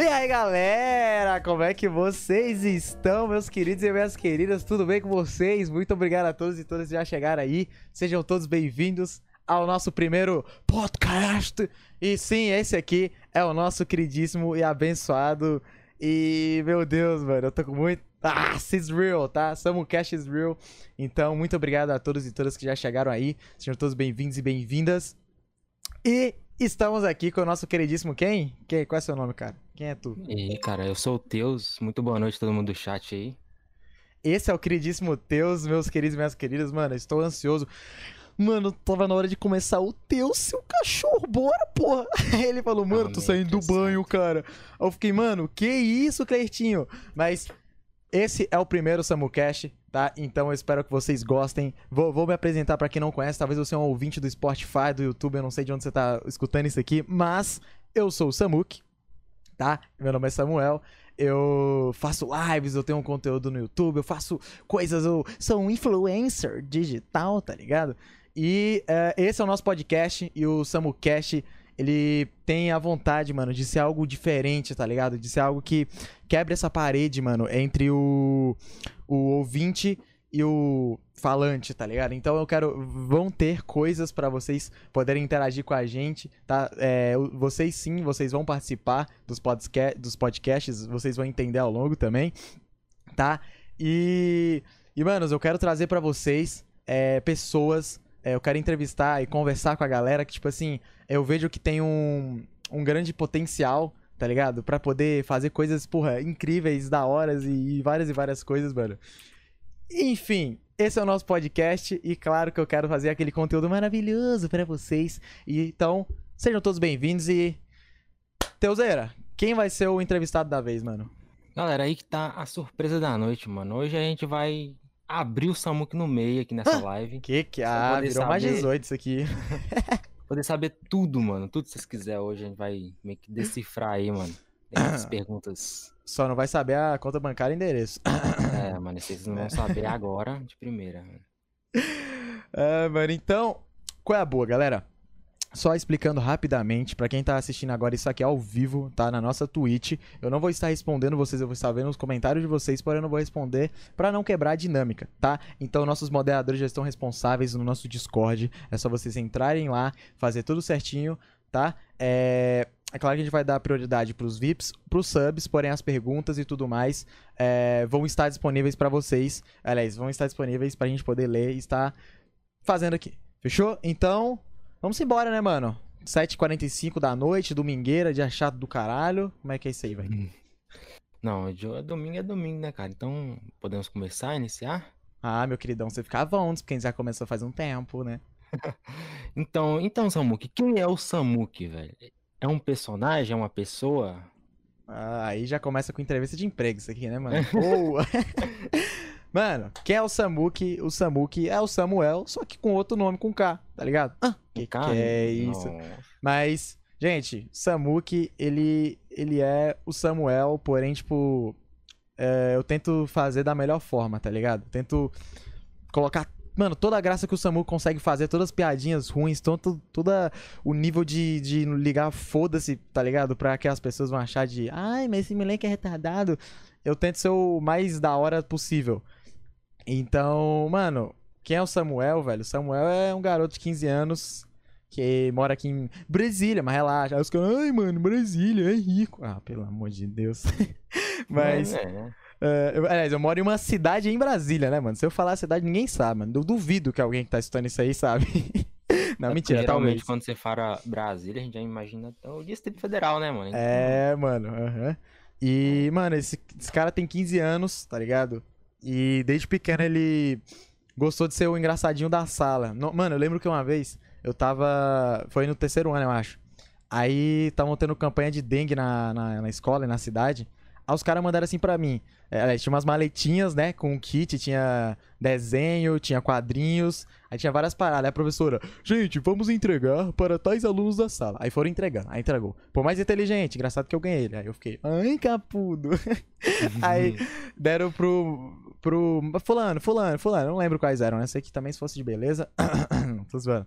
E aí, galera, como é que vocês estão, meus queridos e minhas queridas? Tudo bem com vocês? Muito obrigado a todos e todas que já chegaram aí. Sejam todos bem-vindos ao nosso primeiro podcast. E sim, esse aqui é o nosso queridíssimo e abençoado. E, meu Deus, mano, eu tô com muito. Ah, is real, tá? Samucast is real. Então, muito obrigado a todos e todas que já chegaram aí. Sejam todos bem-vindos e bem-vindas. E estamos aqui com o nosso queridíssimo quem? Quem? Qual é seu nome, cara? Quem é tu? E aí, cara, eu sou o Teus. Muito boa noite a todo mundo do chat aí. Esse é o queridíssimo Teus, meus queridos e minhas queridas. Mano, estou ansioso. Mano, tava na hora de começar o Teus, seu cachorro, bora, porra. Aí ele falou, mano, tô saindo do banho, cara. Aí eu fiquei, mano, que isso, Cleitinho? Mas esse é o primeiro SamuCast, tá? Então eu espero que vocês gostem. Vou, vou me apresentar para quem não conhece. Talvez você é um ouvinte do Spotify, do YouTube, eu não sei de onde você tá escutando isso aqui. Mas eu sou o Samuk, tá? Meu nome é Samuel. Eu faço lives, eu tenho um conteúdo no YouTube, eu faço coisas, eu sou um influencer digital, tá ligado? E uh, esse é o nosso podcast e o SamuCast, ele tem a vontade, mano, de ser algo diferente, tá ligado? De ser algo que quebre essa parede, mano, entre o, o ouvinte e o falante, tá ligado? Então eu quero. Vão ter coisas para vocês poderem interagir com a gente, tá? É, vocês sim, vocês vão participar dos, podca dos podcasts, vocês vão entender ao longo também, tá? E. E, manos, eu quero trazer para vocês é, pessoas. É, eu quero entrevistar e conversar com a galera que, tipo assim, eu vejo que tem um, um grande potencial tá ligado? Pra poder fazer coisas, porra, incríveis, da horas e, e várias e várias coisas, mano. Enfim, esse é o nosso podcast e claro que eu quero fazer aquele conteúdo maravilhoso para vocês. E então, sejam todos bem-vindos e Teuzeira, quem vai ser o entrevistado da vez, mano? Galera, aí que tá a surpresa da noite, mano. Hoje a gente vai abrir o Samuque no meio aqui nessa live. Que que ah, virou saber... mais 18 isso aqui. poder saber tudo, mano. Tudo que vocês quiserem hoje, a gente vai meio que decifrar aí, mano. As perguntas. Só não vai saber a conta bancária e endereço. É, mano, vocês não vão saber agora de primeira. Mano. É, mano, então, qual é a boa, galera? Só explicando rapidamente, para quem tá assistindo agora, isso aqui ao vivo, tá? Na nossa Twitch. Eu não vou estar respondendo vocês, eu vou estar vendo os comentários de vocês, porém eu não vou responder para não quebrar a dinâmica, tá? Então nossos moderadores já estão responsáveis no nosso Discord. É só vocês entrarem lá, fazer tudo certinho, tá? É... É claro que a gente vai dar prioridade pros VIPs, pros subs, porém as perguntas e tudo mais é, vão estar disponíveis para vocês. Aliás, vão estar disponíveis pra gente poder ler e estar fazendo aqui. Fechou? Então, Vamos embora, né, mano? 7h45 da noite, domingueira, dia chato do caralho. Como é que é isso aí, velho? Hum. Não, é domingo é domingo, né, cara? Então, podemos começar, iniciar? Ah, meu queridão, você ficava antes, porque a gente já começou faz um tempo, né? então, então, Samuki, quem é o Samuki, velho? É um personagem? É uma pessoa? Ah, aí já começa com entrevista de emprego isso aqui, né, mano? Boa! Mano, quem é o Samuki? O Samuki é o Samuel, só que com outro nome, com K, tá ligado? Ah, que, que é isso? Mas, gente, Samuki, ele, ele é o Samuel, porém, tipo, é, eu tento fazer da melhor forma, tá ligado? Tento colocar Mano, toda a graça que o Samu consegue fazer, todas as piadinhas ruins, todo, todo o nível de, de ligar foda-se, tá ligado? Pra que as pessoas vão achar de. Ai, mas esse moleque é retardado. Eu tento ser o mais da hora possível. Então, mano, quem é o Samuel, velho? O Samuel é um garoto de 15 anos que mora aqui em Brasília, mas relaxa. Aí os caras, ai, mano, Brasília é rico. Ah, pelo amor de Deus. mas. É, né? Uh, eu, aliás, eu moro em uma cidade em Brasília, né, mano? Se eu falar a cidade, ninguém sabe, mano. Eu duvido que alguém que tá estudando isso aí sabe. Não, é mentira, talvez. quando você fala Brasília, a gente já imagina o Distrito Federal, né, mano? É, mano. Uhum. E, mano, esse, esse cara tem 15 anos, tá ligado? E desde pequeno ele gostou de ser o engraçadinho da sala. Mano, eu lembro que uma vez eu tava. Foi no terceiro ano, eu acho. Aí estavam tendo campanha de dengue na, na, na escola e na cidade. Aí os caras mandaram assim pra mim. É, tinha umas maletinhas, né? Com kit, tinha desenho, tinha quadrinhos, aí tinha várias paradas. Aí a professora, gente, vamos entregar para tais alunos da sala. Aí foram entregando, aí entregou. Pô, mais inteligente, engraçado que eu ganhei ele. Aí eu fiquei, ai, capudo. aí deram pro, pro. Fulano, fulano, fulano. Não lembro quais eram, né? Sei que também se fosse de beleza. Tô zoando.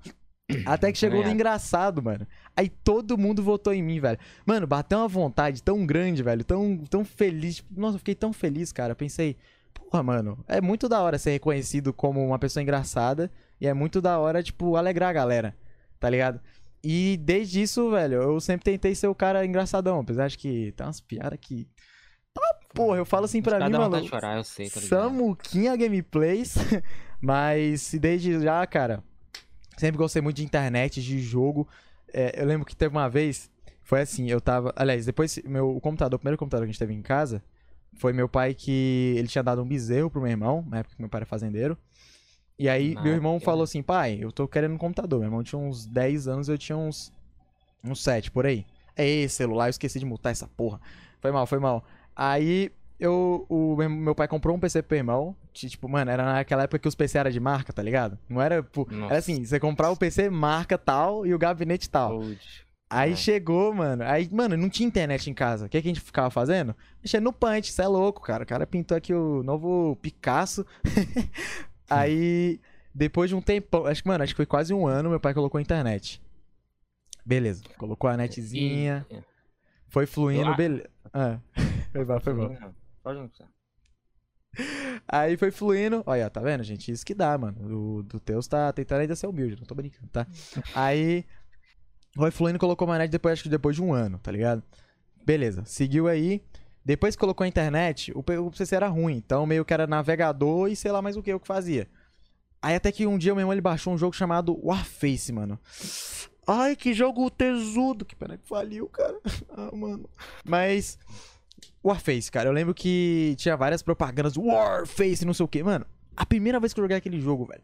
Até que chegou no engraçado, mano. Aí todo mundo votou em mim, velho. Mano, bateu uma vontade tão grande, velho. Tão, tão feliz. Nossa, eu fiquei tão feliz, cara. Pensei, porra, mano, é muito da hora ser reconhecido como uma pessoa engraçada. E é muito da hora, tipo, alegrar a galera. Tá ligado? E desde isso, velho, eu sempre tentei ser o cara engraçadão. Apesar de que tem umas piadas que. Tá, porra, eu falo assim pra Cada mim, mano. de chorar, eu sei, tá ligado? Samuquinha Gameplays. Mas desde já, cara, sempre gostei muito de internet, de jogo. É, eu lembro que teve uma vez, foi assim, eu tava. Aliás, depois, meu computador, o primeiro computador que a gente teve em casa, foi meu pai que. Ele tinha dado um bezerro pro meu irmão, na época que meu pai era fazendeiro. E aí, meu irmão que falou assim: pai, eu tô querendo um computador. Meu irmão tinha uns 10 anos, eu tinha uns. Uns 7 por aí. É esse celular, eu esqueci de mutar essa porra. Foi mal, foi mal. Aí eu, o meu- pai comprou um PC pro irmão. ti- Tipo, mano, era naquela época que os PC eram de marca, tá ligado? Não era. pô, Nossa. Era assim, você comprava o PC marca tal e o gabinete tal. Old. Aí É. chegou, mano. Aí, mano, não tinha internet em casa. O que, que a gente ficava fazendo? Mexendo no punch, você é louco, cara. O cara pintou aqui o novo Picasso. aí, depois de um tempão, acho que, mano, acho que foi quase um ano, meu pai colocou a internet. Beleza, colocou a netzinha, foi fluindo, beleza. Ah, foi bom, foi bom. Pode não precisar. Aí foi fluindo. Olha, tá vendo, gente? Isso que dá, mano. O do Teus tá tentando ainda ser humilde, não tô brincando, tá? Aí foi fluindo, colocou a net depois, acho que depois de um ano, tá ligado? Beleza, seguiu aí. Depois que colocou a internet, o o PC era ruim. Então meio que era navegador e sei lá mais o que eu que fazia. Aí até que um dia o meu irmão ele baixou um jogo chamado Warface, mano. Ai, que jogo tesudo. Que pena que faliu, cara. Ah, mano. Mas. Warface, cara. Eu lembro que tinha várias propagandas. Warface, não sei o que. Mano, a primeira vez que eu joguei aquele jogo, velho.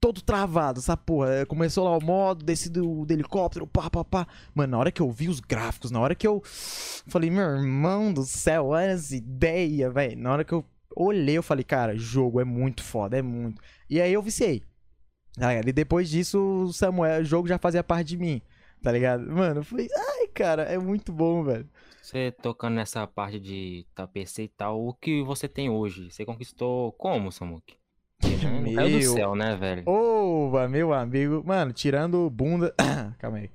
Todo travado, essa porra. é, Começou lá o modo, desci do, do helicóptero, pá, pá, pá. Mano, na hora que eu vi os gráficos, na hora que eu. Falei, meu irmão do céu, olha essa ideia, velho. Na hora que eu olhei, eu falei, cara, jogo é muito foda, é muito. E aí eu viciei. Tá ligado? E depois disso, o Samuel, o jogo já fazia parte de mim. Tá ligado? Mano, foi. Ai, cara, é muito bom, velho. Você tocando nessa parte de tá, PC e tal, o que você tem hoje? Você conquistou como? Porque, né, Não caiu do Meu. céu, né, velho? Ova, meu amigo. Mano, tirando bunda. Calma aí.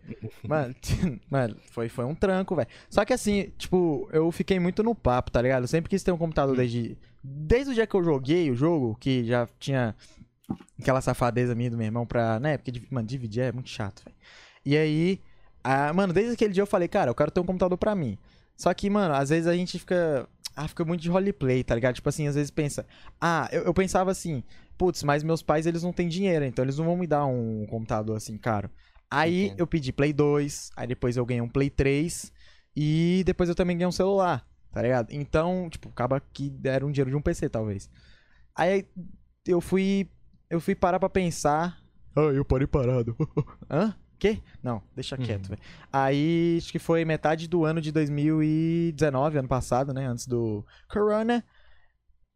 Mano, mano foi, foi um tranco, velho. Só que assim, tipo, eu fiquei muito no papo, tá ligado? Eu sempre quis ter um computador desde. Desde o dia que eu joguei o jogo, que já tinha aquela safadeza minha do meu irmão pra. Né? Porque, mano, dividir é muito chato, velho. E aí. ah, mano, desde aquele dia eu falei, cara, eu quero ter um computador pra mim. Só que, mano, às vezes a gente fica. Ah, fica muito de roleplay, tá ligado? Tipo assim, às vezes pensa. Ah, eu, eu pensava assim, putz, mas meus pais eles não têm dinheiro, então eles não vão me dar um computador assim caro. Aí Entendo. eu pedi Play 2, aí depois eu ganhei um Play 3 e depois eu também ganhei um celular, tá ligado? Então, tipo, acaba que deram um dinheiro de um PC, talvez. Aí eu fui. Eu fui parar pra pensar. Ah, eu parei parado. Hã? Quê? Não, deixa quieto, Uhum. velho. Aí, acho que foi metade do ano de 2019, ano passado, né? Antes do Corona.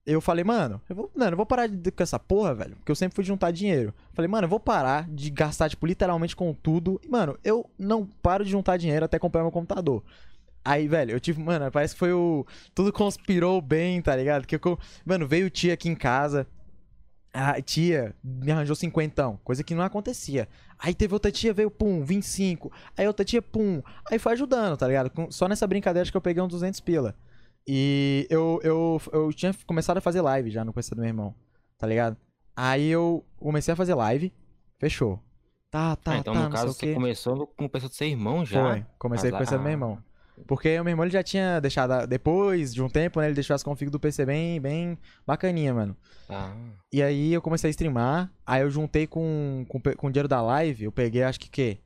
Eu falei, mano, eu vou, mano, eu vou parar de, com essa porra, velho. Porque eu sempre fui juntar dinheiro. Falei, mano, eu vou parar de gastar, tipo, literalmente com tudo. E, mano, eu não paro de juntar dinheiro até comprar meu computador. Aí, velho, eu tive, mano, parece que foi o. Tudo conspirou bem, tá ligado? Que eu, mano, veio tia aqui em casa. A tia me arranjou cinquentão, coisa que não acontecia. Aí teve outra tia, veio, pum, 25. Aí outra tia, pum. Aí foi ajudando, tá ligado? Só nessa brincadeira acho que eu peguei uns 200 pila. E eu, eu, eu tinha começado a fazer live já no PC do meu irmão, tá ligado? Aí eu comecei a fazer live, fechou. Tá, tá, Ah, então, tá, no caso, você começou com o pessoa do seu irmão já? Foi, comecei com o PC do meu irmão. Porque o meu irmão ele já tinha deixado, depois de um tempo, né, ele deixou as config do PC bem, bem bacaninha, mano. Ah, E aí eu comecei a streamar, aí eu juntei com, com, com o dinheiro da live, eu peguei acho que que?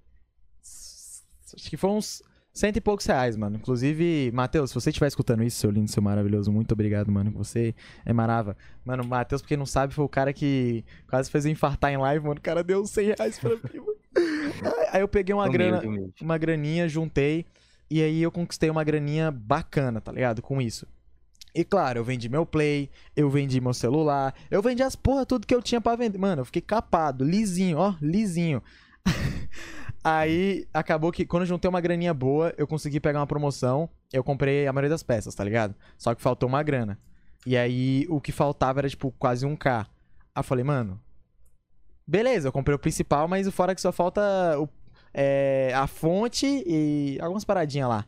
Acho que foi uns cento e poucos reais, mano. Inclusive, Matheus, se você estiver escutando isso, seu lindo, seu maravilhoso, muito obrigado, mano. Você é marava. Mano, o Matheus, porque não sabe, foi o cara que quase fez eu infartar em live, mano. O cara deu 100 reais pra mim, mano. Aí- Aí eu peguei uma humilde, grana, humilde. uma graninha, juntei. E aí eu conquistei uma graninha bacana, tá ligado? Com isso. E claro, eu vendi meu play, eu vendi meu celular, eu vendi as porra tudo que eu tinha pra vender. Mano, eu fiquei capado, lisinho, ó, lisinho. aí acabou que quando eu juntei uma graninha boa, eu consegui pegar uma promoção, eu comprei a maioria das peças, tá ligado? Só que faltou uma grana. E aí o que faltava era tipo quase um K. Aí eu falei, mano, beleza, eu comprei o principal, mas o fora que só falta o- é, a fonte e algumas paradinhas lá.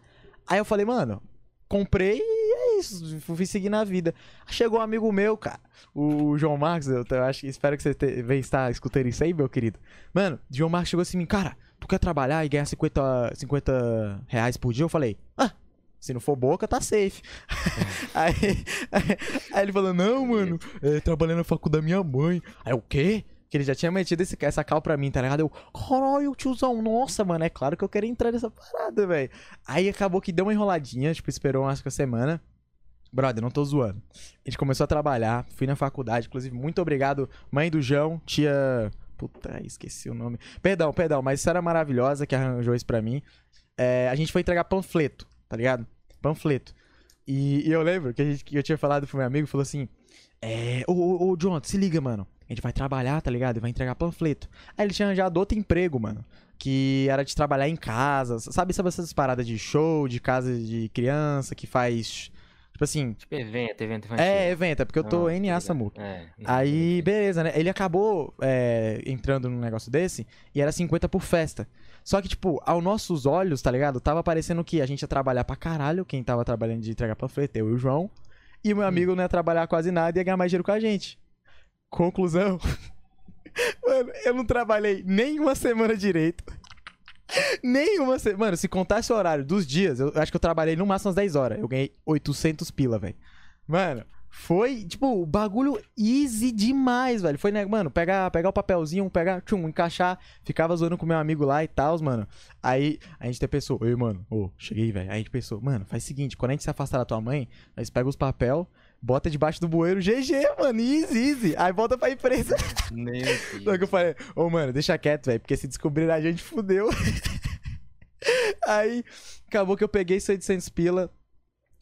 Aí eu falei, mano, comprei e é isso, fui seguir na vida. Chegou um amigo meu, cara, o João Marcos, eu, acho que espero que você venha estar escutando isso aí, meu querido. Mano, João Marcos chegou assim, cara, tu quer trabalhar e ganhar 50, 50 reais por dia? Eu falei, ah, se não for boca, tá safe. aí, aí ele falou, não, mano, é, trabalhando na faculdade da minha mãe. Aí o quê? Que ele já tinha metido esse, essa cal pra mim, tá ligado? Eu, caralho, tiozão, nossa, mano, é claro que eu quero entrar nessa parada, velho. Aí acabou que deu uma enroladinha, tipo, esperou umas semana. Brother, não tô zoando. A gente começou a trabalhar, fui na faculdade, inclusive, muito obrigado, mãe do João, tia. Puta, esqueci o nome. Perdão, perdão, mas isso era maravilhosa que arranjou isso pra mim. É, a gente foi entregar panfleto, tá ligado? Panfleto. E, e eu lembro que, gente, que eu tinha falado pro meu amigo, falou assim: É, ô, ô, ô, John, se liga, mano. Gente vai trabalhar, tá ligado? E vai entregar panfleto. Aí ele tinha arranjado outro emprego, mano. Que era de trabalhar em casa. Sabe, sabe essas paradas de show, de casa de criança, que faz. Tipo assim. Tipo evento, evento infantil. É, evento, é porque eu tô Ah, NA, tá. Samuca. É. Aí, beleza, né? Ele acabou é, entrando num negócio desse e era 50 por festa. Só que, tipo, aos nossos olhos, tá ligado? Tava parecendo que a gente ia trabalhar pra caralho, quem tava trabalhando de entregar panfleto, eu e o João. E o meu amigo não ia trabalhar quase nada e ia ganhar mais dinheiro com a gente. Conclusão. Mano, eu não trabalhei nem uma semana direito. Nenhuma semana. Mano, se contar esse horário dos dias, eu acho que eu trabalhei no máximo umas 10 horas. Eu ganhei 800 pila, velho. Mano, foi, tipo, o bagulho easy demais, velho. Foi, né, mano, pegar, pegar o papelzinho, pegar, tchum, encaixar. Ficava zoando com meu amigo lá e tal, mano. Aí a gente até pensou, ei, mano, ô, cheguei, velho. Aí a gente pensou, mano, faz o seguinte, quando a gente se afastar da tua mãe, nós pega os papel, bota debaixo do bueiro, GG, mano, easy, easy. Aí volta pra empresa. Meu Só que eu Deus. falei, ô, mano, deixa quieto, velho, porque se descobrir a gente, fudeu. Aí, acabou que eu peguei isso 800 pila,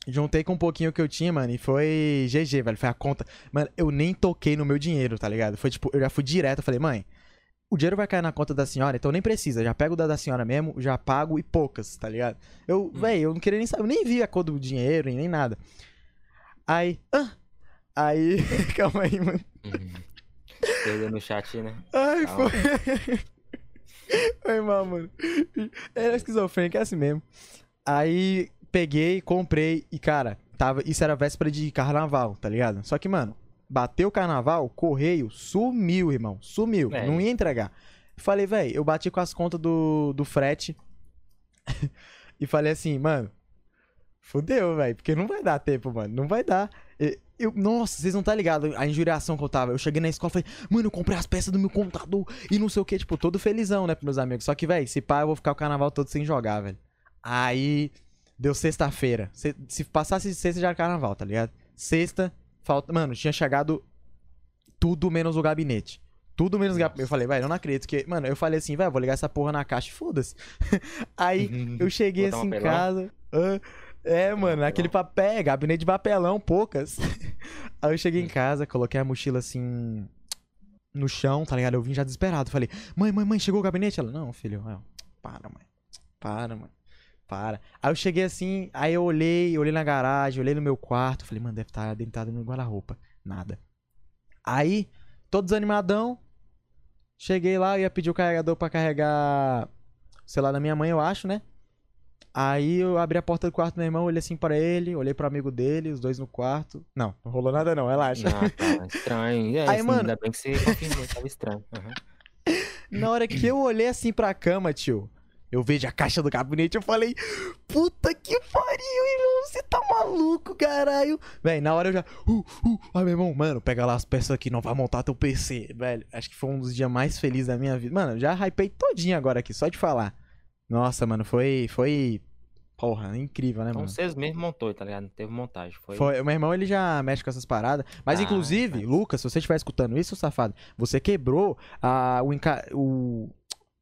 juntei com um pouquinho que eu tinha, mano, e foi GG, velho, foi a conta. Mano, eu nem toquei no meu dinheiro, tá ligado? Foi tipo, eu já fui direto, eu falei, mãe, o dinheiro vai cair na conta da senhora, então nem precisa, já pego o da da senhora mesmo, já pago e poucas, tá ligado? Eu, velho, eu não queria nem saber, eu nem vi a cor do dinheiro e nem nada. Aí, ah, aí, calma aí, mano. Uhum. Perdeu no chat, né? Ai, Calma. foi. Foi mal, mano. Era esquizofrênico, é assim mesmo. Aí peguei, comprei e, cara, tava. Isso era véspera de carnaval, tá ligado? Só que, mano, bateu o carnaval, correio, sumiu, irmão. Sumiu. É. Não ia entregar. Falei, velho, eu bati com as contas do, do frete. e falei assim, mano. Fudeu, velho, porque não vai dar tempo, mano. Não vai dar. E- Eu, nossa, vocês não tá ligado a injuriação que eu tava. Eu cheguei na escola e falei, mano, eu comprei as peças do meu computador e não sei o que, tipo, todo felizão, né, pros meus amigos. Só que, velho, se pá, eu vou ficar o carnaval todo sem jogar, velho. Aí, deu sexta-feira. Se, se passasse sexta já era carnaval, tá ligado? Sexta, falta. Mano, tinha chegado tudo menos o gabinete. Tudo menos o gabinete. Eu falei, velho, eu não acredito que. Mano, eu falei assim, velho, vou ligar essa porra na caixa e foda-se. Aí, eu cheguei assim em casa. ah, é, mano, aquele papel, gabinete de papelão, poucas. Aí eu cheguei em casa, coloquei a mochila assim no chão, tá ligado? Eu vim já desesperado. Falei, mãe, mãe, mãe, chegou o gabinete? Ela, não, filho, eu, para, mãe. Para, mãe. Para. Aí eu cheguei assim, aí eu olhei, olhei na garagem, olhei no meu quarto. Falei, mano, deve estar deitado no guarda-roupa. Nada. Aí, todo desanimadão. Cheguei lá, ia pedir o carregador pra carregar o celular da minha mãe, eu acho, né? Aí eu abri a porta do quarto do meu irmão, olhei assim pra ele, olhei pro amigo dele, os dois no quarto. Não, não rolou nada não, relaxa. Ah, tá. Estranho. É, Aí, isso, mano- Ainda bem que você confirmou, tava estranho. Aham. Na hora que eu olhei assim pra cama, tio, eu vejo a caixa do gabinete, eu falei, puta que pariu, irmão, você tá maluco, caralho. Véi, na hora eu já, uh, uh, ai meu irmão, mano, pega lá as peças aqui, não vai montar teu PC, velho. Acho que foi um dos dias mais felizes da minha vida. Mano, já hypei todinho agora aqui, só de falar. Nossa, mano, foi, foi, porra, incrível, né, Então mano? vocês mesmos montou, tá ligado? Não teve montagem. Foi. Foi, o meu irmão, ele já mexe com essas paradas. Mas, Ah, inclusive, faz. Lucas, se você estiver escutando isso, safado, você quebrou a, o, enca... o...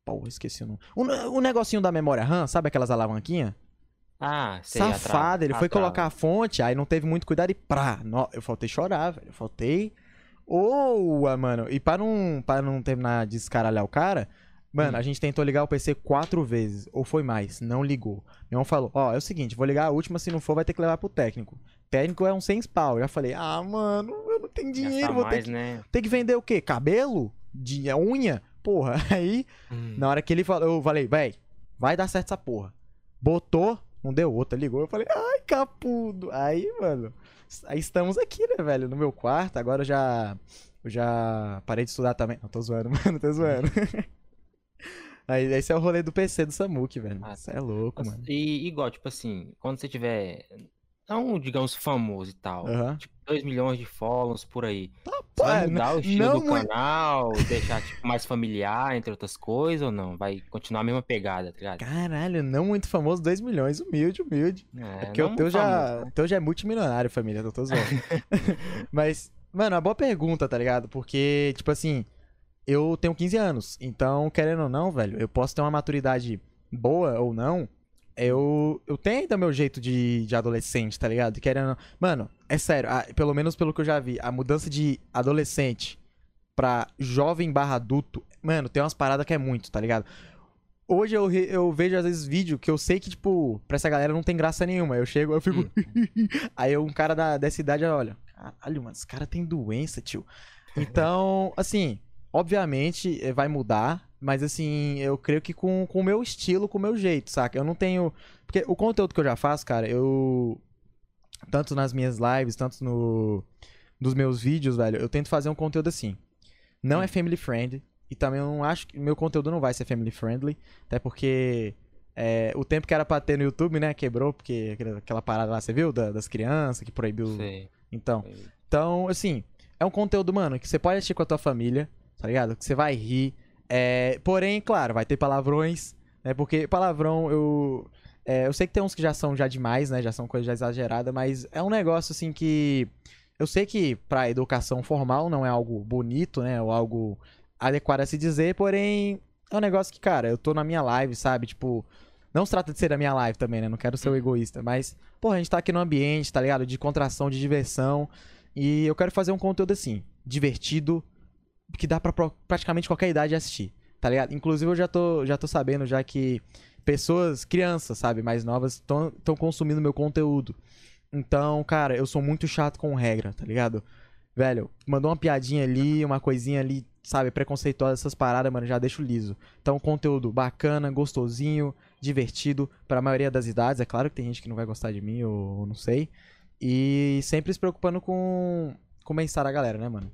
Porra, esqueci o nome. O, o negocinho da memória RAM, sabe aquelas alavanquinhas? Ah, sei. Safado, ele A foi colocar a fonte, aí não teve muito cuidado e prá. No- Eu faltei chorar, velho. Eu faltei... Ah, mano, e para não, para não terminar de escaralhar o cara... Mano, Hum. a gente tentou ligar o PC quatro vezes, ou foi mais, não ligou. Meu irmão falou, ó, é o seguinte, vou ligar a última, se não for, vai ter que levar pro técnico. Técnico é um 100 pau. Eu já falei, ah, mano, eu não tenho dinheiro, Gastar vou ter mais, que, né? ter que vender o quê? Cabelo? de unha, porra. Aí, Hum. na hora que ele falou, eu falei, véi, vai dar certo essa porra. Botou, não deu outra, ligou, eu falei, ai, capudo. Aí, mano, aí estamos aqui, né, velho, no meu quarto, agora eu já, eu já parei de estudar também. Não, tô zoando, mano, tô zoando. Aí, esse é o rolê do PC do Samuque, velho. Ah, Isso é louco, mano. E igual, tipo assim, quando você tiver, não digamos famoso e tal, Aham. tipo 2 milhões de follows por aí, Pô, você vai é, mudar o estilo do muito- canal, deixar tipo mais familiar, entre outras coisas, ou não? Vai continuar a mesma pegada, tá ligado? Caralho, não muito famoso, 2 milhões, humilde, humilde. É porque não o teu muito já, famoso, né? teu já é multimilionário, família, eu tô zoando. Mas, mano, uma boa pergunta, tá ligado? Porque, tipo assim, eu tenho 15 anos, então, querendo ou não, velho, eu posso ter uma maturidade boa ou não, eu, eu tenho ainda meu jeito de, de adolescente, tá ligado? Querendo. Mano, é sério, a- pelo menos pelo que eu já vi, a mudança de adolescente pra jovem barra adulto, mano, tem umas paradas que é muito, tá ligado? Hoje eu, re- eu vejo às vezes vídeo que eu sei que, tipo, pra essa galera não tem graça nenhuma. Eu chego, eu fico. Aí um cara da, dessa idade olha, caralho, mano, esse cara tem doença, tio. Então, assim, obviamente eh, vai mudar, mas assim, eu creio que com com o meu estilo, com o meu jeito, saca? Eu não tenho. Porque o conteúdo que eu já faço, cara, eu. Tanto nas minhas lives, tanto no, nos meus vídeos, velho, eu tento fazer um conteúdo assim. Não é family friendly. E também eu não acho que meu conteúdo não vai ser family friendly. Até porque é, o tempo que era pra ter no YouTube, né, quebrou, porque aquela- parada lá, você viu? Da- das crianças que proibiu. Sei. Então, então, assim, é um conteúdo, mano, que você pode assistir com a tua família, tá ligado? Que você vai rir. É, porém, claro, vai ter palavrões, né? Porque palavrão, eu. é, eu sei que tem uns que já são já demais, né? Já são coisas já exageradas, mas é um negócio assim que. Eu sei que pra educação formal não é algo bonito, né? Ou algo adequado a se dizer, porém, é um negócio que, cara, eu tô na minha live, sabe? Tipo. Não se trata de ser da minha live também, né? Não quero ser o egoísta, mas, porra, a gente tá aqui no ambiente, tá ligado? De contração, de diversão. E eu quero fazer um conteúdo assim, divertido, que dá pra praticamente qualquer idade assistir, tá ligado? Inclusive eu já tô, já tô sabendo já que pessoas, crianças, sabe, mais novas, estão consumindo meu conteúdo. Então, cara, eu sou muito chato com regra, tá ligado? Velho, mandou uma piadinha ali, uma coisinha ali, sabe, preconceituosa, essas paradas, mano, já deixo liso. Então, conteúdo bacana, gostosinho, divertido, pra maioria das idades. É claro que tem gente que não vai gostar de mim, ou, não sei. E sempre se preocupando com, com o bem-estar da galera, né, mano?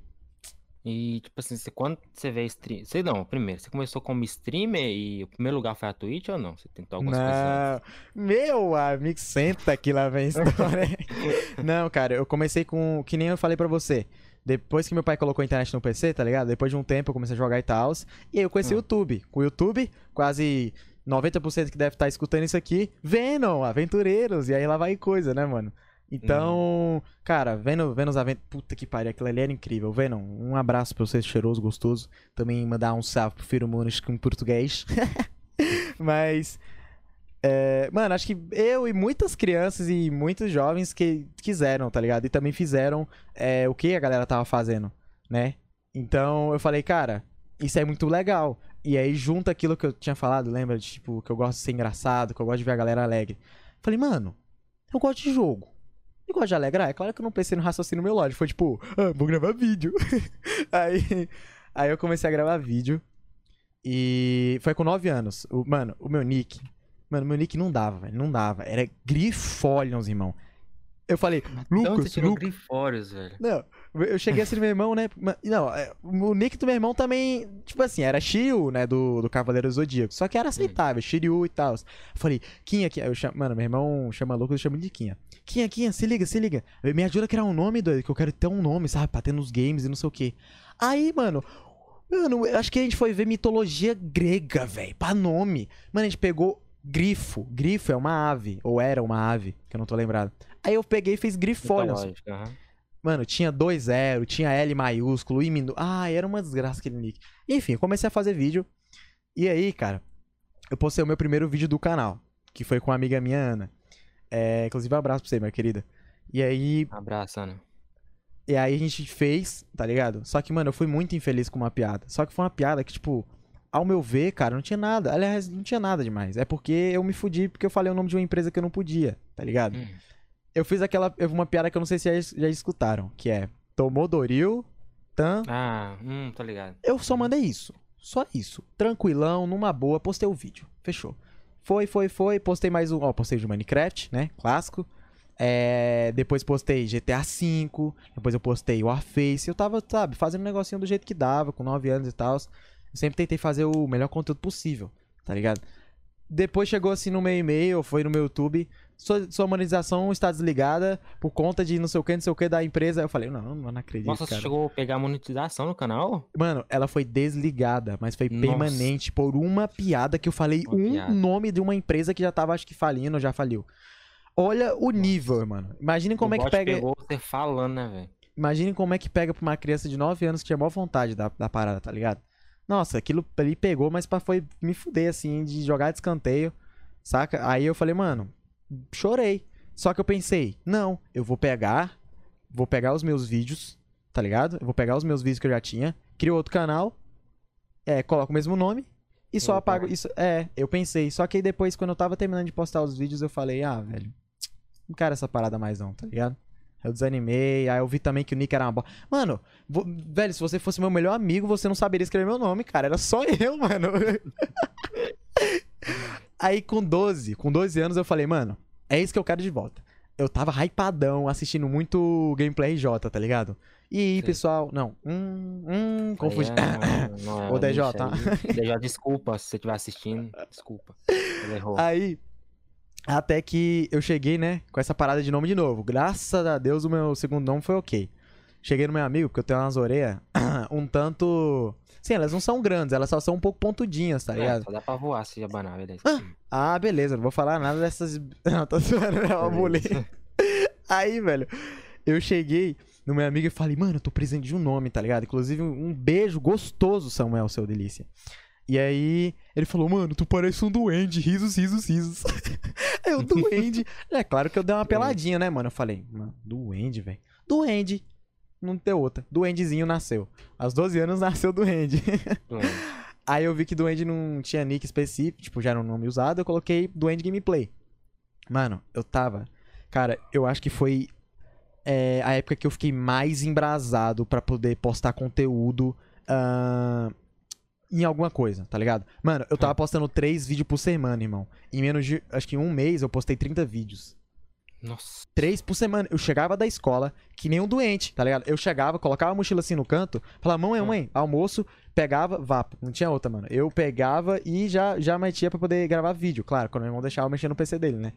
E, tipo assim, você, quando você vê stream. Você não, primeiro, você começou como streamer e o primeiro lugar foi a Twitch ou não? Você tentou algumas coisas? Não, meu amigo, senta aqui lá vem a história. não, cara, eu comecei com, que nem eu falei pra você. Depois que meu pai colocou a internet no PC, tá ligado? Depois de um tempo eu comecei a jogar e tal. E aí eu conheci o Hum. YouTube. Com o YouTube, quase 90% que deve estar escutando isso aqui, Venom, aventureiros. E aí lá vai coisa, né, mano? Então, cara, vendo, vendo os aventureiros. Puta que pariu, aquilo ali era incrível. Venom, um abraço pra você, cheiroso, gostoso. Também mandar um salve pro Firo Muniz com português. Mas. é, mano, acho que eu e muitas crianças e muitos jovens que quiseram, tá ligado? E também fizeram é, o que a galera tava fazendo, né? Então eu falei, cara, isso é muito legal. E aí junta aquilo que eu tinha falado, lembra? De, tipo, que eu gosto de ser engraçado, que eu gosto de ver a galera alegre. Falei, mano, eu gosto de jogo. Eu gosto de alegrar. É claro que eu não pensei no raciocínio meu lógico. Foi tipo, ah, vou gravar vídeo. aí, aí eu comecei a gravar vídeo. E foi com 9 anos. O, mano, o meu nick. Mano, meu nick não dava, velho. Não dava. Era Grifolions, irmão. Eu falei, Lucas, tirou Lucas. Grifórios, velho? Não, eu cheguei assim no meu irmão, né? Não, é, o nick do meu irmão também, tipo assim, era Shiryu, né? Do, do Cavaleiro Zodíaco. Só que era aceitável, Shiryu e tal. Falei, Kinha, Kinha. Eu chamo, mano, meu irmão chama Lucas, eu chamo ele de Kinha. Kinha, Kinha, se liga, se liga. Me ajuda a criar um nome, doido, que eu quero ter um nome, sabe? Pra ter nos games e não sei o quê. Aí, mano. Mano, eu acho que a gente foi ver mitologia grega, velho, pra nome. Mano, a gente pegou grifo. Grifo é uma ave, ou era uma ave, que eu não tô lembrado. Aí eu peguei e fiz. Mitológico, aham. Mano, tinha 2-0, tinha L maiúsculo, I minúsculo. Ah, era uma desgraça aquele nick. Enfim, eu comecei a fazer vídeo. E aí, cara, eu postei o meu primeiro vídeo do canal, que foi com uma amiga minha, Ana. É, inclusive, um abraço pra você, minha querida. E aí, Abraço, Ana. e aí a gente fez, tá ligado? Só que, mano, eu fui muito infeliz com uma piada. Só que foi uma piada que, tipo, ao meu ver, cara, não tinha nada. Aliás, não tinha nada demais. É porque eu me fudi porque eu falei o nome de uma empresa que eu não podia, tá ligado? Hum. Eu fiz aquela. eu- Uma piada que eu não sei se já, já escutaram, que é Tomodoril Tan. Ah, hum, tô ligado. Eu só mandei isso. Só isso. Tranquilão, numa boa, postei o vídeo. Fechou. Foi, foi, foi. Postei mais um. Ó, postei de Minecraft, né? Clássico. É, depois postei GTA V. Depois eu postei Warface. Eu tava, sabe, fazendo um negocinho do jeito que dava, com 9 anos e tal. Sempre tentei fazer o melhor conteúdo possível, tá ligado? Depois chegou assim no meu e-mail, foi no meu YouTube. Sua, sua monetização está desligada por conta de não sei o que, não sei o que da empresa. Eu falei, não, não acredito. Nossa, cara. você chegou a pegar monetização no canal? Mano, ela foi desligada, mas foi Nossa. permanente por uma piada que eu falei Uma um piada. nome de uma empresa que já tava, acho que, falindo, já faliu. Olha o nível, mano. Imaginem como o é que pega. pegou você falando, né, velho? Imaginem como é que pega pra uma criança de 9 anos que tinha maior vontade da, da parada, tá ligado? Nossa, aquilo ali pegou, mas pra foi me fuder, assim, de jogar de escanteio, saca? Aí eu falei, mano, chorei. Só que eu pensei, não, eu vou pegar, vou pegar os meus vídeos, tá ligado? Eu vou pegar os meus vídeos que eu já tinha, crio outro canal, é, coloco o mesmo nome e só Opa. apago isso. É, eu pensei. Só que aí depois, quando eu tava terminando de postar os vídeos, eu falei, ah, velho, não quero essa parada mais não, tá ligado? Eu desanimei, aí eu vi também que o Nick era uma bosta. Mano, velho, se você fosse meu melhor amigo, você não saberia escrever meu nome, cara. Era só eu, mano. Aí com 12, com 12 anos eu falei, mano, é isso que eu quero de volta. Eu tava hypadão, assistindo muito gameplay RJ, tá ligado? E aí, pessoal, não, hum, hum, confundi. Aí é, não, não é DJ, nicho tá? aí. DJ, desculpa se você estiver assistindo. Desculpa. Ele errou. Aí, até que eu cheguei, né, com essa parada de nome de novo. Graças a Deus o meu segundo nome foi ok. Cheguei no meu amigo, porque eu tenho umas orelhas um tanto. Sim, elas não são grandes, elas só são um pouco pontudinhas, tá É, ligado? só dá pra voar se abanar, beleza. Ah, beleza, não vou falar nada dessas. Não, tô zoando, é uma mulher. Aí, velho, eu cheguei no meu amigo e falei, mano, eu tô precisando de um nome, tá ligado? Inclusive, um beijo gostoso, Samuel, seu delícia. E aí, ele falou, mano, tu parece um duende, risos, risos, risos. Eu, duende. É claro que eu dei uma peladinha, né, mano? Eu falei, mano, duende, velho. Duende. Não tem outra. Duendezinho nasceu. Aos 12 anos nasceu duende. Aí eu vi que Duende não tinha nick específico, tipo, já era um nome usado, eu coloquei Duende Gameplay. Mano, eu tava. Cara, eu acho que foi é, a época que eu fiquei mais embrasado pra poder postar conteúdo ahn, em alguma coisa, tá ligado? Mano, eu tava postando três vídeos por semana, irmão. Em menos de. Acho que em um mês eu postei 30 vídeos. Nossa. Três por semana. Eu chegava da escola, que nem um doente, tá ligado? Eu chegava, colocava a mochila assim no canto, falava, mãe, mãe, almoço, pegava, vapo. Não tinha outra, mano. Eu pegava e já, já metia pra poder gravar vídeo. Claro, quando meu irmão deixava eu mexer no PC dele, né?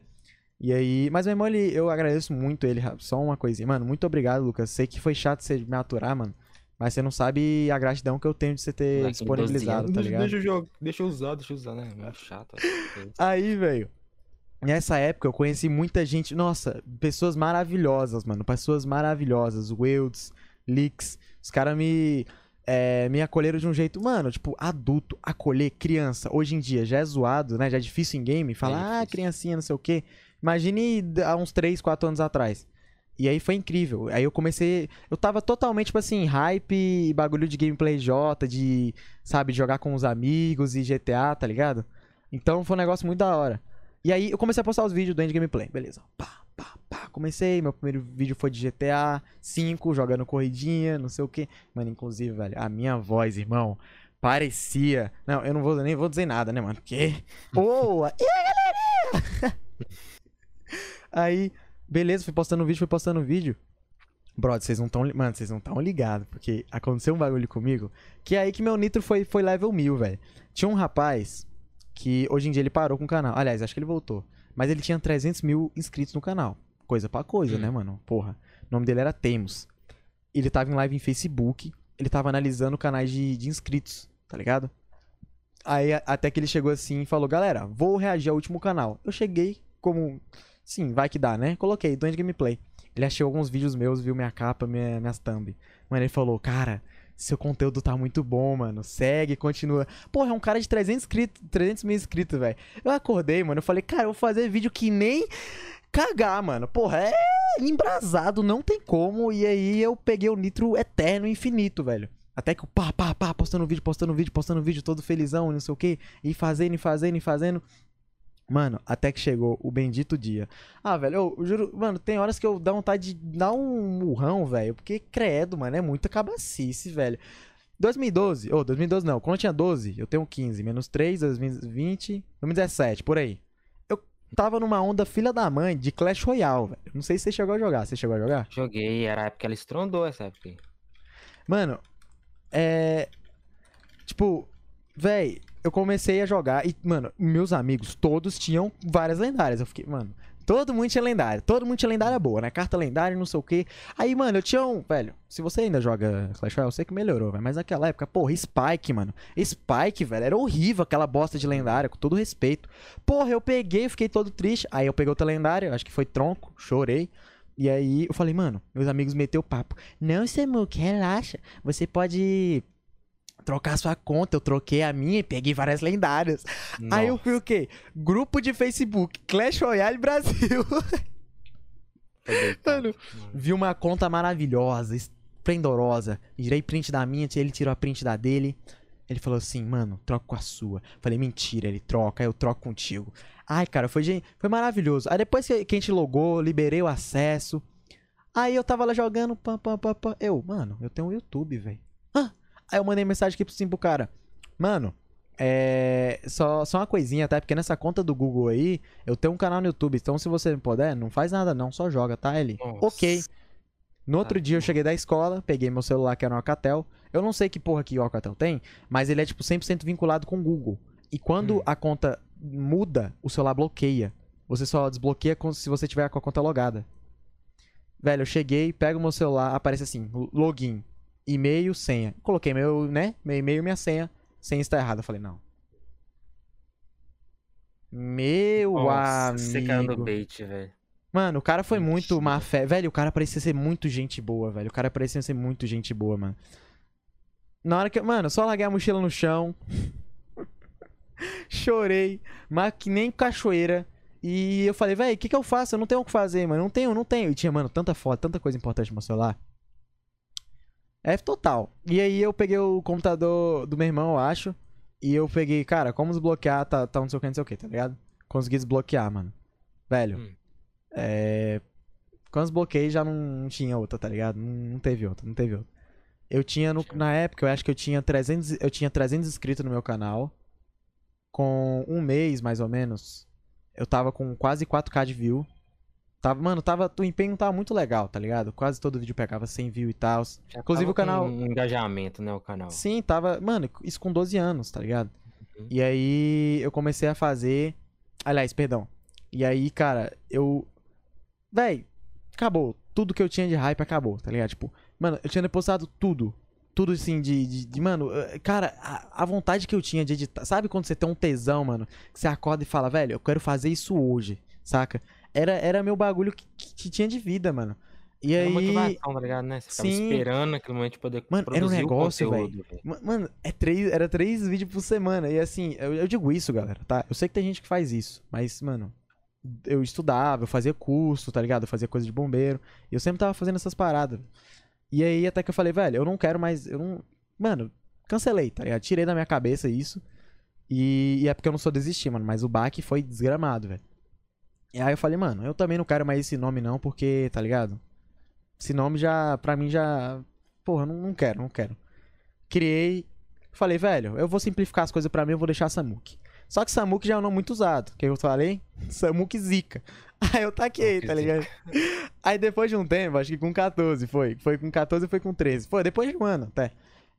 E aí. Mas meu irmão, ele, eu agradeço muito ele. Só uma coisinha. Mano, muito obrigado, Lucas. Sei que foi chato você me aturar, mano. Mas você não sabe a gratidão que eu tenho de você ter disponibilizado, 12 tá ligado? Deixa eu, jogar, deixa eu usar, deixa eu usar, né? É chato. ó. Aí, velho. Nessa época eu conheci muita gente. Nossa, pessoas maravilhosas, mano. Pessoas maravilhosas. Wilds, Leaks. Os caras me. é, me acolheram de um jeito. Mano, tipo, adulto, acolher criança. Hoje em dia já é zoado, né? Já é difícil em game. Falar, ah, difícil. criancinha, não sei o quê. Imagine há uns 3, 4 anos atrás. E aí foi incrível. Aí eu comecei. Eu tava totalmente, tipo assim, hype e bagulho de gameplay J, de, sabe, jogar com os amigos e GTA, tá ligado? Então foi um negócio muito da hora. E aí eu comecei a postar os vídeos do End Gameplay. Beleza. Pá, pá, pá. Comecei. Meu primeiro vídeo foi de GTA 5, jogando corridinha, não sei o que. Mano, inclusive, velho, a minha voz, irmão, parecia. Não, eu não vou nem vou dizer nada, né, mano? Porque. Boa! E aí, galerinha? aí, beleza, fui postando vídeo, fui postando vídeo. Brother, vocês não estão. Mano, vocês não estão ligados. Porque aconteceu um bagulho comigo. Que é aí que meu nitro foi, foi level 1000, velho. Tinha um rapaz que hoje em dia ele parou com o canal. Aliás, acho que ele voltou. Mas ele tinha 300 mil inscritos no canal. Coisa pra coisa, Hum. né, mano? Porra. O nome dele era Temos. Ele tava em live em Facebook. Ele tava analisando canais de, de inscritos, tá ligado? Aí até que ele chegou assim e falou: Galera, vou reagir ao último canal. Eu cheguei como. Sim, vai que dá, né? Coloquei, Doente Gameplay. Ele achou alguns vídeos meus, viu minha capa, minha, minhas thumb. Mano, ele falou: Cara, seu conteúdo tá muito bom, mano. Segue, continua. Porra, é um cara de 300, inscritos, 300 mil inscritos, velho. Eu acordei, mano. Eu falei: Cara, eu vou fazer vídeo que nem cagar, mano. Porra, é embrasado, não tem como. E aí eu peguei o nitro eterno, infinito, velho. Até que eu pá, pá, pá, postando vídeo, postando vídeo, postando vídeo, todo felizão, não sei o quê. E fazendo, e fazendo, e fazendo. Mano, até que chegou o bendito dia. Ah, velho, eu, eu juro, mano, tem horas que eu dá vontade de dar um murrão, velho. Porque, credo, mano, é muita cabacice, velho. 2012, ou oh, 2012 não, quando eu tinha 12, eu tenho 15, menos 3, 2020, 2017, por aí. Eu tava numa onda filha da mãe de Clash Royale, velho. Não sei se você chegou a jogar. Você chegou a jogar? Joguei, era a época que ela estrondou essa época. Mano, é. Tipo, véi, eu comecei a jogar e, mano, meus amigos todos tinham várias lendárias. Eu fiquei, mano, todo mundo tinha lendária. Todo mundo tinha lendária boa, né? Carta lendária, não sei o quê. Aí, mano, eu tinha um. Velho, se você ainda joga Clash Royale, eu sei que melhorou, velho. Mas naquela época, porra, Spike, mano. Spike, velho, era horrível aquela bosta de lendária, com todo respeito. Porra, eu peguei, fiquei todo triste. Aí eu peguei outra lendária, acho que foi tronco, chorei. E aí eu falei, mano, meus amigos meteu o papo. Não, Samuque, relaxa. Você pode trocar sua conta. Eu troquei a minha e peguei várias lendárias. Nossa. Aí eu fui o quê? Grupo de Facebook, Clash Royale Brasil. Mano, vi uma conta maravilhosa, esplendorosa. Tirei print da minha, ele tirou a print da dele. Ele falou assim, mano, troco com a sua. Falei, mentira, ele troca, eu troco contigo. Ai, cara, foi, foi maravilhoso. Aí depois que, que a gente logou, liberei o acesso. Aí eu tava lá jogando, pam, pam, pam, pam. Eu, mano, eu tenho um YouTube, velho. Aí eu mandei mensagem aqui assim pro cara. Mano, é. Só, só uma coisinha, tá? Porque nessa conta do Google aí, eu tenho um canal no YouTube. Então, se você não puder, não faz nada, não. Só joga, tá? Ele. Nossa. Ok. No outro dia eu cheguei da escola, peguei meu celular que era um Alcatel. Eu não sei que porra que o Alcatel tem, mas ele é tipo 100% vinculado com o Google. E quando hum. a conta muda, o celular bloqueia. Você só desbloqueia se você tiver com a conta logada. Velho, eu cheguei, pego meu celular, aparece assim, login e-mail, senha. Coloquei meu, né? Meu e-mail, minha senha. Senha está errada. Eu falei, não. Meu Nossa, amigo. Você caiu no bait, velho. Mano, o cara foi muito má fé. Velho, o cara parecia ser muito gente boa, velho. O cara parecia ser muito gente boa, mano. Na hora que. Mano, só larguei a mochila no chão. Chorei. Mas que nem cachoeira. E eu falei, velho, o que, que eu faço? Eu não tenho o que fazer, mano. Não tenho, não tenho. E tinha, mano, tanta foto, tanta coisa importante no meu celular. F total. E aí eu peguei o computador do meu irmão, eu acho. E eu peguei, cara, como desbloquear, tá, tá não sei o que, não sei o que, tá ligado? Consegui desbloquear, mano. Velho. Hum. É. Quando desbloqueei já não, tinha outra, tá ligado? Não, não, teve outra, não teve outra. Eu tinha, no, na época, eu acho que eu tinha 300, eu tinha 300 inscritos no meu canal. Com um mês, mais ou menos, eu tava com quase 4k de view. Tava, mano, tava, o empenho tava muito legal, tá ligado? Quase todo vídeo pegava 100 views e tal. Inclusive o canal. Um engajamento, né? O canal. Sim, tava. Mano, isso com 12 anos, tá ligado? Uhum. E aí eu comecei a fazer. Aliás, perdão. E aí, cara, eu. Véi, acabou. Tudo que eu tinha de hype acabou, tá ligado? Tipo, mano, eu tinha depositado tudo. Tudo assim de. de, de mano, eh, cara, a, a, vontade que eu tinha de editar. Sabe quando você tem um tesão, mano? Que você acorda e fala, velho, eu quero fazer isso hoje, saca? Era, era meu bagulho que, que tinha de vida, mano. E era aí. motivação, tá ligado, né? Você ficava Sim. esperando aquele momento de poder Mano, era um negócio, velho. Mano, é três, era três vídeos por semana. E assim, eu, eu digo isso, galera, tá? Eu sei que tem gente que faz isso, mas, mano, eu estudava, eu fazia curso, tá ligado? Eu fazia coisa de bombeiro. E eu sempre tava fazendo essas paradas. E aí até que eu falei, velho, eu não quero mais. Eu não. Mano, cancelei, tá ligado? Tirei da minha cabeça isso. E, e é porque eu não sou desistir, mano. Mas o baque foi desgramado, velho. E aí eu falei, mano, eu também não quero mais esse nome não, porque, tá ligado? Esse nome já, pra mim já. Porra, não, não quero, não quero. Criei. Falei, velho, eu vou simplificar as coisas pra mim, eu vou deixar Samuki. Só que Samuki já é um nome muito usado. O que eu falei? Samuki Zika. Aí eu taquei, tá ligado? Aí depois de um tempo, acho que com 14 foi. Foi com 14 e foi com 13. Foi, depois de um ano até.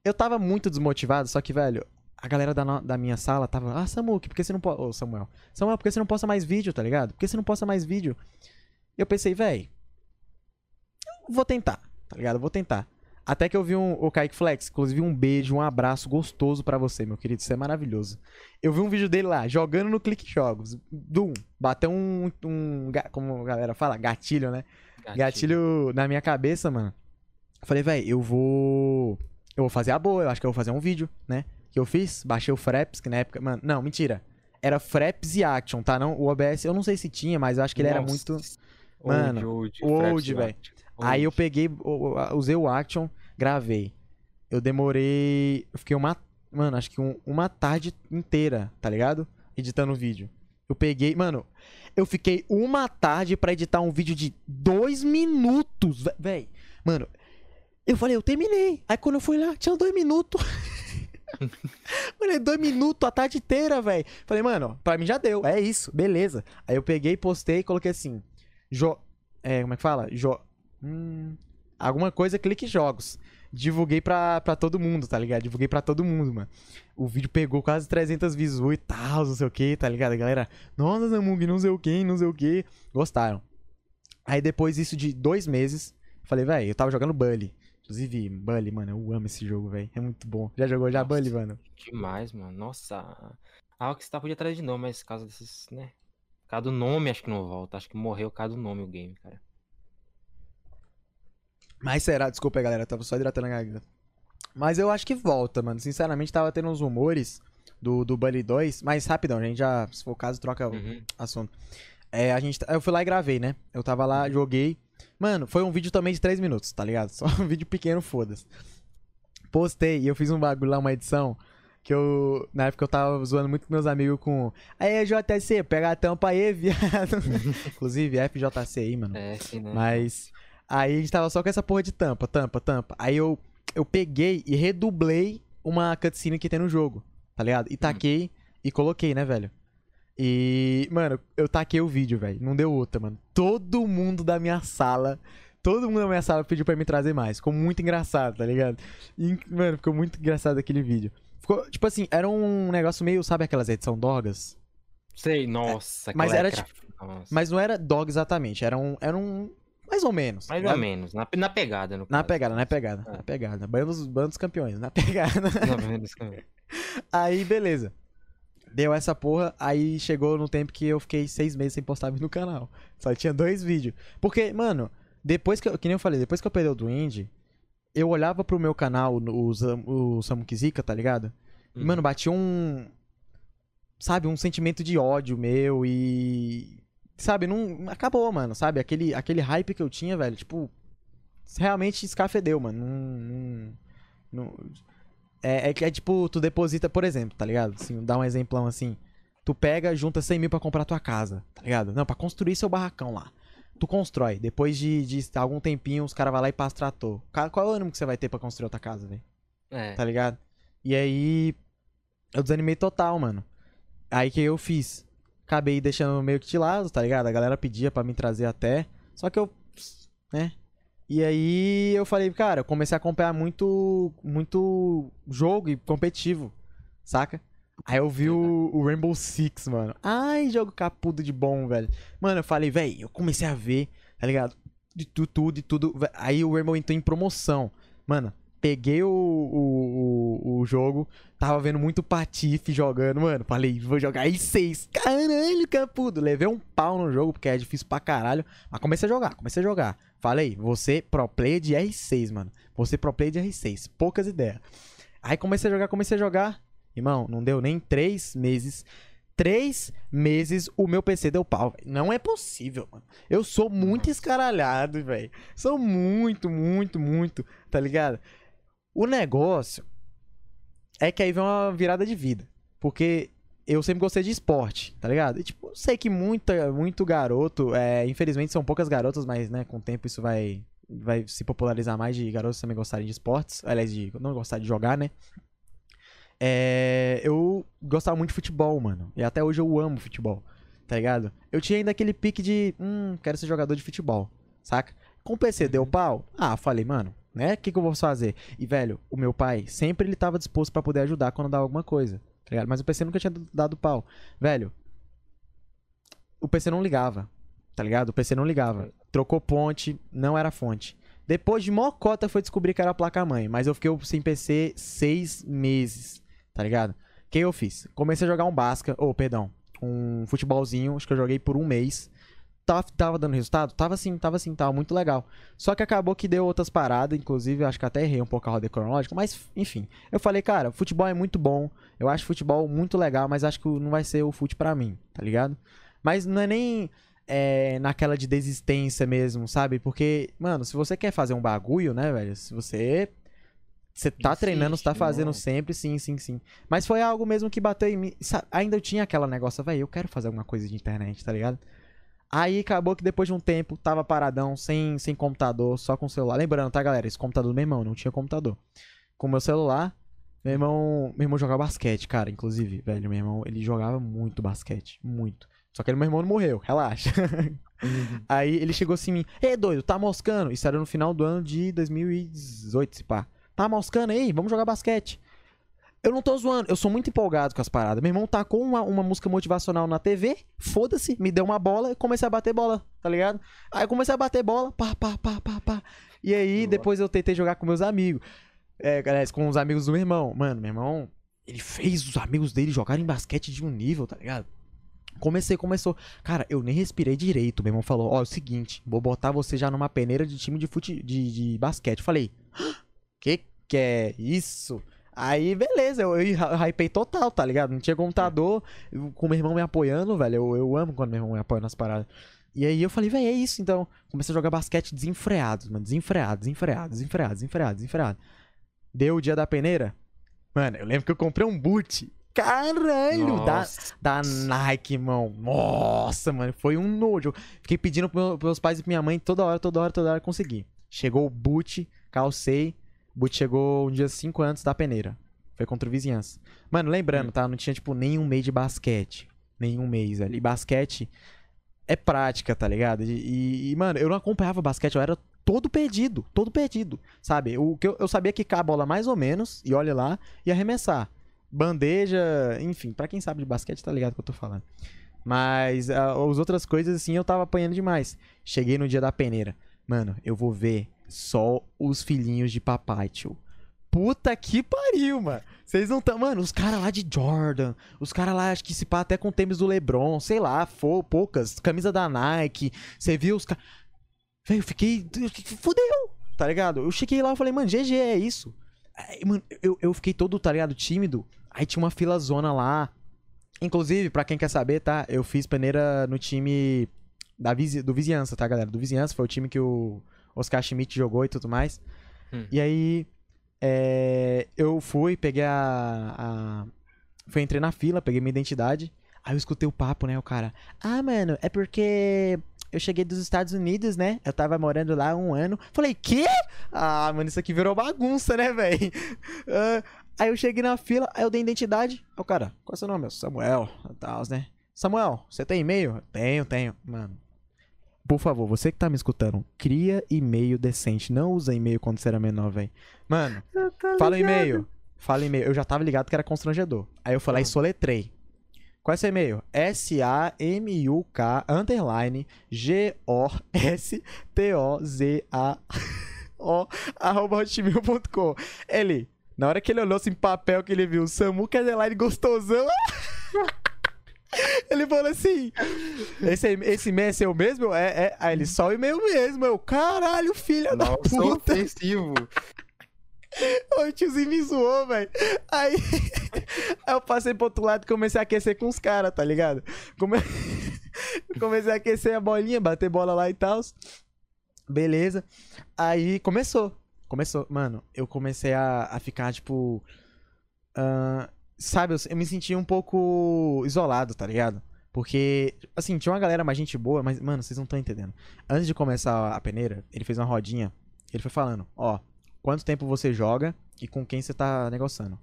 Eu tava muito desmotivado, só que, velho, a galera da, no, da minha sala tava, ah, Samuel, por que você não pode. Ô, oh, Samuel. Samuel, por que você não posta mais vídeo, tá ligado? Por que você não posta mais vídeo? Eu pensei, velho, vou tentar, tá ligado? Vou tentar. Até que eu vi um, o Kaique Flex, inclusive um beijo, um abraço gostoso para você, meu querido. Isso é maravilhoso. Eu vi um vídeo dele lá, jogando no Clique Jogos. Doom. Bateu um, um. Como a galera fala, gatilho, né? Gatilho, gatilho na minha cabeça, mano. Eu falei, velho, eu vou. Eu vou fazer a boa, eu acho que eu vou fazer um vídeo, né? Que eu fiz, baixei o Fraps, que na época. Mano, não, mentira. Era Fraps e Action, tá? Não, o OBS eu não sei se tinha, mas eu acho que ele Nossa. era muito. Mano, old, old, velho. Aí eu peguei, usei o Action, gravei. Eu demorei. Eu fiquei uma. Mano, acho que um, uma tarde inteira, tá ligado? Editando o vídeo. Eu peguei, mano, eu fiquei uma tarde pra editar um vídeo de dois minutos, véi. Mano, eu falei, eu terminei. Aí quando eu fui lá, tinha dois minutos. Falei, dois minutos a tarde inteira, velho. Falei, mano, pra mim já deu. É isso, beleza. Aí eu peguei, postei e coloquei assim. Jo... É, como é que fala? Jo... Hum, alguma coisa, clique jogos. Divulguei pra, pra todo mundo, tá ligado? Divulguei pra todo mundo, mano. O vídeo pegou quase 300 visuais e tal, não sei o que, tá ligado? A galera, nossa, Zamung, não sei o que, não sei o que. Gostaram. Aí depois disso de dois meses, falei, velho, eu tava jogando Bully. Inclusive, Bully, mano, eu amo esse jogo, velho. É muito bom. Já jogou já Nossa. Bully, mano? Demais, mano. Nossa. A Rockstar podia trazer de novo, mas por causa desses, né? Por causa do nome, acho que não volta. Acho que morreu por causa do nome o game, cara. Mas será? Desculpa aí, galera. Tava só hidratando a garganta. Mas eu acho que volta, mano. Sinceramente, tava tendo uns rumores do, do Bully 2. Mas rapidão, a gente já, se for o caso, troca Uhum. assunto. É, a gente, eu fui lá e gravei, né? Eu tava lá, joguei. Mano, foi um vídeo também de 3 minutos, tá ligado? Só um vídeo pequeno, foda-se. Postei e eu fiz um bagulho lá, uma edição. Que eu, na época eu tava zoando muito com meus amigos com. Aí, JC, pega a tampa aí, viado. Inclusive, FJC aí, mano. É, sim, né? Mas aí a gente tava só com essa porra de tampa, tampa, tampa. Aí eu, eu peguei e redublei uma cutscene que tem no jogo, tá ligado? E taquei e coloquei, né, velho? E, mano, eu taquei o vídeo, velho. Não deu outra, mano. Todo mundo da minha sala, todo mundo da minha sala pediu pra me trazer mais. Ficou muito engraçado, tá ligado? E, mano, ficou muito engraçado aquele vídeo. Ficou, tipo assim, era um negócio meio, sabe aquelas edição Dogas? Sei, nossa. mas era é craft- Nossa. Mas não era Dog exatamente, era um, era um mais ou menos. Mais ligado? ou menos. Na, na pegada, no Na pegada, na pegada, É. na pegada. Bando dos, bando dos campeões, na pegada. Na que- Aí, beleza. Deu essa porra, aí chegou no tempo que eu fiquei seis meses sem postar vídeo no canal. Só tinha dois vídeos. Porque, mano, depois que eu, que nem eu falei, depois que eu perdi o Duende, eu olhava pro meu canal, o, o Samukizika, tá ligado? E, Uhum. mano, batia um. Sabe, um sentimento de ódio meu e. Sabe, não. Acabou, mano, sabe? Aquele, aquele hype que eu tinha, velho, tipo. Realmente escafedeu, mano. Não. não, não- é, é que é tipo, tu deposita, por exemplo, tá ligado? Assim, dá um exemplão assim. Tu pega, junta 100 mil pra comprar tua casa, tá ligado? Não, pra construir seu barracão lá. Tu constrói. Depois de, de algum tempinho, os caras vão lá e passam trator. Qual é o ânimo que você vai ter pra construir outra casa, velho? É. tá ligado? E aí eu desanimei total, mano. Aí que eu fiz? Acabei deixando meio que de lado, tá ligado? A galera pedia pra me trazer até. Só que eu, né? E aí eu falei, cara, eu comecei a acompanhar muito muito jogo e competitivo, saca? Aí eu vi o, o Rainbow Six, mano. Ai, jogo capudo de bom, velho. Mano, eu falei, velho, eu comecei a ver, tá ligado? De tudo, tudo, de tudo. Aí o Rainbow entrou em promoção. Mano, peguei o, o, o, jogo, tava vendo muito Patife jogando, mano. Falei, vou jogar R6. Caralho, capudo. Levei um pau no jogo, porque é difícil pra caralho. Mas comecei a jogar, comecei a jogar. Falei, você pro player de R6, mano. Você pro player de R6. Poucas ideias. Aí comecei a jogar, comecei a jogar. Irmão, não deu nem três meses. Três meses o meu PC deu pau, velho. Não é possível, mano. Eu sou muito escaralhado, velho. Sou muito, muito, muito, tá ligado? O negócio é que aí vem uma virada de vida. Porque eu sempre gostei de esporte, tá ligado? E, tipo, sei que muita, muito garoto, é, infelizmente são poucas garotas, mas, né, com o tempo isso vai, vai se popularizar mais de garotos também gostarem de esportes. Aliás, de não gostar de jogar, né? É, eu gostava muito de futebol, mano. E até hoje eu amo futebol, tá ligado? Eu tinha ainda aquele pique de, hum, quero ser jogador de futebol, saca? Com o PC deu pau? Ah, falei, mano, né? O que, que eu vou fazer? E, velho, o meu pai sempre ele tava disposto pra poder ajudar quando dava alguma coisa, tá ligado? Mas o PC nunca tinha dado pau. Velho, o PC não ligava, tá ligado? O PC não ligava. Trocou ponte, não era fonte. Depois de mocota foi descobrir que era placa-mãe, mas eu fiquei sem PC seis meses, tá ligado? O que eu fiz? Comecei a jogar um basca, ou perdão, um futebolzinho, acho que eu joguei por um mês. Tava, tava dando resultado? Tava sim, tava sim, tava muito legal. Só que acabou que deu outras paradas, inclusive acho que até errei um pouco a roda cronológica, mas enfim. Eu falei, cara, futebol é muito bom, eu acho futebol muito legal, mas acho que não vai ser o fute pra mim, tá ligado? Mas não é nem é, naquela de desistência mesmo, sabe? Porque, mano, se você quer fazer um bagulho, né, velho? Se você Você tá treinando, você tá Insiste, fazendo não. sempre, sim, sim, sim. Mas foi algo mesmo que bateu em mim. Ainda eu tinha aquela negócio, velho, eu quero fazer alguma coisa de internet, tá ligado? Aí acabou que depois de um tempo, tava paradão, sem, sem computador, só com celular. Lembrando, tá, galera? Esse computador do meu irmão, não tinha computador. Com meu celular, meu irmão, meu irmão jogava basquete, cara, inclusive, velho, meu irmão, ele jogava muito basquete, muito. Só que meu irmão não morreu, relaxa. Aí ele chegou assim em mim, Ei, doido, tá moscando? Isso era no final do ano de 2018, se pá. Tá moscando aí? Vamos jogar basquete. Eu não tô zoando, eu sou muito empolgado com as paradas. Meu irmão tacou uma, uma música motivacional na TV, foda-se, me deu uma bola e comecei a bater bola, tá ligado? Aí eu comecei a bater bola, pá, pá, pá, pá, pá. E aí Boa. depois eu tentei jogar com meus amigos. É, aliás, com os amigos do meu irmão. Mano, meu irmão, ele fez os amigos dele jogarem basquete de um nível, tá ligado? Comecei, começou. Cara, eu nem respirei direito. Meu irmão falou: Ó, é o seguinte, vou botar você já numa peneira de time de, fute... de, de basquete. Eu falei: Que que é isso? Aí, beleza, eu, eu hypei total, tá ligado? Não tinha computador, eu- com meu irmão me apoiando, velho. Eu, eu amo quando meu irmão me apoia nas paradas. E aí eu falei, velho, é isso então. Comecei a jogar basquete desenfreado, mano. Desenfreado, desenfreado, desenfreado, desenfreado, desenfreado. Deu o dia da peneira. Mano, eu lembro que eu comprei um boot. Caralho! Da, Nossa. da Nike, irmão. Nossa, mano, foi um nojo. Fiquei pedindo pros meu- pros meus pais e pra minha mãe toda hora, toda hora, toda hora consegui. Chegou o boot, calcei. O boot chegou um dia 5 antes da peneira. Foi contra o vizinhança. Mano, lembrando, tá? Não tinha, tipo, nenhum mês de basquete. Nenhum mês, velho. E basquete é prática, tá ligado? E, e- e, mano, eu não acompanhava basquete, eu era todo perdido, todo perdido, sabe? O que eu, eu sabia quicar a bola mais ou menos, e olha lá, e arremessar. Bandeja, enfim, pra quem sabe de basquete tá ligado o que eu tô falando. Mas ah, as outras coisas, assim, eu tava apanhando demais. Cheguei no dia da peneira. Mano, eu vou ver só os filhinhos de papai, tio. Puta que pariu, mano. Vocês não estão. Mano, os caras lá de Jordan. Os caras lá, acho que se pá até com tênis do LeBron. Sei lá, fo- poucas. Camisa da Nike. Você viu os caras. Velho, eu fiquei. Fudeu, tá ligado? Eu cheguei lá e falei, mano, GG, é isso. Aí, mano, eu, eu fiquei todo, tá ligado, tímido. Aí tinha uma fila zona lá. Inclusive, pra quem quer saber, tá? Eu fiz peneira no time da vizi- do Vizinhança, tá, galera? Do Vizinhança foi o time que o Oscar Schmidt jogou e tudo mais. Hum. E aí, é, eu fui, peguei a, a. Fui, entrei na fila, peguei minha identidade. Aí eu escutei o papo, né? O cara. Ah, mano, é porque eu cheguei dos Estados Unidos, né? Eu tava morando lá um ano. Falei, quê? Ah, mano, isso aqui virou bagunça, né, velho? Ah, aí eu cheguei na fila, aí eu dei identidade. Aí o cara, qual é o seu nome? Eu, Samuel, tal, né? Samuel, você tem e-mail? Tenho, tenho. Mano, por favor, você que tá me escutando, cria e-mail decente. Não usa e-mail quando você era menor, velho. Mano, fala e-mail. Fala e-mail. Eu já tava ligado que era constrangedor. Aí eu falei, Ah. soletrei. Qual é seu e-mail? S-A-M-U-K underline G-O-S-T-O-Z-A-O arroba hotmail.com. Ele, na hora que ele olhou assim papel que ele viu, Samuca underline gostosão. Ele falou assim: Esse, esse é seu mesmo? É, é. Aí ele, só o e-mail mesmo. Eu, caralho, filha da Nossa, puta. ofensivo. O tiozinho me zoou, velho. Aí, aí eu passei pro outro lado e comecei a aquecer com os caras, tá ligado? Come... comecei a aquecer a bolinha, bater bola lá e tal. Beleza. Aí começou. Começou. Mano, eu comecei a, a ficar, tipo. ah, sabe, eu, eu me senti um pouco isolado, tá ligado? Porque, assim, tinha uma galera mais gente boa, mas, mano, vocês não estão entendendo. Antes de começar a peneira, ele fez uma rodinha. Ele foi falando: Ó, quanto tempo você joga e com quem você tá negociando.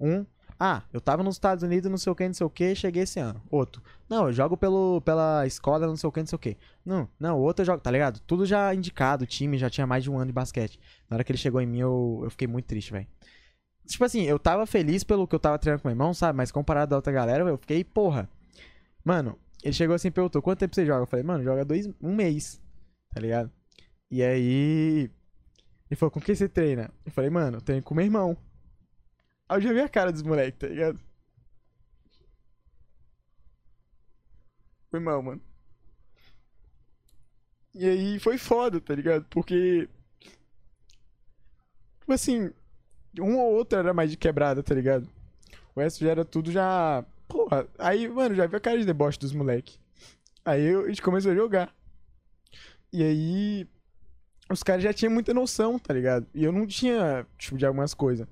Um, ah, eu tava nos Estados Unidos, não sei o que, não sei o que, cheguei esse ano. Outro, não, eu jogo pelo, pela escola, não sei o que, não sei o que. Não, não, o outro eu jogo, tá ligado? Tudo já indicado, o time já tinha mais de um ano de basquete. Na hora que ele chegou em mim, eu, eu fiquei muito triste, velho. Tipo assim, eu tava feliz pelo que eu tava treinando com meu irmão, sabe? Mas comparado da outra galera, eu fiquei, porra. Mano, ele chegou assim e perguntou, quanto tempo você joga? Eu falei, mano, joga dois, um mês, tá ligado? E aí, ele falou, com quem você treina? Eu falei, mano, eu treino com meu irmão. Aí eu já vi a cara dos moleques, tá ligado? Foi mal, mano. E aí foi foda, tá ligado? Porque. Tipo assim, um ou outro era mais de quebrada, tá ligado? O resto já era tudo já. Porra, aí, mano, já vi a cara de deboche dos moleques. Aí eu- a gente começou a jogar. E aí. os caras já tinham muita noção, tá ligado? E eu não tinha, tipo, de algumas coisas.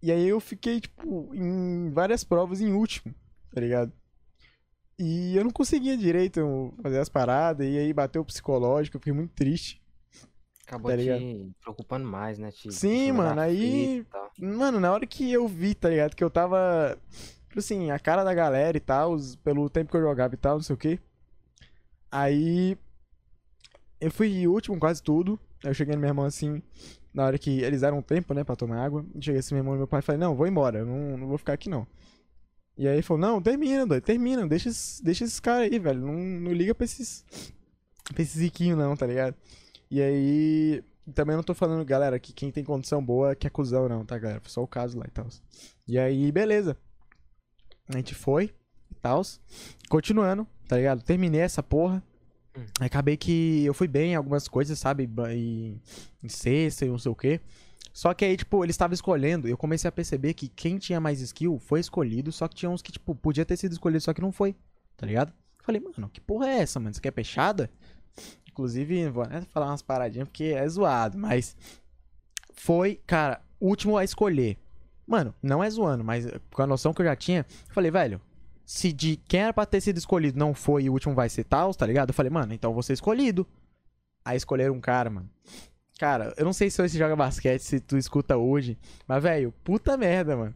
E aí eu fiquei, tipo, em várias provas em último, tá ligado? E eu não conseguia direito fazer as paradas, e aí bateu o psicológico, eu fiquei muito triste. Acabou Tá te preocupando mais, né? Te Sim, mais mano, aí-. Mano, na hora que eu vi, tá ligado? Que eu tava, tipo assim, a cara da galera e tal, pelo tempo que eu jogava e tal, não sei o quê. Aí eu fui último quase tudo. Aí eu cheguei no meu irmão assim, na hora que eles deram um tempo, né, pra tomar água. Cheguei assim, meu irmão e meu pai falei, não, vou embora, não, não vou ficar aqui não. E aí ele falou, não, termina, doido, termina, deixa, esses- deixa esses caras aí, velho. Não, não liga pra esses. pra esses riquinhos, não, tá ligado? E aí. Também não tô falando, galera, que quem tem condição boa que é cuzão, não, tá, galera? Foi só o caso lá e tal. E aí, beleza. A gente foi e tal. Continuando, tá ligado? Terminei essa porra. Hum. Acabei que eu fui bem em algumas coisas, sabe? Em, em sexta e não sei o quê. Só que aí, tipo, eles estavam escolhendo. e Eu comecei a perceber que quem tinha mais skill foi escolhido. Só que tinha uns que, tipo, podia ter sido escolhido, só que não foi. Tá ligado? Falei, mano, que porra é essa, mano? Você quer peixada? Inclusive, vou até falar umas paradinhas porque é zoado, mas. Foi, cara, o último a escolher. Mano, não é zoando, mas com a noção que eu já tinha, eu falei, velho, se de quem era pra ter sido escolhido não foi e o último vai ser tal, tá ligado? Eu falei, mano, então vou ser escolhido. Aí escolheram um cara, mano. Cara, eu não sei se você joga basquete, se tu escuta hoje, mas, velho, puta merda, mano.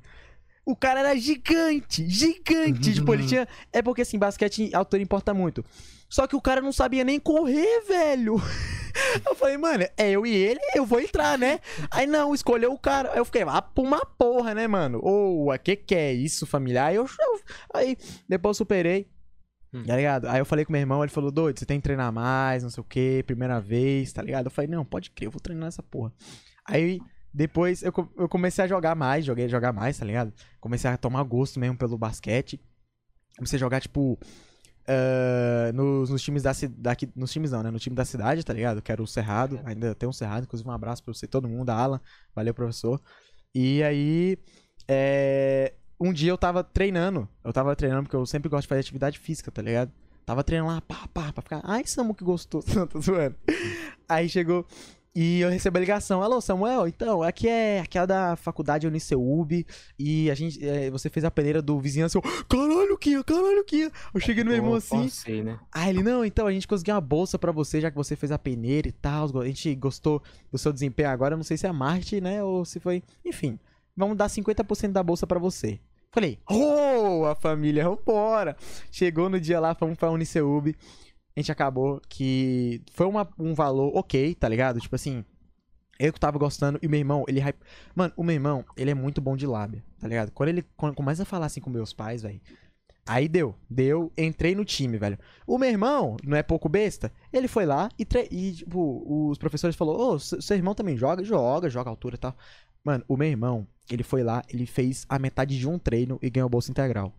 O cara era gigante, gigante. tipo, ele tinha. É porque assim, basquete, altura importa muito. Só que o cara não sabia nem correr, velho. Eu falei, mano, é eu e ele, eu vou entrar, né? Aí não, escolheu o cara. Aí eu fiquei, ah, pra uma porra, né, mano? Ô, a que que é isso, familiar? Aí eu, aí depois eu superei. Hum. Tá ligado? Aí eu falei com meu irmão, ele falou, doido, você tem que treinar mais, não sei o que, primeira vez, tá ligado? Eu falei, não, pode crer, eu vou treinar essa porra. Aí depois eu, eu comecei a jogar mais, joguei a jogar mais, tá ligado? Comecei a tomar gosto mesmo pelo basquete. Comecei a jogar, tipo, ah, nos, nos times da cidade. Nos times não, né? No time da cidade, tá ligado? Que era o Cerrado. Ainda tem um Cerrado, inclusive um abraço pra você, todo mundo, a Alan. Valeu, professor. E aí. é, Um dia eu tava treinando. Eu tava treinando porque eu sempre gosto de fazer atividade física, tá ligado? Tava treinando lá, pá, pá, pra ficar. Ai, Samu que gostou. Não, tô zoando. Aí chegou. E eu recebi a ligação. Alô, Samuel, então, aqui é aquela da faculdade Uniceub. E a gente. é, você fez a peneira do vizinhança. Eu, caralho, Kia, caralho, Kia. Eu cheguei no meu irmão assim. Sei, né? Aí ele, não, então a gente conseguiu uma bolsa pra você, já que você fez a peneira e tal. A gente gostou do seu desempenho agora. Não sei se é marketing, né? Ou se foi. Enfim, vamos dar 50% da bolsa pra você. Falei, oh, a família, vambora. Chegou no dia lá, fomos pra Uniceub. A gente acabou que foi uma- um valor ok, tá ligado? Tipo assim, eu que tava gostando e meu irmão, ele. hype- Mano, o meu irmão, ele é muito bom de lábia, tá ligado? Quando ele quando começa a falar assim com meus pais, velho. Aí deu, deu, entrei no time, velho. O meu irmão, não é pouco besta, ele foi lá e, tre- e tipo, os professores falaram, ô, seu seu irmão também joga? Joga, joga altura e tal. Mano, o meu irmão, ele foi lá, ele fez a metade de um treino e ganhou bolsa integral.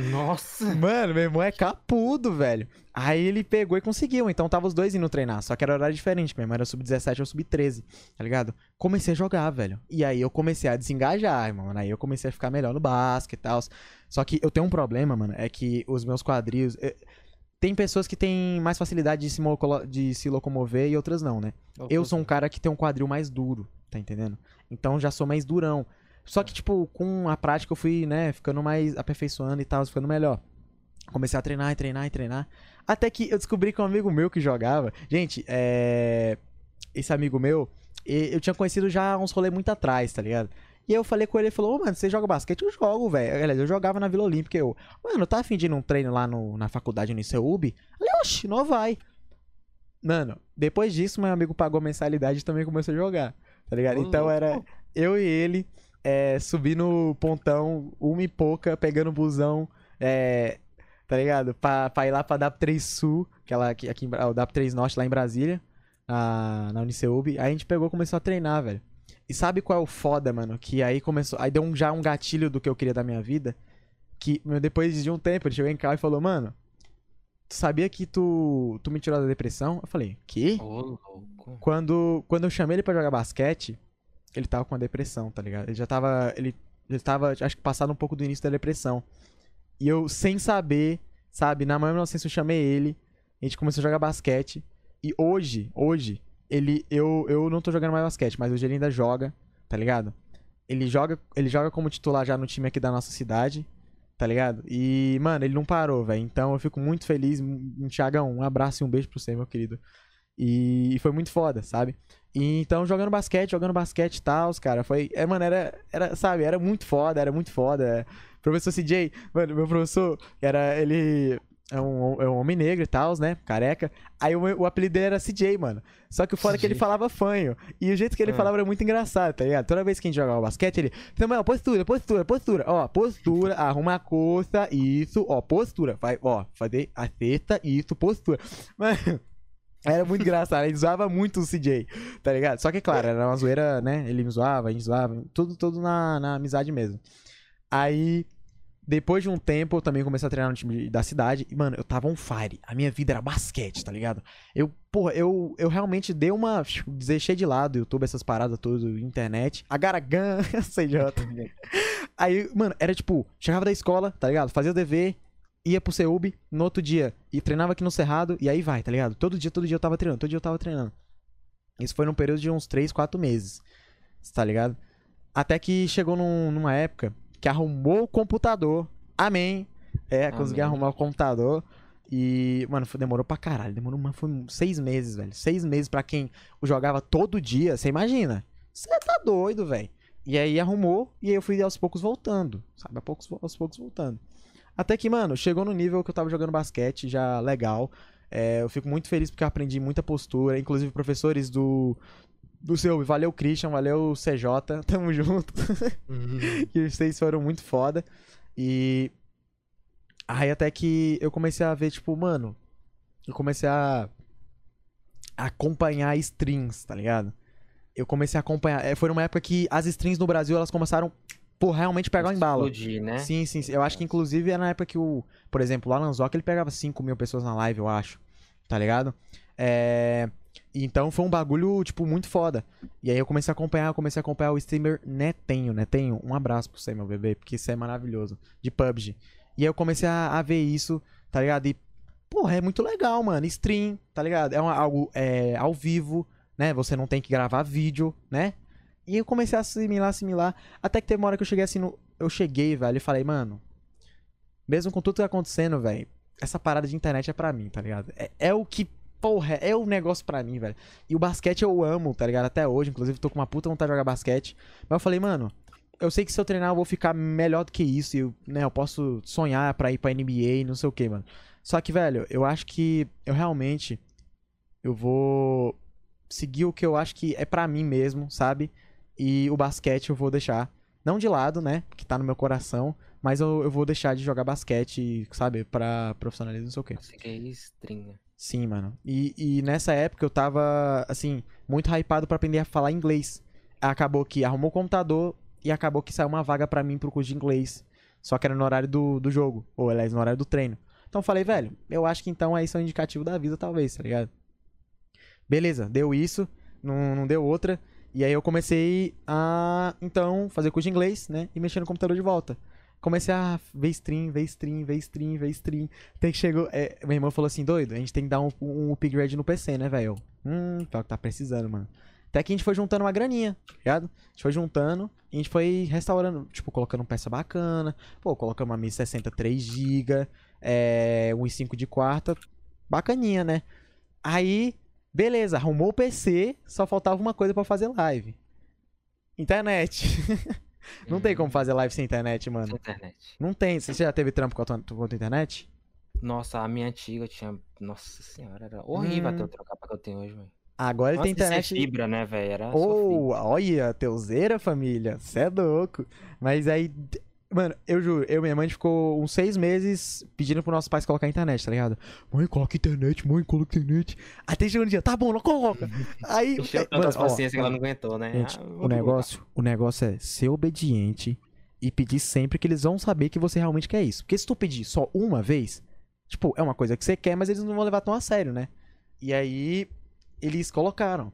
Nossa! Mano, meu irmão é capudo, velho. Aí ele pegou e conseguiu. Então tava os dois indo treinar. Só que era horário diferente. Meu irmão era sub-17 ou sub-13. Tá ligado? Comecei a jogar, velho. E aí eu comecei a desengajar, mano. Aí eu comecei a ficar melhor no basquete e tal. Só que eu tenho um problema, mano. É que os meus quadris. eh, Tem pessoas que têm mais facilidade de se, de se locomover e outras não, né? Eu sou um cara que tem um quadril mais duro, tá entendendo? Então já sou mais durão. Só que, tipo, com a prática eu fui, né, ficando mais aperfeiçoando e tal, ficando melhor. Comecei a treinar e treinar e treinar. Até que eu descobri que um amigo meu que jogava. Gente, é. Esse amigo meu, eu tinha conhecido já uns rolês muito atrás, tá ligado? E aí eu falei com ele, ele falou, ô, mano, você joga basquete? Eu jogo, velho. Aliás, eu jogava na Vila Olímpica. Eu, mano, tá afim de ir num treino lá no, na faculdade no ICEUB? Eu Falei, oxe, não vai. Mano, depois disso, meu amigo pagou mensalidade e também começou a jogar, tá ligado? Então era eu e ele é, subir no pontão, uma e pouca, pegando busão, é, tá ligado? Pra, pra ir lá pra DAP3 Sul, aquela, aqui, aqui em Bra- o DAP3 Norte lá em Brasília, na, na Uniceub. Aí a gente pegou e começou a treinar, velho. E sabe qual é o foda, mano? Que aí começou. Aí deu um, já um gatilho do que eu queria da minha vida. Que meu, depois de um tempo, ele chegou em casa e falou, mano. Tu sabia que tu, tu me tirou da depressão? Eu falei, que? Louco. Quando, quando eu chamei ele pra jogar basquete, ele tava com a depressão, tá ligado? Ele já tava. Ele, ele tava, acho que passado um pouco do início da depressão. E eu, sem saber, sabe, na maior inocência eu chamei ele. A gente começou a jogar basquete. E hoje, hoje, ele. Eu, eu não tô jogando mais basquete, mas hoje ele ainda joga, tá ligado? Ele joga, ele joga como titular já no time aqui da nossa cidade, tá ligado? E, mano, ele não parou, velho. Então eu fico muito feliz. Thiagão, um abraço e um beijo pra você, meu querido. E, foi muito foda, sabe? E, então, jogando basquete, jogando basquete e tal, cara, foi. É, mano, era, era, sabe, era muito foda, era muito foda. Professor CJ, mano, meu professor, era. Ele é um, é um homem negro e tal, né? Careca. Aí o, o apelido dele era CJ, mano. Só que o foda é que ele falava fanho. E o jeito que ele ah. falava era muito engraçado, tá ligado? Toda vez que a gente jogava basquete, ele. Mano, postura, postura, postura. Ó, postura, arruma a costa, isso, ó, postura. Vai, ó, fazer a cesta, isso, postura. Mano. Era muito engraçado, ele zoava muito o CJ, tá ligado? Só que, claro, era uma zoeira, né? Ele me zoava, a gente zoava, tudo, tudo na, na amizade mesmo. Aí, depois de um tempo, eu também comecei a treinar no time da cidade. E, mano, eu tava on fire. A minha vida era basquete, tá ligado? Eu, porra, eu, eu realmente dei uma. Deixei de lado YouTube, essas paradas todas, internet. Agaragan, CJ. Aí, mano, era tipo, chegava da escola, tá ligado? Fazia o dever, ia pro CEUB no outro dia. E treinava aqui no Cerrado, e aí vai, tá ligado? Todo dia, todo dia eu tava treinando, todo dia eu tava treinando. Isso foi num período de uns 3, 4 meses. Tá ligado? Até que chegou num, numa época que arrumou o computador. Amém. É, Amém. consegui arrumar o computador. E, mano, foi, demorou pra caralho. Demorou, mano, foi seis meses, velho. Seis meses pra quem jogava todo dia. Você imagina? Você tá doido, velho. E aí arrumou e aí eu fui aos poucos voltando. Sabe? Aos poucos, aos poucos voltando. Até que, mano, chegou no nível que eu tava jogando basquete já legal. É, eu fico muito feliz porque eu aprendi muita postura. Inclusive, professores do, do seu. Valeu, Christian. Valeu, CJ. Tamo junto. Uhum. e vocês foram muito foda. E. Aí até que eu comecei a ver, tipo, mano. Eu comecei a. acompanhar strings, tá ligado? Eu comecei a acompanhar. É, foi numa época que as strings no Brasil elas começaram por realmente pegar o embalo. Explodir, né? Sim, sim, sim. Eu acho que inclusive era na época que o. Por exemplo, o Alan Zoc, ele pegava 5 mil pessoas na live, eu acho. Tá ligado? É. Então foi um bagulho, tipo, muito foda. E aí eu comecei a acompanhar, comecei a acompanhar o streamer Netenho, Netenho. Um abraço pra você, meu bebê, porque isso é maravilhoso. De PUBG. E aí eu comecei a, a ver isso, tá ligado? E, porra, é muito legal, mano. Stream, tá ligado? É uma, algo é, ao vivo, né? Você não tem que gravar vídeo, né? E eu comecei a assimilar, assimilar. Até que teve uma hora que eu cheguei assim no. Eu cheguei, velho, e falei, mano. Mesmo com tudo que tá acontecendo, velho. Essa parada de internet é pra mim, tá ligado? É, é o que porra, é o negócio pra mim, velho. E o basquete eu amo, tá ligado? Até hoje, inclusive, tô com uma puta vontade de jogar basquete. Mas eu falei, mano, eu sei que se eu treinar eu vou ficar melhor do que isso. E eu, né, eu posso sonhar pra ir pra NBA e não sei o que, mano. Só que, velho, eu acho que eu realmente. Eu vou seguir o que eu acho que é pra mim mesmo, sabe? E o basquete eu vou deixar. Não de lado, né? Que tá no meu coração. Mas eu, eu vou deixar de jogar basquete, sabe? Pra profissionalismo, não sei o quê. Você quer string, Sim, mano. E, e nessa época eu tava, assim, muito hypado para aprender a falar inglês. Acabou que arrumou o computador e acabou que saiu uma vaga para mim pro curso de inglês. Só que era no horário do, do jogo, ou aliás, no horário do treino. Então eu falei, velho, eu acho que então é isso é um indicativo da vida, talvez, tá ligado? Beleza, deu isso, não, não deu outra. E aí eu comecei a, então, fazer curso de inglês, né? E mexer no computador de volta comecei a ver stream, ver stream, ver stream, ver stream. Até que chegou. É, minha irmã falou assim: doido, a gente tem que dar um, um upgrade no PC, né, velho? Hum, pior que tá precisando, mano. Até que a gente foi juntando uma graninha, tá ligado? A gente foi juntando e a gente foi restaurando, tipo, colocando peça bacana. Pô, colocamos uma 1060 3GB, é, um i5 de quarta. Bacaninha, né? Aí, beleza, arrumou o PC, só faltava uma coisa para fazer live. Internet. Não tem como fazer live sem internet, mano. Sem internet. Não tem. Você já teve trampo com a tua, com a tua internet? Nossa, a minha antiga tinha. Nossa senhora, era horrível hum. até eu trocar pra que eu tenho hoje, velho. Agora ele tem internet. fibra, né, velho? Era oh, olha, teuzeira, família. Você é louco. Mas aí Mano, eu juro, eu e minha mãe ficou uns seis meses pedindo pro nossos pais colocar a internet, tá ligado? Mãe, coloca internet, mãe, coloca internet. Até chegou um dia, tá bom, não coloca. Aí. Encheu é, tantas paciências que ela não aguentou, né? Gente, ah, o, negócio, o negócio é ser obediente e pedir sempre que eles vão saber que você realmente quer isso. Porque se tu pedir só uma vez, tipo, é uma coisa que você quer, mas eles não vão levar tão a sério, né? E aí, eles colocaram.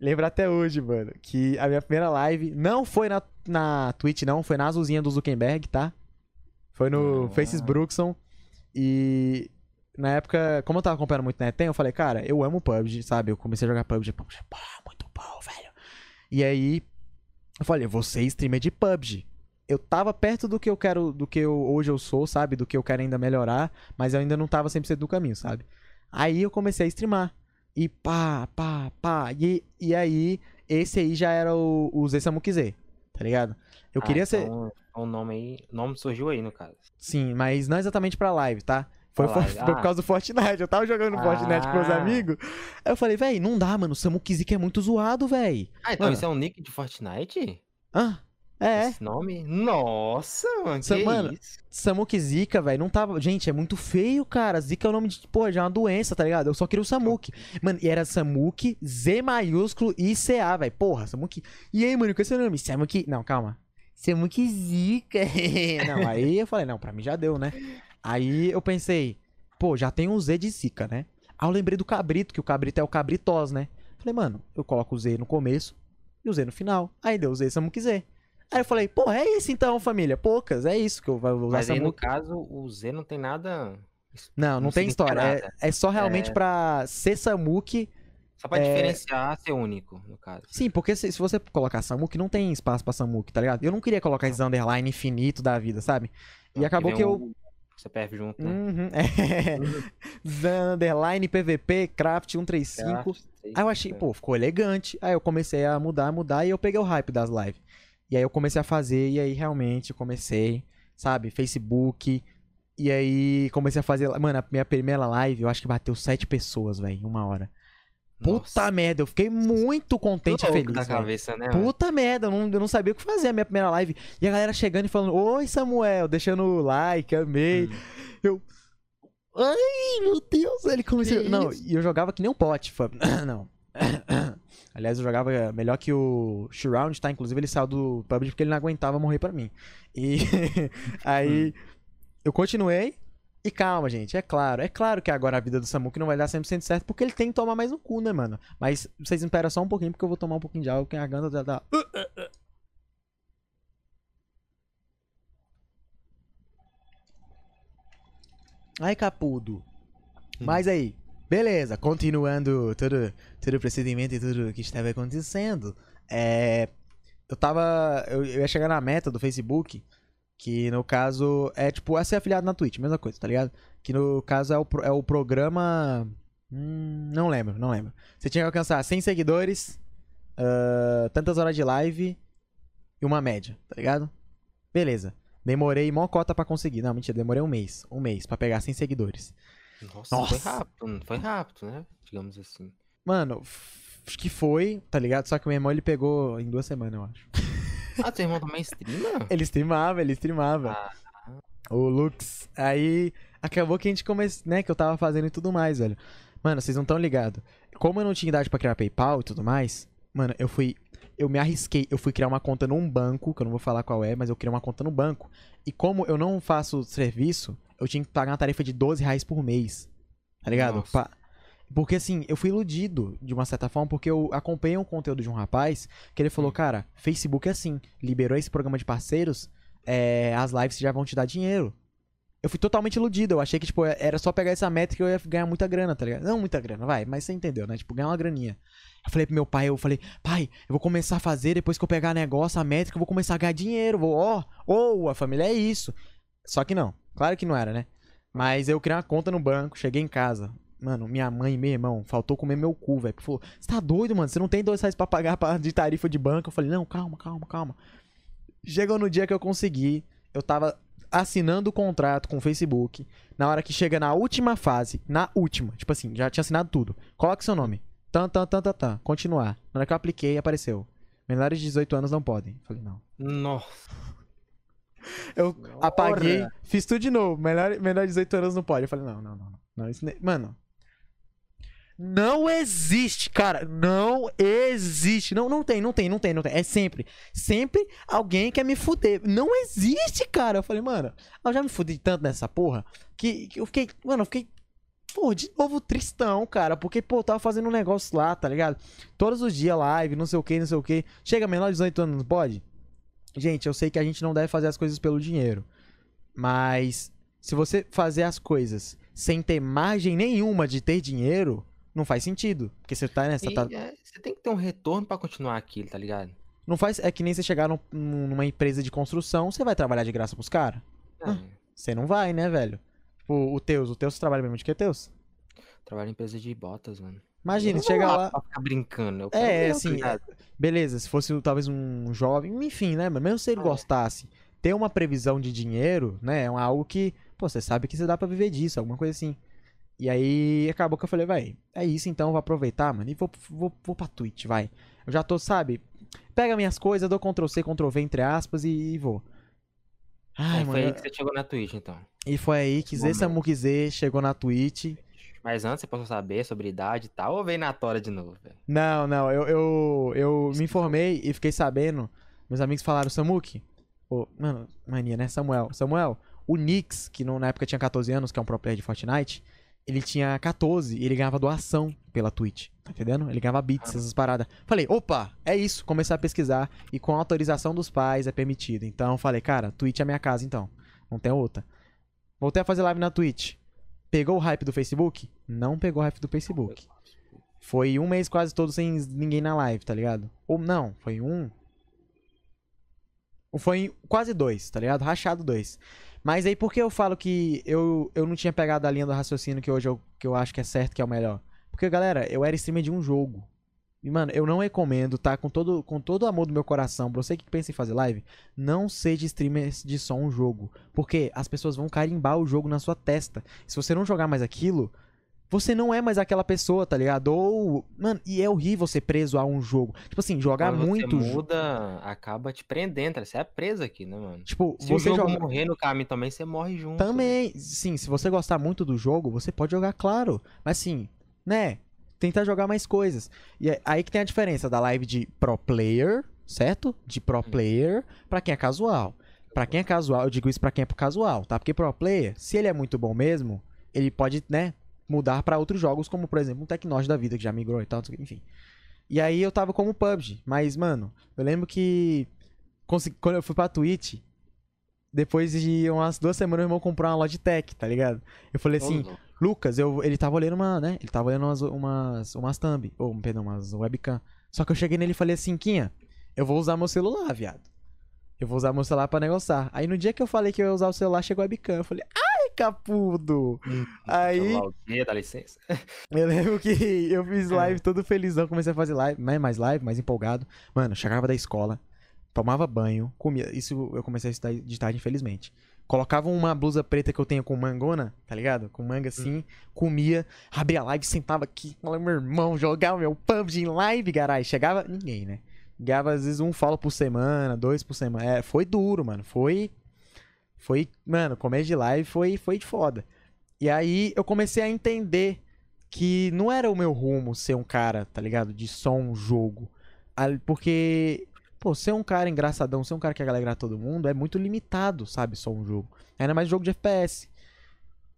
Lembro até hoje, mano, que a minha primeira live não foi na, na Twitch, não, foi na azulzinha do Zuckerberg, tá? Foi no ah. Faces Brookson. E na época, como eu tava acompanhando muito Netem, eu falei, cara, eu amo PUBG, sabe? Eu comecei a jogar PUBG, PUBG, pá, muito bom, velho. E aí, eu falei, você streamer de PUBG. Eu tava perto do que eu quero, do que eu, hoje eu sou, sabe? Do que eu quero ainda melhorar, mas eu ainda não tava 100% do caminho, sabe? Aí eu comecei a streamar. E pá, pá, pá. E, e aí, esse aí já era o, o Zé Samukizê, tá ligado? Eu Ah, queria ser. então, O nome aí. O nome surgiu aí, no caso. Sim, mas não exatamente pra live, tá? Foi, for- foi por ah. causa do Fortnite. Eu tava jogando Fortnite com meus Ah. amigos. Aí eu falei, véi, não dá, mano. O Samukizik é muito zoado, véi. Ah, então Mano. isso é um nick de Fortnite? Ah, é. Esse nome? Nossa, mano. Sa- mano, isso? Samuki Zika, velho, não tava. Gente, é muito feio, cara. Zika é o nome de. Pô, já é uma doença, tá ligado? Eu só queria o Samuki. Mano, e era Samuki, Z maiúsculo e CA, velho. Porra, Samuki. E aí, mano, qual é seu nome? Samuki. Não, calma. Samuki Zika. não, aí eu falei, não, pra mim já deu, né? Aí eu pensei, pô, já tem um Z de Zika, né? Aí eu lembrei do cabrito, que o cabrito é o cabritós, né? Falei, mano, eu coloco o Z no começo e o Z no final. Aí deu o Z Samuki Z. Aí eu falei, pô, é isso então, família. Poucas, é isso que eu vou usar Mas aí, no caso, o Z não tem nada. Não, não, não tem história. É, é só realmente É. pra ser Samuki. Só pra É. diferenciar ser único, no caso. Sim, porque se, se você colocar Samuki, não tem espaço pra Samuki, tá ligado? Eu não queria colocar esse underline infinito da vida, sabe? E Não, acabou vem que eu. o CPF junto, né? Uhum, é. underline PVP Craft 135. Aí eu achei, pô, ficou elegante. Aí eu comecei a mudar, mudar e eu peguei o hype das lives. E aí eu comecei a fazer, e aí realmente comecei, sabe, Facebook. E aí comecei a fazer. Mano, a minha primeira live eu acho que bateu sete pessoas, velho, em uma hora. Puta merda, eu fiquei muito contente e feliz. da cabeça, né? mano? Puta merda, eu não, eu não sabia o que fazer a minha primeira live. E a galera chegando e falando: Oi, Samuel, deixando o like, amei. Hum. Eu. Ai, meu Deus, ele começou. Que Não, e eu jogava que nem um pote. Não. Aliás, eu jogava melhor que o Shroud, tá? Inclusive, ele saiu do PUBG porque ele não aguentava morrer pra mim. E aí eu continuei. E calma, gente, é claro. É claro que agora a vida do Samuki não vai dar 100% certo porque ele tem que tomar mais no cu, né, mano? Mas vocês esperam só um pouquinho porque eu vou tomar um pouquinho de água que a garganta já tá. Ai, capudo. Mas aí, beleza, continuando todo, todo o procedimento e tudo que estava acontecendo. É, eu tava. Eu, eu ia chegar na meta do Facebook, que no caso é tipo, é ser afiliado na Twitch, mesma coisa, tá ligado? Que no caso é o, é o programa. Hum, não lembro, não lembro. Você tinha que alcançar 100 seguidores, ah, tantas horas de live e uma média, tá ligado? Beleza. Demorei mó cota pra conseguir. Não, mentira, demorei um mês. Um mês pra pegar 100 seguidores. Nossa, Nossa. foi rápido. Foi rápido, né? Digamos assim. Mano, acho que foi, tá ligado? Só que o meu irmão ele pegou em duas semanas, eu acho. Ah, teu irmão também streama? Ele streamava, ele streamava. Ah. O Lux. Aí acabou que a gente começou, né? Que eu tava fazendo e tudo mais, velho. Mano, vocês não estão ligados. Como eu não tinha idade pra criar PayPal e tudo mais, mano, eu fui. Eu me arrisquei. Eu fui criar uma conta num banco, que eu não vou falar qual é, mas eu criei uma conta no banco. E como eu não faço serviço, eu tinha que pagar uma tarifa de 12 reais por mês. Tá ligado? Pa- Porque assim, eu fui iludido de uma certa forma, porque eu acompanhei um conteúdo de um rapaz que ele falou, cara, Facebook é assim, liberou esse programa de parceiros, é, as lives já vão te dar dinheiro. Eu fui totalmente iludido, eu achei que, tipo, era só pegar essa métrica e eu ia ganhar muita grana, tá ligado? Não muita grana, vai, mas você entendeu, né? Tipo, ganhar uma graninha. Eu falei pro meu pai, eu falei, pai, eu vou começar a fazer, depois que eu pegar negócio, a métrica, eu vou começar a ganhar dinheiro, vou, ó, ô, a família é isso. Só que não, claro que não era, né? Mas eu criei uma conta no banco, cheguei em casa. Mano, minha mãe e meu irmão, faltou comer meu cu, velho. Falou, você tá doido, mano? Você não tem dois reais pra pagar de tarifa de banco? Eu falei, não, calma, calma, calma. Chegou no dia que eu consegui, eu tava assinando o contrato com o Facebook. Na hora que chega na última fase, na última, tipo assim, já tinha assinado tudo. Coloque seu nome. Tan, tan, tan, tan, tan. Continuar. Na hora que eu apliquei, apareceu. Menores de 18 anos não podem. Falei, não. Nossa. Eu apaguei, fiz tudo de novo. Menor de 18 anos não pode. Eu falei, não, não, não. Não, isso Mano. Não existe, cara. Não existe. Não, não tem, não tem, não tem, não tem. É sempre. Sempre alguém quer me fuder. Não existe, cara. Eu falei, mano, eu já me fudi tanto nessa porra que, que eu fiquei. Mano, eu fiquei. Pô, de novo tristão, cara. Porque, pô, eu tava fazendo um negócio lá, tá ligado? Todos os dias live, não sei o que, não sei o que. Chega menor de 18 anos, não pode? Gente, eu sei que a gente não deve fazer as coisas pelo dinheiro. Mas se você fazer as coisas sem ter margem nenhuma de ter dinheiro, não faz sentido. Porque você tá nessa. E, Tá, é, você tem que ter um retorno pra continuar aquilo, tá ligado? não faz. É que nem você chegar num- numa empresa de construção, você vai trabalhar de graça pros caras? É, Você não vai, né, velho? Tipo, o Teus, o Teus trabalha mesmo de que Teus? trabalho em empresa de botas, mano. Imagina, chega vou lá. Pra ficar brincando. Eu É, assim? Beleza, se fosse talvez um jovem, enfim, né, mano? Mesmo se ele É. gostasse, ter uma previsão de dinheiro, né, é algo que, pô, você sabe que você dá pra viver disso, alguma coisa assim. E aí acabou que eu falei, vai, é isso então, vou aproveitar, mano, e vou, vou, vou pra Twitch, vai. Eu já tô, sabe, pega minhas coisas, dou Ctrl C, Ctrl V, entre aspas, e, e vou. Ai, Aí foi aí mano, que você chegou na Twitch, então. e foi aí que Zé Z chegou na Twitch. Mas antes você possa saber sobre idade e tal, ou veio na tora de novo, velho? Não, não, eu, eu, eu me informei e fiquei sabendo. Meus amigos falaram, Samuque, ô, mano, mania, né? Samuel, Samuel, o Nix, que na época tinha 14 anos, que é um pro player de Fortnite, ele tinha 14 e ele ganhava doação pela Twitch, tá entendendo? Ele ganhava bits, essas paradas. Falei, opa, é isso, comecei a pesquisar e com autorização dos pais é permitido. Então falei, cara, Twitch é minha casa então, não tem outra. Voltei a fazer live na Twitch. Pegou o hype do Facebook? Não pegou o hype do Facebook. Foi um mês quase todo sem ninguém na live, tá ligado? Ou não, foi um. Foi quase dois, tá ligado? Rachado dois. Mas aí por que eu falo que eu, eu não tinha pegado a linha do raciocínio que hoje eu, que eu acho que é certo, que é o melhor? Porque, galera, eu era streamer de um jogo. E, mano, eu não recomendo, tá? Com todo, com todo o amor do meu coração, pra você que pensa em fazer live, não seja streamer de só um jogo. Porque as pessoas vão carimbar o jogo na sua testa. Se você não jogar mais aquilo, você não é mais aquela pessoa, tá ligado? Ou. Mano, e é horrível ser preso a um jogo. Tipo assim, jogar Quando muito. você muda, acaba te prendendo, tá? Você é preso aqui, né, mano? Tipo, Se você o jogo joga. morrer no caminho também, você morre junto. Também, sim, se você gostar muito do jogo, você pode jogar, claro. Mas assim, né? Tentar jogar mais coisas. E é aí que tem a diferença da live de pro player, certo? De pro player pra quem é casual. Pra quem é casual, eu digo isso pra quem é pro casual, tá? Porque pro player, se ele é muito bom mesmo, ele pode, né, mudar pra outros jogos, como por exemplo um Tecnosh da vida que já migrou e tal, enfim. E aí eu tava como PUBG, mas mano, eu lembro que quando eu fui pra Twitch, depois de umas duas semanas, meu irmão comprou uma Logitech, tá ligado? Eu falei assim, Ô, Lucas, eu, ele tava olhando uma, né? Ele tava olhando umas, umas, umas thumb, ou, perdão, umas webcam. Só que eu cheguei nele e falei assim, Quinha, eu vou usar meu celular, viado. Eu vou usar meu celular pra negociar. Aí no dia que eu falei que eu ia usar o celular, chegou a webcam. Eu falei, ai, capudo! Aí, celular o quê? Dá licença. eu lembro que eu fiz É. live todo felizão, comecei a fazer live, mais, mais live, mais empolgado. Mano, chegava da escola, tomava banho, comia. Isso eu comecei a estudar de tarde, infelizmente. Colocava uma blusa preta que eu tenho com mangona, tá ligado? Com manga assim, comia, abria a live, sentava aqui, falava, meu irmão, jogava meu PUBG em live, garai. Chegava, ninguém, né? Ganhava às vezes um follow por semana, dois por semana. É, foi duro, mano. Foi. Foi, mano, comédia de live foi, foi de foda. E aí eu comecei a entender que não era o meu rumo ser um cara, tá ligado? De só um jogo. Porque, pô, ser um cara engraçadão, ser um cara que alegra todo mundo é muito limitado, sabe? Só um jogo. Ainda mais jogo de FPS.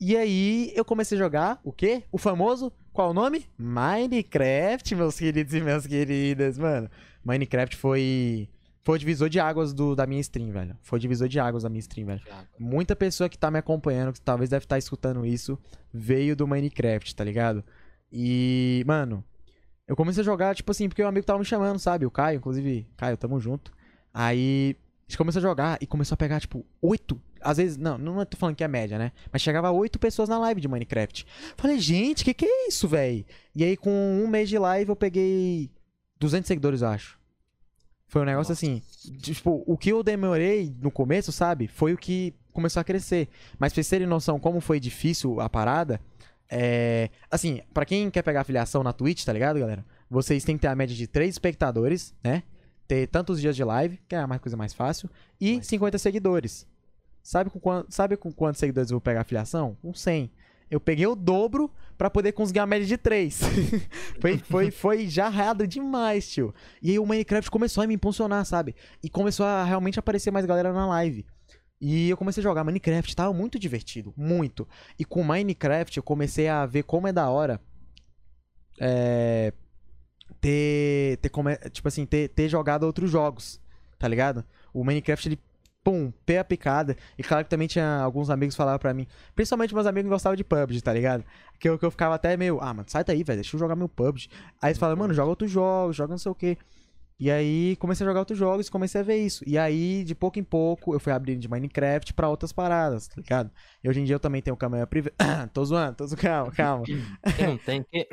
E aí eu comecei a jogar o quê? O famoso, qual o nome? Minecraft, meus queridos e minhas queridas, mano. Minecraft foi foi o divisor de águas do, da minha stream, velho. Foi o divisor de águas da minha stream, velho. Muita pessoa que tá me acompanhando, que talvez deve estar escutando isso, veio do Minecraft, tá ligado? E, mano, eu comecei a jogar, tipo assim, porque o amigo tava me chamando, sabe? O Caio, inclusive, Caio, tamo junto. Aí, a gente começou a jogar e começou a pegar, tipo, oito. Às vezes, não, não tô falando que é média, né? Mas chegava oito pessoas na live de Minecraft. Falei, gente, que que é isso, velho? E aí, com um mês de live, eu peguei 200 seguidores, eu acho. Foi um negócio Nossa. assim. Tipo, o que eu demorei no começo, sabe? Foi o que começou a crescer. Mas pra vocês terem noção como foi difícil a parada, é. Assim, pra quem quer pegar afiliação na Twitch, tá ligado, galera? Vocês têm que ter a média de 3 espectadores, né? Ter tantos dias de live, que é a coisa mais fácil, e Mas- 50 seguidores. Sabe com, sabe com quantos seguidores eu vou pegar afiliação? Com 100. Eu peguei o dobro pra poder conseguir a média de 3. foi, foi, foi jarrado demais, tio. E aí o Minecraft começou a me impulsionar, sabe? E começou a realmente aparecer mais galera na live. E eu comecei a jogar Minecraft, tava muito divertido, muito. E com Minecraft eu comecei a ver como é da hora é, ter, ter come- tipo assim, ter, ter jogado outros jogos, tá ligado? O Minecraft ele pum, pé a picada. E claro que também tinha alguns amigos que falavam pra mim. Principalmente meus amigos que gostavam de PUBG, tá ligado? Que eu, que eu ficava até meio, ah, mano, sai daí, velho, deixa eu jogar meu PUBG. Aí eles falavam, mano, joga outros jogos, joga não sei o quê. E aí comecei a jogar outros jogos e comecei a ver isso. E aí, de pouco em pouco, eu fui abrindo de Minecraft pra outras paradas, tá ligado? E hoje em dia eu também tenho câmera privada. tô zoando, tô zoando, calma, calma. Não tem, que...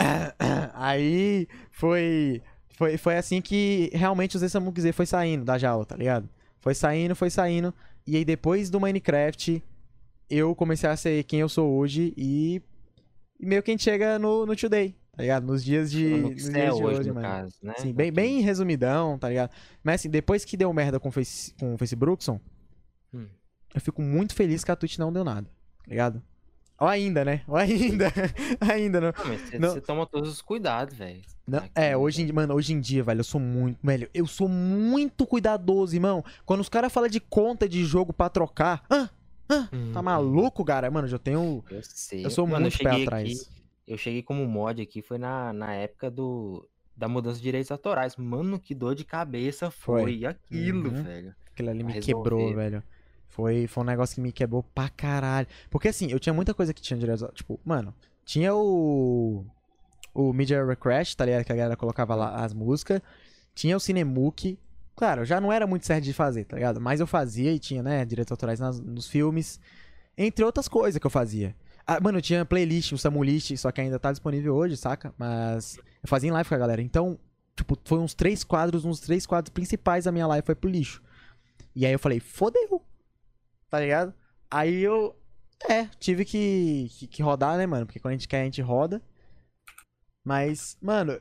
aí foi, foi, foi assim que realmente o Zé Samukize foi saindo da jaula, tá ligado? Foi saindo, foi saindo. E aí depois do Minecraft, eu comecei a ser quem eu sou hoje e, e meio que a gente chega no, no Today, tá ligado? Nos dias de, no nos dias é de hoje, hoje, no mano. caso, né? Sim, bem, bem resumidão, tá ligado? Mas assim, depois que deu merda com o Face, com o Facebookson, Hum. eu fico muito feliz que a Twitch não deu nada, tá ligado? Ou ainda, né? Ou ainda. ainda não. Não, mas você, Não. toma todos os cuidados, velho. É, hoje em dia, mano, hoje em dia, velho, eu sou muito, velho, eu sou muito cuidadoso, irmão. Quando os caras falam de conta de jogo pra trocar, ah, ah, tá Hum. maluco, cara? Mano, eu já tenho, Eu sei. eu sou Mano, muito pé cheguei atrás. aqui- eu cheguei como mod aqui, foi na, na época do, da mudança de direitos autorais. Mano, que dor de cabeça Foi. foi, aquilo, Uhum. velho. Aquilo ali me quebrou, velho. Foi, foi um negócio que me quebrou pra caralho. Porque assim, eu tinha muita coisa que tinha direto. Tipo, mano, tinha o. O Media Request, tá ligado? Que a galera colocava lá as músicas. Tinha o Cinemuc. Claro, já não era muito certo de fazer, tá ligado? Mas eu fazia e tinha, né, direitos autorais nas- nos filmes. Entre outras coisas que eu fazia. Ah, mano, eu tinha playlist, o Samulist, só que ainda tá disponível hoje, saca? Mas eu fazia em live com a galera. Então, tipo, foi uns três quadros, uns três quadros principais da minha live foi pro lixo. E aí eu falei, fodeu. Tá ligado? Aí eu. É, tive que, que, que rodar, né, mano? Porque quando a gente quer, a gente roda. Mas, mano,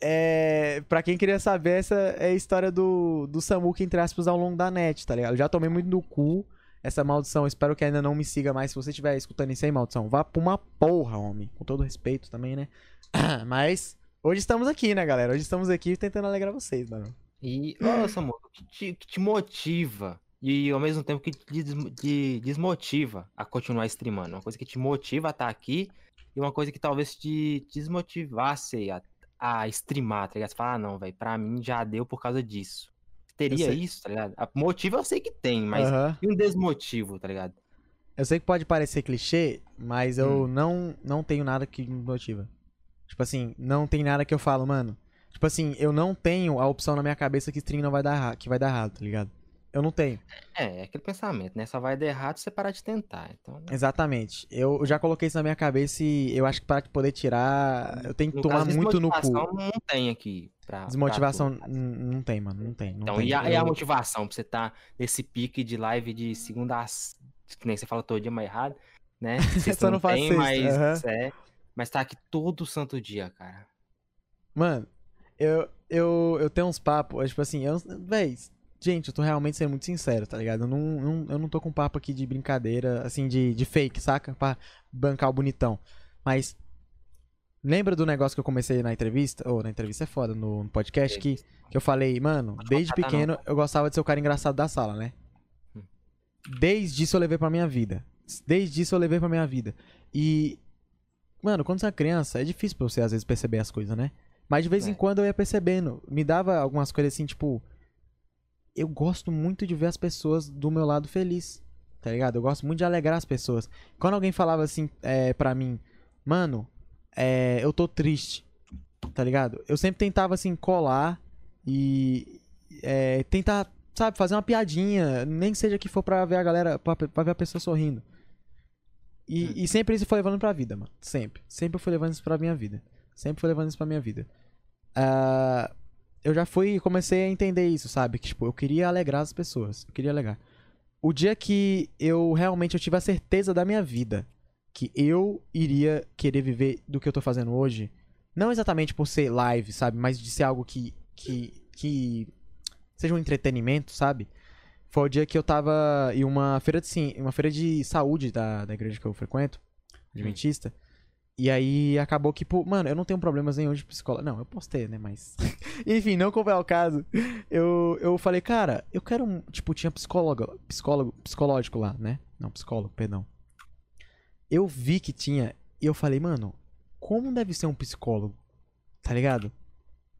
é. Pra quem queria saber, essa é a história do, do Samuka, entre aspas, ao longo da net, tá ligado? Eu já tomei muito no cu essa maldição. Espero que ainda não me siga mais. Se você estiver escutando isso aí, maldição, vá pra uma porra, homem. Com todo respeito também, né? Mas. Hoje estamos aqui, né, galera? Hoje estamos aqui tentando alegrar vocês, mano. E, ô, Samuel, o que te, que te motiva e ao mesmo tempo que te des- desmotiva a continuar streamando? Uma coisa que te motiva a estar aqui e uma coisa que talvez te desmotivasse a, a streamar, tá ligado? Você fala, ah, não, velho, pra mim já deu por causa disso. Teria isso, tá ligado? A motivo eu sei que tem, mas Aham. e um desmotivo, tá ligado? Eu sei que pode parecer clichê, mas eu Hum. não, não tenho nada que me motiva. Tipo assim, não tem nada que eu falo, mano. Tipo assim, eu não tenho a opção na minha cabeça que stream não vai dar que vai dar errado, tá ligado? Eu não tenho. É, é aquele pensamento, né? Só vai dar errado se você parar de tentar. Então, Exatamente. Eu já coloquei isso na minha cabeça e eu acho que pra poder tirar, eu tenho que no tomar caso, muito no cu. desmotivação não tem aqui. Pra, pra Desmotivação n- não tem, mano. Não tem. Não Então, tem. e a, e a motivação pra você estar nesse pique de live de segunda a... Que nem você fala todo dia, mas errado, né? Sexta Só não faz tem, mas, aham. é, mas tá aqui todo santo dia, cara. Mano, eu, eu, eu tenho uns papos, tipo assim, eu, véi, gente, eu tô realmente sendo muito sincero, tá ligado? Eu não, não- eu não tô com papo aqui de brincadeira, assim, de, de fake, saca? Pra bancar o bonitão. Mas, lembra do negócio que eu comecei na entrevista? Ou na entrevista é foda, no, no podcast, que, que eu falei, mano, desde pequeno eu gostava de ser o cara engraçado da sala, né? Hum. Desde isso eu levei pra minha vida. Desde isso eu levei pra minha vida. E, mano, quando você é criança, é difícil pra você às vezes perceber as coisas, né? Mas de vez em É. quando eu ia percebendo. Me dava algumas coisas assim, tipo. Eu gosto muito de ver as pessoas do meu lado feliz. Tá ligado? Eu gosto muito de alegrar as pessoas. Quando alguém falava assim é, pra mim, mano, é, eu tô triste. Tá ligado? Eu sempre tentava assim colar e é, tentar, sabe, fazer uma piadinha. Nem que seja que for pra ver a galera, pra, pra ver a pessoa sorrindo. E, e sempre isso foi levando pra vida, mano. Sempre. Sempre eu fui levando isso pra minha vida. Sempre fui levando isso pra minha vida. Ah, eu já fui e comecei a entender isso, sabe? Que, tipo, eu queria alegrar as pessoas. Eu queria alegrar. O dia que eu realmente eu tive a certeza da minha vida que eu iria querer viver do que eu tô fazendo hoje, não exatamente por ser live, sabe? Mas de ser algo que, que, que seja um entretenimento, sabe? Foi o dia que eu tava em uma feira de, ci- uma feira de saúde da, da igreja que eu frequento, adventista. E aí acabou que, pô, mano, eu não tenho problemas nenhum de psicólogo. Não, eu posso ter, né? Mas. Enfim, não como é o caso. Eu, eu falei, cara, eu quero um. Tipo, tinha psicólogo, psicólogo, psicológico lá, né? Não, psicólogo, perdão. Eu vi que tinha. E eu falei, mano, como deve ser um psicólogo? Tá ligado?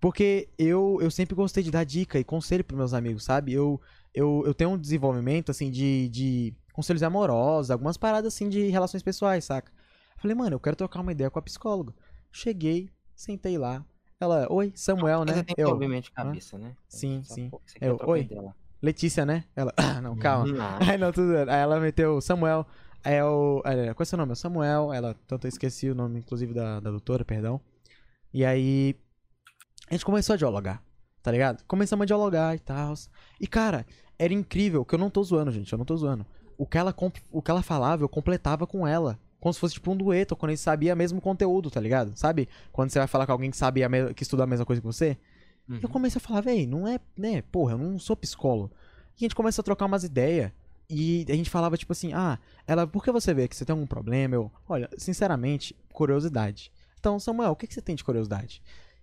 Porque eu, eu sempre gostei de dar dica e conselho pros meus amigos, sabe? Eu, eu, eu tenho um desenvolvimento, assim, de, de conselhos amorosos, algumas paradas, assim, de relações pessoais, saca? Falei, mano, eu quero trocar uma ideia com a psicóloga. Cheguei, sentei lá. Ela, oi, Samuel, né? Tem Eu, obviamente, cabeça, né? Sim, Só sim. Eu, oi. lá. Letícia, né? Ela, ah, não, calma. Não. Aí não, tudo. Aí ela meteu Samuel. Aí eu. é, Qual é seu nome? É Samuel. Ela, tanto eu esqueci o nome, inclusive, da, da doutora, perdão. E aí. A gente começou a dialogar, tá ligado? Começamos a dialogar e tal. E, cara, era incrível, que eu não tô zoando, gente. Eu não tô zoando. O que ela, o que ela falava, eu completava com ela. Como se fosse tipo um dueto, quando a gente sabia mesmo conteúdo, tá ligado? Sabe? Quando você vai falar com alguém que sabe que estuda a mesma coisa que você. Uhum. Eu comecei a falar, véi, não é, né, porra, eu não sou psicólogo. E a gente começou a trocar umas ideias. E a gente falava, tipo assim, ah, ela, por que você vê que você tem algum problema? Eu, olha, sinceramente, curiosidade. Então, Samuel, o que, que você tem de curiosidade?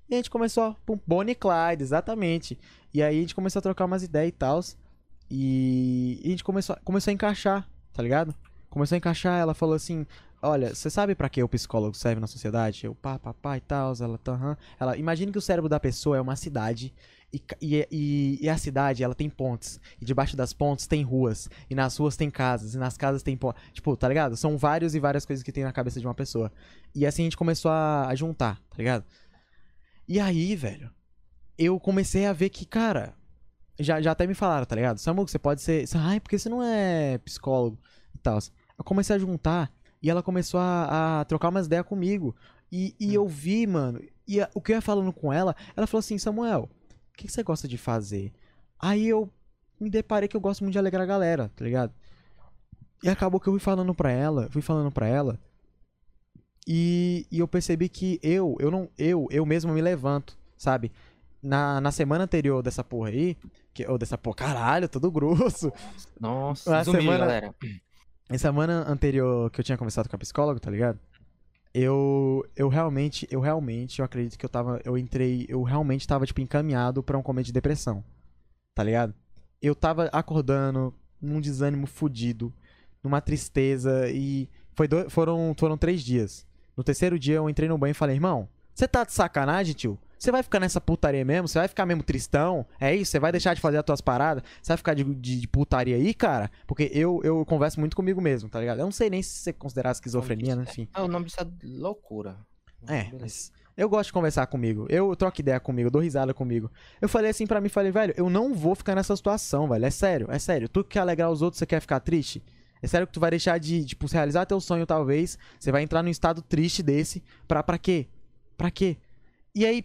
E a gente começou, pum, Bonnie Clyde, exatamente. E aí a gente começou a trocar umas ideias e tal. E a gente começou, começou a encaixar, tá ligado? Começou a encaixar, ela falou assim, olha, você sabe pra que o psicólogo serve na sociedade? Eu, pá, pá, pá e tal, ela, tá. Ela, imagine que o cérebro da pessoa é uma cidade e, e, e, e a cidade, ela tem pontes. E debaixo das pontes tem ruas. E nas ruas tem casas. E nas casas tem pontes. Tipo, tá ligado? São vários e várias coisas que tem na cabeça de uma pessoa. E assim a gente começou a, a juntar, tá ligado? E aí, velho, eu comecei a ver que, cara. Já, já até me falaram, tá ligado? Samu, você pode ser. Ai, porque você não é psicólogo e tal. Eu comecei a juntar e ela começou a, a trocar umas ideias comigo. E, e eu vi, mano. E a- o que eu ia falando com ela, ela falou assim: Samuel, o que, que você gosta de fazer? Aí eu me deparei que eu gosto muito de alegrar a galera, tá ligado? E acabou que eu fui falando pra ela, fui falando pra ela. E, e eu percebi que eu, eu não, eu, eu mesmo me levanto, sabe? Na, na semana anterior dessa porra aí, que, ou dessa porra, caralho, todo grosso. Nossa, Na semana- galera. Na semana anterior que eu tinha conversado com a psicóloga, tá ligado? Eu, eu realmente, eu realmente, eu acredito que eu tava, eu entrei, eu realmente tava, tipo, encaminhado pra um começo de depressão, tá ligado? Eu tava acordando num desânimo fudido, numa tristeza e foi do- foram, foram três dias. No terceiro dia eu entrei no banho e falei, irmão, você tá de sacanagem, tio? Você vai ficar nessa putaria mesmo? Você vai ficar mesmo tristão? É isso? Você vai deixar de fazer as tuas paradas? Você vai ficar de, de- de putaria aí, cara? Porque eu, eu converso muito comigo mesmo, tá ligado? Eu não sei nem se você considerar esquizofrenia, né? Enfim. Ah, o nome disso é loucura. É, mas eu gosto de conversar comigo. Eu troco ideia comigo, dou risada comigo. Eu falei assim pra mim, falei, velho, eu não vou ficar nessa situação, velho. É sério, é sério. Tu que quer alegrar os outros, você quer ficar triste? É sério que tu vai deixar de, tipo, realizar teu sonho, talvez. Você vai entrar num estado triste desse. Pra, pra quê? Pra quê? E aí,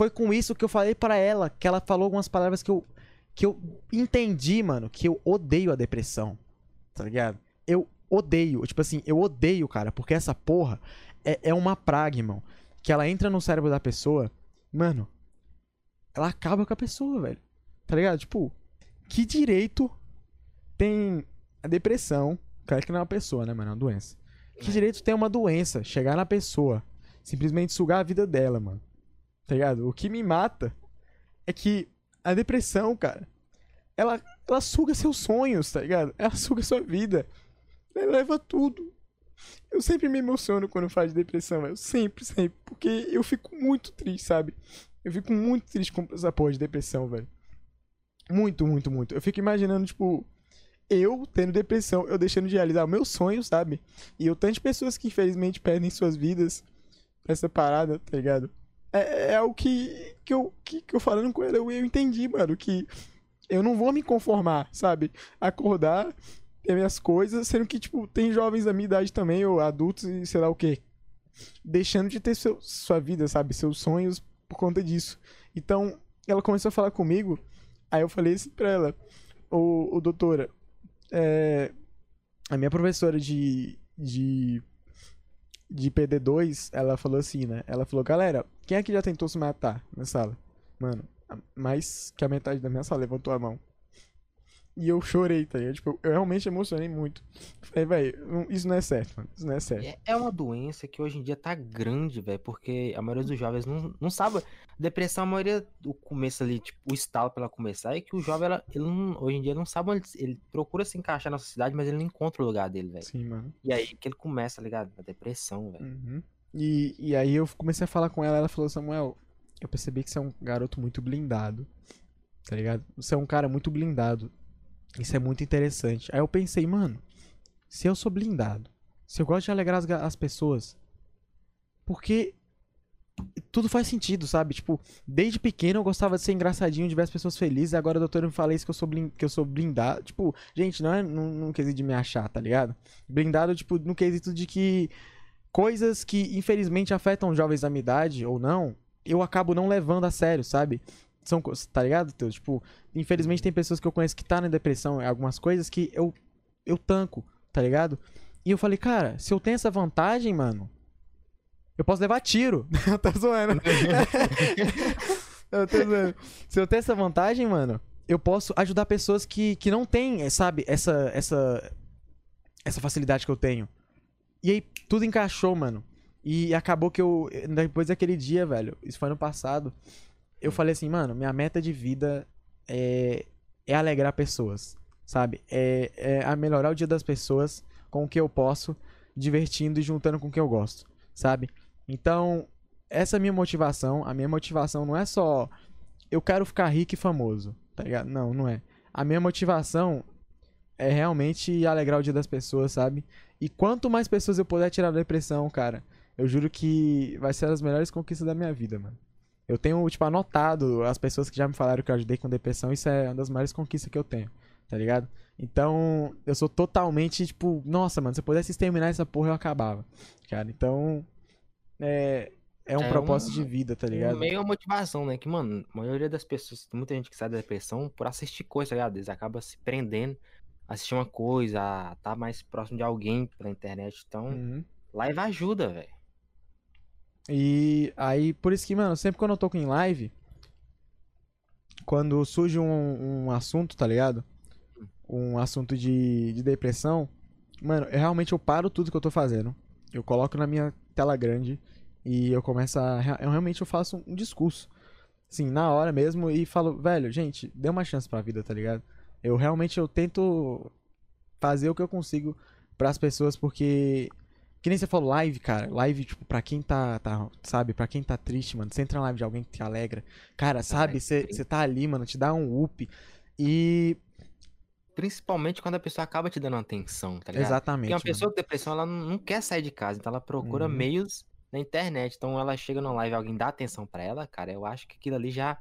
foi com isso que eu falei pra ela, que ela falou algumas palavras que eu, que eu entendi, mano, que eu odeio a depressão. Tá ligado? Eu odeio, tipo assim, eu odeio, cara, porque essa porra é, é uma praga, irmão. Que ela entra no cérebro da pessoa, mano, ela acaba com a pessoa, velho. Tá ligado? Tipo, que direito tem a depressão? Claro que não é uma pessoa, né, mano? É uma doença. Que É. direito tem uma doença chegar na pessoa, simplesmente sugar a vida dela, mano? Tá ligado? O que me mata é que a depressão, cara, ela, ela suga seus sonhos, tá ligado? Ela suga sua vida. Ela leva tudo. Eu sempre me emociono quando falo de depressão, velho. Sempre, sempre. Porque eu fico muito triste, sabe? Eu fico muito triste com essa porra de depressão, velho. Muito, muito, muito. Eu fico imaginando, tipo, eu tendo depressão, eu deixando de realizar o meu sonho, sabe? E eu tanto de pessoas que infelizmente perdem suas vidas essa parada, tá ligado? É, é o que, que, eu, que, que eu falando com ela, eu, eu entendi, mano, que eu não vou me conformar, sabe? Acordar, ter minhas coisas, sendo que, tipo, tem jovens da minha idade também, ou adultos e sei lá o quê. Deixando de ter seu, sua vida, sabe? Seus sonhos por conta disso. Então, ela começou a falar comigo, aí eu falei assim pra ela, ô, doutora, é, a minha professora de, de, de PD2, ela falou assim, né? Ela falou, galera, quem aqui já tentou se matar na sala? Mano, mais que a metade da minha sala levantou a mão. E eu chorei, tá ligado? Tipo, eu realmente emocionei muito. Falei, velho, isso não é certo, mano. Isso não é certo. É- É uma doença que hoje em dia tá grande, velho, porque a maioria dos jovens não, não sabe. Depressão, a maioria do começo ali, tipo, o estalo pra ela começar é que o jovem, ela, ele não- hoje em dia, não sabe onde. Ele procura se encaixar na sociedade, mas ele não encontra o lugar dele, velho. Sim, mano. E aí que ele começa, tá ligado? A depressão, velho. Uhum. E, e aí eu comecei a falar com ela, ela falou, Samuel, eu percebi que você é um garoto muito blindado. Tá ligado? Você é um cara muito blindado. Isso é muito interessante. Aí eu pensei, mano, se eu sou blindado, se eu gosto de alegrar as, as pessoas, porque tudo faz sentido, sabe? Tipo, desde pequeno eu gostava de ser engraçadinho, de ver as pessoas felizes, agora o doutor me fala isso que eu sou, que eu sou blindado. Tipo, gente, não é num quesito de me achar, tá ligado? Blindado, tipo, no quesito de que coisas que infelizmente afetam jovens da minha idade, ou não, eu acabo não levando a sério, sabe? São, tá ligado, Teus? Tipo, infelizmente tem pessoas que eu conheço que tá na depressão, algumas coisas que eu, eu tanco, tá ligado? E eu falei, cara, se eu tenho essa vantagem, mano, eu posso levar tiro. eu tô zoando. eu tô zoando. Se eu tenho essa vantagem, mano, eu posso ajudar pessoas que, que não têm, eh, sabe, essa, essa, essa facilidade que eu tenho. E aí tudo encaixou, mano. E acabou que eu, depois daquele dia, velho, isso foi ano passado, eu falei assim, mano, minha meta de vida é, é alegrar pessoas, sabe? É, é a melhorar o dia das pessoas com o que eu posso, divertindo e juntando com o que eu gosto, sabe? Então, essa é a minha motivação. A minha motivação não é só eu quero ficar rico e famoso, tá ligado? Não, não é. A minha motivação é realmente alegrar o dia das pessoas, sabe? E quanto mais pessoas eu puder tirar da depressão, cara, eu juro que vai ser as melhores conquistas da minha vida, mano. Eu tenho, tipo, anotado as pessoas que já me falaram que eu ajudei com depressão, isso é uma das maiores conquistas que eu tenho, tá ligado? Então, eu sou totalmente, tipo, nossa, mano, se eu pudesse exterminar essa porra, eu acabava. Cara, então. É, é um É propósito um- de vida, tá ligado? Meio a motivação, né? Que, mano, a maioria das pessoas, tem muita gente que sai da depressão por assistir coisa, tá ligado? Eles acabam se prendendo, assistir uma coisa, a tá mais próximo de alguém pela internet. Então, Uhum. live ajuda, velho. E aí, por isso que, mano, sempre quando eu tô em live, quando surge um, um assunto, tá ligado? Um assunto de, de depressão, mano, eu realmente eu paro tudo que eu tô fazendo. Eu coloco na minha tela grande e eu começo a. Eu realmente eu faço um discurso. Assim, na hora mesmo, e falo, velho, gente, dê uma chance pra vida, tá ligado? Eu realmente eu tento fazer o que eu consigo pras pessoas, porque que nem você falou, live, cara. Live, tipo, pra quem tá, tá sabe, pra quem tá triste, mano. Você entra na live de alguém que te alegra. Cara, sabe, você tá ali, mano, te dá um up. E. Principalmente quando a pessoa acaba te dando atenção, tá ligado? Exatamente. Porque uma mano. pessoa com depressão, ela não quer sair de casa, então ela procura Uhum. meios na internet. Então ela chega no live, alguém dá atenção pra ela, cara, eu acho que aquilo ali já,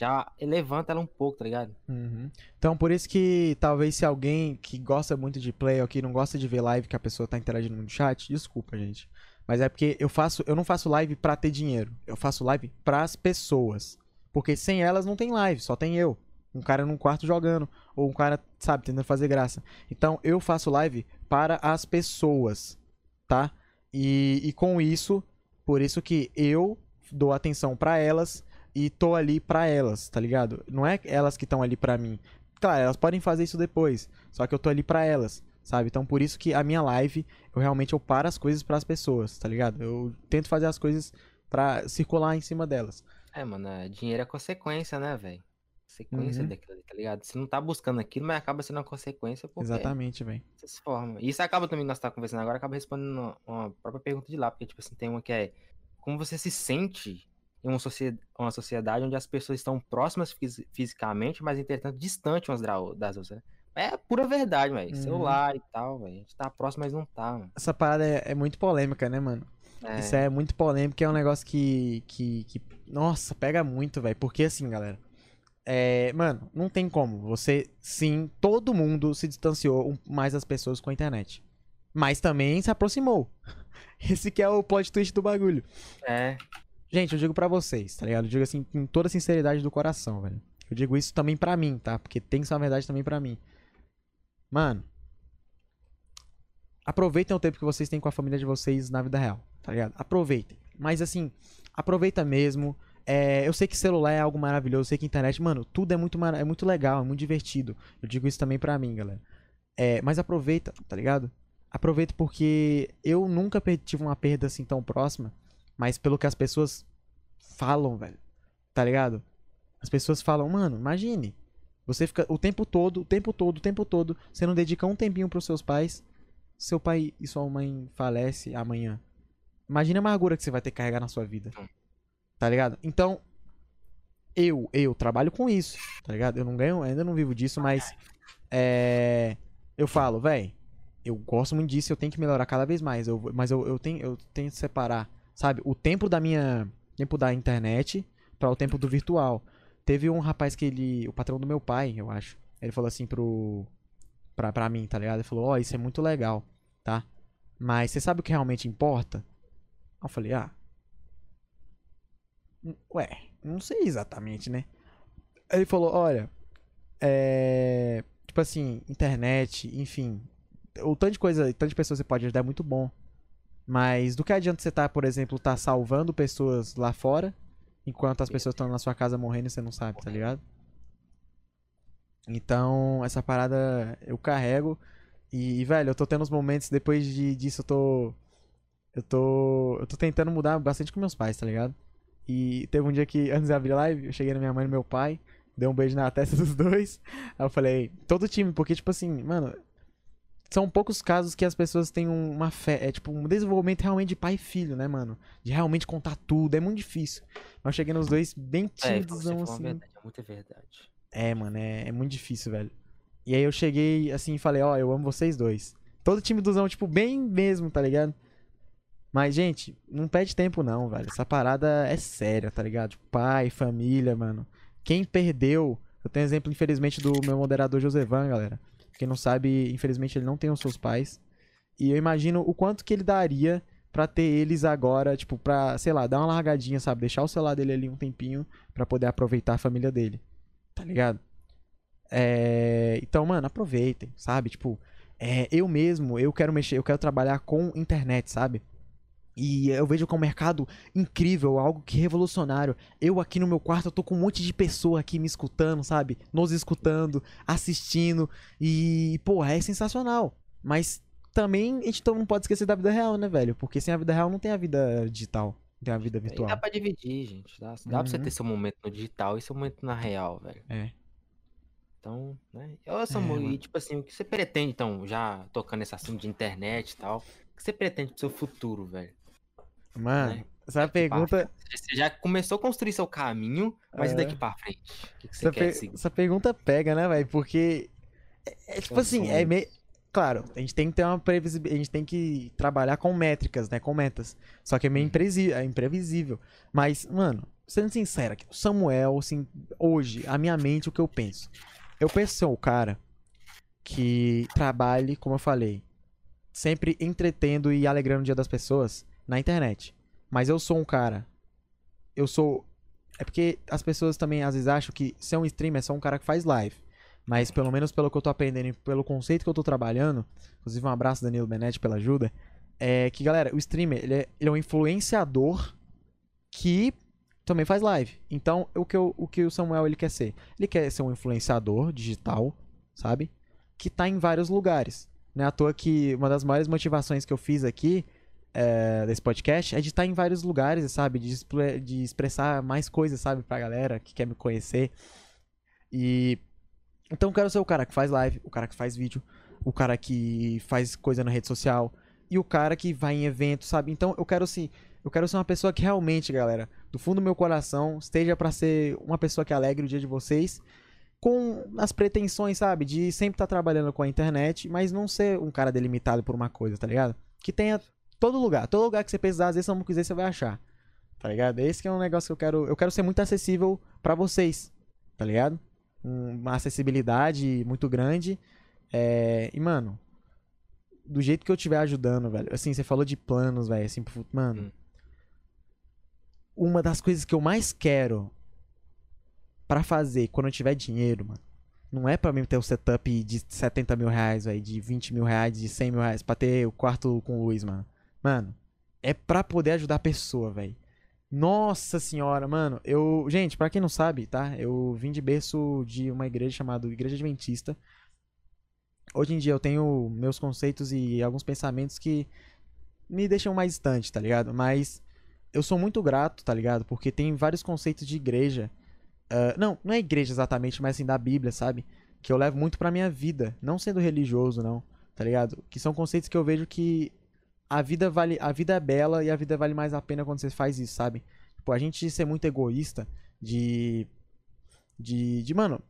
já levanta ela um pouco, tá ligado? Uhum. Então, por isso que talvez se alguém que gosta muito de play ou que não gosta de ver live que a pessoa tá interagindo no chat, desculpa, gente. Mas é porque eu faço, eu não faço live pra ter dinheiro. Eu faço live pras pessoas. Porque sem elas não tem live, só tem eu. Um cara num quarto jogando, ou um cara, sabe, tentando fazer graça. Então, eu faço live para as pessoas, tá? E, e com isso, por isso que eu dou atenção pra elas e tô ali pra elas, tá ligado? Não é elas que estão ali pra mim. Claro, elas podem fazer isso depois, só que eu tô ali pra elas, sabe? Então por isso que a minha live, eu realmente eu paro as coisas pras pessoas, tá ligado? Eu tento fazer as coisas pra circular em cima delas. É, mano, é, dinheiro é consequência, né, velho? Sequência Uhum. daquilo ali, tá ligado? Você não tá buscando aquilo, mas acaba sendo uma consequência porque Exatamente, velho. dessa forma. E isso acaba também, nós tá conversando agora, acaba respondendo uma própria pergunta de lá, porque, tipo assim, tem uma que é como você se sente em uma sociedade, uma sociedade onde as pessoas estão próximas fisi- fisicamente, mas, entretanto, distantes umas da- das outras, né? É pura verdade, velho. Uhum. Celular e tal, velho. A gente tá próximo, mas não tá, mano. Essa parada é, é muito polêmica, né, mano? É, Isso é muito polêmico, é um negócio que, que, que nossa, pega muito, velho. Porque assim, galera, é, mano, não tem como. Você, sim, todo mundo se distanciou mais das pessoas com a internet. Mas também se aproximou. Esse que é o plot twist do bagulho. é, Gente, eu digo pra vocês, tá ligado? Eu digo assim, com toda a sinceridade do coração, velho. Eu digo isso também pra mim, tá? Porque tem que ser uma verdade também pra mim. Mano, aproveitem o tempo que vocês têm com a família de vocês na vida real, tá ligado? Aproveitem. Mas assim, aproveita mesmo. É, eu sei que celular é algo maravilhoso, eu sei que internet, mano, tudo é muito, é muito legal, é muito divertido. Eu digo isso também pra mim, galera. É, mas aproveita, tá ligado? Aproveita porque eu nunca tive uma perda assim tão próxima, mas pelo que as pessoas falam, velho. Tá ligado? As pessoas falam, mano, imagine. Você fica o tempo todo, o tempo todo, o tempo todo, você não dedica um tempinho pros seus pais. Seu pai e sua mãe falece amanhã. Imagina a amargura que você vai ter que carregar na sua vida. Hum. Tá ligado? Então, eu, eu trabalho com isso, tá ligado? Eu não ganho, ainda não vivo disso, mas é, eu falo, véi, eu gosto muito disso, eu tenho que melhorar cada vez mais, eu, mas eu, eu, tenho, eu tenho que separar, sabe, o tempo da minha, tempo da internet para o tempo do virtual. Teve um rapaz que ele, o patrão do meu pai, eu acho, ele falou assim pro, pra, pra mim, tá ligado? Ele falou, ó, oh, isso é muito legal, tá? Mas você sabe o que realmente importa? Eu falei, ah, ué, não sei exatamente, né? Ele falou, olha, é, tipo assim, internet, enfim, o tanto de coisa, tanto de pessoas você pode ajudar é muito bom. Mas do que adianta você tá, por exemplo, tá salvando pessoas lá fora, enquanto as pessoas estão na sua casa morrendo e você não sabe, tá ligado? Então, essa parada eu carrego. E, velho, eu tô tendo uns momentos, depois de, disso, eu tô. Eu tô. Eu tô tentando mudar bastante com meus pais, tá ligado? E teve um dia que, antes de abrir live, eu cheguei na minha mãe e no meu pai, dei um beijo na testa dos dois. Aí eu falei, todo time, porque, tipo assim, mano, são poucos casos que as pessoas têm uma fé, é tipo um desenvolvimento realmente de pai e filho, né, mano? De realmente contar tudo, é muito difícil. Mas eu cheguei nos dois bem tímidos, é, assim. Verdade, é muita verdade. É, mano, é, é, muito difícil, velho. E aí eu cheguei assim e falei, ó, oh, eu amo vocês dois. Todo time dozão, tipo, bem mesmo, tá ligado? Mas, gente, não perde tempo não, velho. Essa parada é séria, tá ligado? Tipo, pai, família, mano. Quem perdeu, eu tenho exemplo, infelizmente, do meu moderador Josevan, galera. Quem não sabe, infelizmente, ele não tem os seus pais. E eu imagino o quanto que ele daria pra ter eles agora, tipo, pra, sei lá, dar uma largadinha, sabe? Deixar o celular dele ali um tempinho pra poder aproveitar a família dele. Tá ligado? É... Então, mano, aproveitem, sabe? Tipo, é, eu mesmo, eu quero mexer, eu quero trabalhar com internet, sabe? E eu vejo que é um mercado incrível, algo que revolucionário. Eu aqui no meu quarto, eu tô com um monte de pessoa aqui me escutando, sabe? Nos escutando, assistindo. E, porra, é sensacional. Mas também a gente não pode esquecer da vida real, né, velho? Porque sem a vida real não tem a vida digital. Não tem a vida virtual. E dá pra dividir, gente. Dá, dá uhum. pra você ter seu momento no digital e seu momento na real, velho. É. Então, né? Eu, Samu, é, e tipo assim, o que você pretende, então, já tocando esse assunto de internet e tal, o que você pretende pro seu futuro, velho? Mano, né? essa pergunta. Você já começou a construir seu caminho, mas é. e daqui pra frente? O que, que você essa quer seguir? Essa pergunta pega, né, velho? Porque. É, é tipo Eu assim, é meio. Claro, a gente tem que ter uma previsibilidade. A gente tem que trabalhar com métricas, né? Com metas. Só que é meio uhum. é imprevisível. Mas, mano, sendo sincero o Samuel, assim, hoje, a minha mente, o que eu penso? Eu penso ser o cara que trabalhe, como eu falei, sempre entretendo e alegrando o dia das pessoas na internet. Mas eu sou um cara. Eu sou. É porque as pessoas também às vezes acham que ser um streamer é só um cara que faz live. Mas pelo menos pelo que eu tô aprendendo e pelo conceito que eu tô trabalhando, inclusive um abraço Danilo Benetti pela ajuda, é que, galera, o streamer, ele é, ele é um influenciador que também faz live. Então, o que, eu, o que o Samuel ele quer ser? Ele quer ser um influenciador digital, sabe? Que tá em vários lugares. Não é à toa que uma das maiores motivações que eu fiz aqui é, desse podcast é de estar em vários lugares, sabe? De, de expressar mais coisas, sabe? Pra galera que quer me conhecer. E. Então quero ser o cara que faz live, o cara que faz vídeo, o cara que faz coisa na rede social e o cara que vai em evento, sabe? Então eu quero assim. Eu quero ser uma pessoa que realmente, galera, do fundo do meu coração, esteja para ser uma pessoa que alegre o dia de vocês com as pretensões, sabe? De sempre estar tá trabalhando com a internet, mas não ser um cara delimitado por uma coisa, tá ligado? Que tenha Todo lugar. Todo lugar que você precisar, às vezes, se não quiser, você vai achar. Tá ligado? Esse que é um negócio que eu quero. Eu quero ser muito acessível para vocês. Tá ligado? Uma acessibilidade muito grande. É... E, mano, do jeito que eu estiver ajudando, velho. Assim, você falou de planos, velho. Assim, mano. Hum. Uma das coisas que eu mais quero para fazer quando eu tiver dinheiro, mano. Não é para mim ter o um setup de 70 mil reais, velho. De 20 mil reais, de 100 mil reais. Pra ter o quarto com luz, mano. Mano, é pra poder ajudar a pessoa, velho. Nossa senhora, mano. Eu, gente, para quem não sabe, tá? Eu vim de berço de uma igreja chamada Igreja Adventista. Hoje em dia eu tenho meus conceitos e alguns pensamentos que me deixam mais distante, tá ligado? Mas eu sou muito grato, tá ligado? Porque tem vários conceitos de igreja. Uh, não, não é igreja exatamente, mas assim da Bíblia, sabe? Que eu levo muito pra minha vida. Não sendo religioso, não, tá ligado? Que são conceitos que eu vejo que a vida vale, a vida é bela e a vida vale mais a pena quando você faz isso, sabe? Tipo, a gente ser muito egoísta de De, de, mano,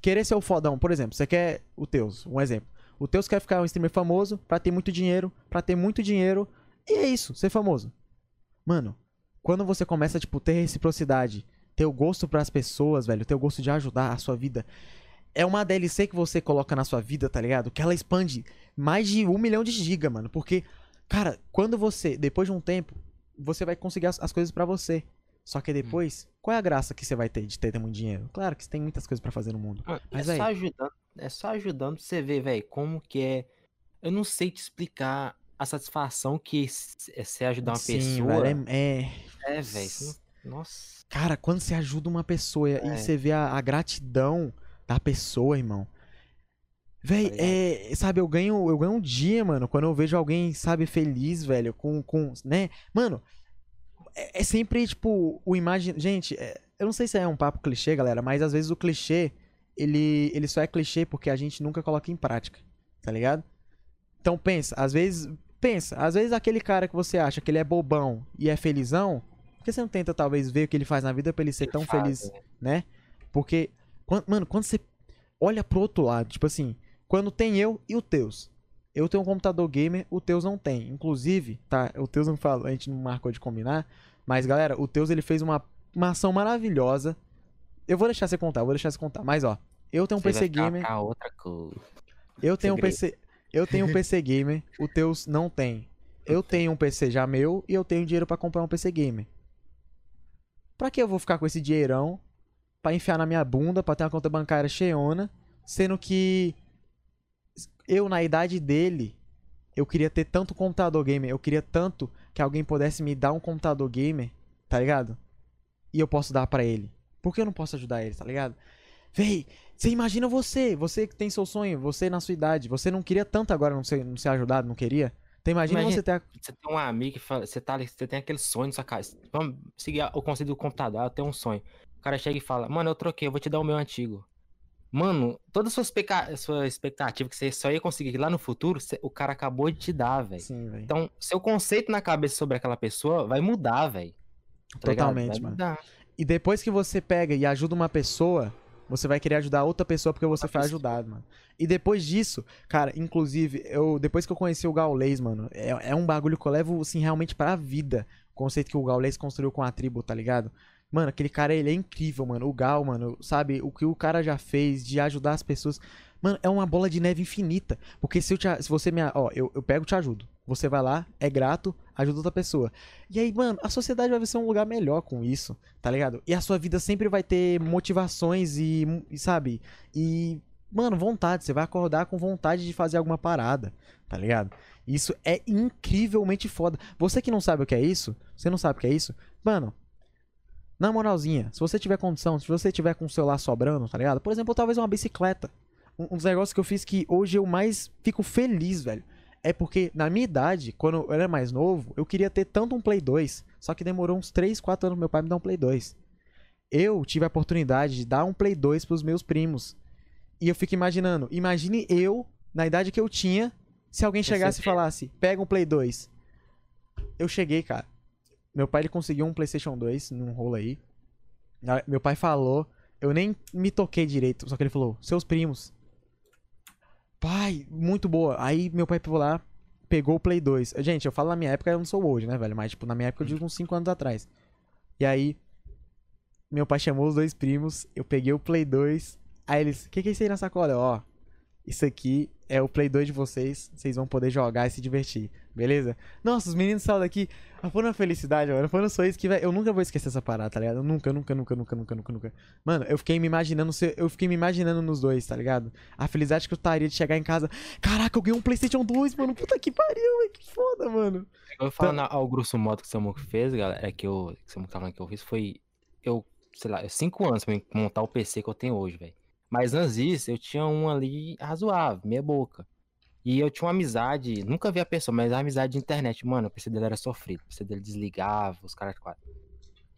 querer ser o fodão. Por exemplo, você quer o Teus, um exemplo. O Teus quer ficar um streamer famoso pra ter muito dinheiro, pra ter muito dinheiro. E é isso, ser famoso. Mano, quando você começa, tipo, ter reciprocidade, ter o gosto para as pessoas, velho, ter o gosto de ajudar a sua vida. É uma DLC que você coloca na sua vida, tá ligado? Que ela expande mais de um milhão de giga, mano. Porque, cara, quando você, depois de um tempo, você vai conseguir as, as coisas para você. Só que depois, hum. qual é a graça que você vai ter de ter, ter muito dinheiro? Claro que você tem muitas coisas para fazer no mundo. Mano, mas, é, só ajudando, é só ajudando você ver, velho, como que é. Eu não sei te explicar a satisfação que é você ajudar uma Sim, pessoa. Velho, é, é... é velho. Nossa. Cara, quando você ajuda uma pessoa é. e você vê a, a, gratidão da pessoa, irmão. Véi, tá é, sabe, eu ganho, eu ganho um dia, mano, quando eu vejo alguém, sabe, feliz, velho, com, com né? Mano, é, é sempre, tipo, o imagem... Gente, é, eu não sei se é um papo clichê, galera, mas às vezes o clichê, ele, ele só é clichê porque a gente nunca coloca em prática, tá ligado? Então pensa, às vezes, pensa, às vezes aquele cara que você acha que ele é bobão e é felizão, por que você não tenta, talvez, ver o que ele faz na vida pra ele ser ele tão faz, feliz, é. né? Porque, quando, mano, quando você olha pro outro lado, tipo assim, quando tem eu e o Teus. Eu tenho um computador gamer, o Teus não tem. Inclusive, tá, o Teus não falou, a gente não marcou de combinar, mas galera, o Teus ele fez uma, uma ação maravilhosa. Eu vou deixar você contar, eu vou deixar você contar. Mas ó, eu tenho um você PC gamer. Outra coisa. Eu tenho Segredo. um PC, eu tenho um PC gamer, o Teus não tem. Eu tenho um PC já meu e eu tenho dinheiro para comprar um PC gamer. Pra que eu vou ficar com esse dinheirão pra enfiar na minha bunda, pra ter uma conta bancária cheiona, sendo que eu, na idade dele, eu queria ter tanto computador gamer, eu queria tanto que alguém pudesse me dar um computador gamer, tá ligado? E eu posso dar para ele. Por que eu não posso ajudar ele, tá ligado? Véi, você imagina você, você que tem seu sonho, você na sua idade, você não queria tanto agora não ser, não ser ajudado, não queria? Então imagina, imagina você ter. Você tem um amigo que fala, você, tá, você tem aquele sonho na sua casa. Vamos seguir o conceito do computador, eu tenho um sonho. O cara chega e fala, mano, eu troquei, eu vou te dar o meu antigo. Mano, toda a sua, expeca... sua expectativa que você só ia conseguir lá no futuro, o cara acabou de te dar, velho. Então, seu conceito na cabeça sobre aquela pessoa vai mudar, velho. Tá Totalmente, mano. Mudar. E depois que você pega e ajuda uma pessoa, você vai querer ajudar outra pessoa porque você foi ajudado, mano. E depois disso, cara, inclusive, eu depois que eu conheci o Gaulês, mano, é, é um bagulho que eu levo, assim, realmente pra vida. O conceito que o Gaulês construiu com a tribo, tá ligado? Mano, aquele cara, ele é incrível, mano. O Gal, mano, sabe? O que o cara já fez de ajudar as pessoas. Mano, é uma bola de neve infinita. Porque se, eu te, se você me. Ó, eu, eu pego e te ajudo. Você vai lá, é grato, ajuda outra pessoa. E aí, mano, a sociedade vai ser um lugar melhor com isso, tá ligado? E a sua vida sempre vai ter motivações e, e sabe? E, mano, vontade. Você vai acordar com vontade de fazer alguma parada, tá ligado? Isso é incrivelmente foda. Você que não sabe o que é isso, você não sabe o que é isso, mano. Na moralzinha, se você tiver condição, se você tiver com o celular sobrando, tá ligado? Por exemplo, talvez uma bicicleta. Um, um dos negócios que eu fiz que hoje eu mais fico feliz, velho é porque, na minha idade, quando eu era mais novo, eu queria ter tanto um Play 2. Só que demorou uns 3, 4 anos meu pai me dar um Play 2. Eu tive a oportunidade de dar um Play 2 pros meus primos. E eu fico imaginando, imagine eu, na idade que eu tinha, se alguém chegasse e falasse, pega um Play 2. Eu cheguei, cara. Meu pai ele conseguiu um PlayStation 2 num rolo aí. Meu pai falou, eu nem me toquei direito, só que ele falou, seus primos, Pai, muito boa. Aí meu pai pegou lá, pegou o Play 2. Gente, eu falo na minha época, eu não sou hoje, né, velho? Mas, tipo, na minha época eu digo uns 5 anos atrás. E aí, meu pai chamou os dois primos, eu peguei o Play 2. Aí eles, o que, que é isso aí na sacola? Ó, isso aqui é o Play 2 de vocês, vocês vão poder jogar e se divertir, beleza? Nossa, os meninos saem daqui, foi uma felicidade, mano, foi um sorriso que, eu nunca vou esquecer essa parada, tá ligado? Nunca, nunca, nunca, nunca, nunca, nunca, nunca. Mano, eu fiquei me imaginando, eu fiquei me imaginando nos dois, tá ligado? A felicidade que eu estaria de chegar em casa, caraca, eu ganhei um Playstation 2, mano, puta que pariu, velho, que foda, mano. Eu falando então... ao grosso modo que o Samuco fez, galera, é que eu, que o Samuco tá falando que eu fiz, foi, eu, sei lá, cinco anos pra montar o PC que eu tenho hoje, velho. Mas antes disso, eu tinha um ali razoável, meia boca. E eu tinha uma amizade, nunca vi a pessoa, mas a amizade de internet, mano, o PC dele era sofrido. O PC dele desligava, os caras quatro.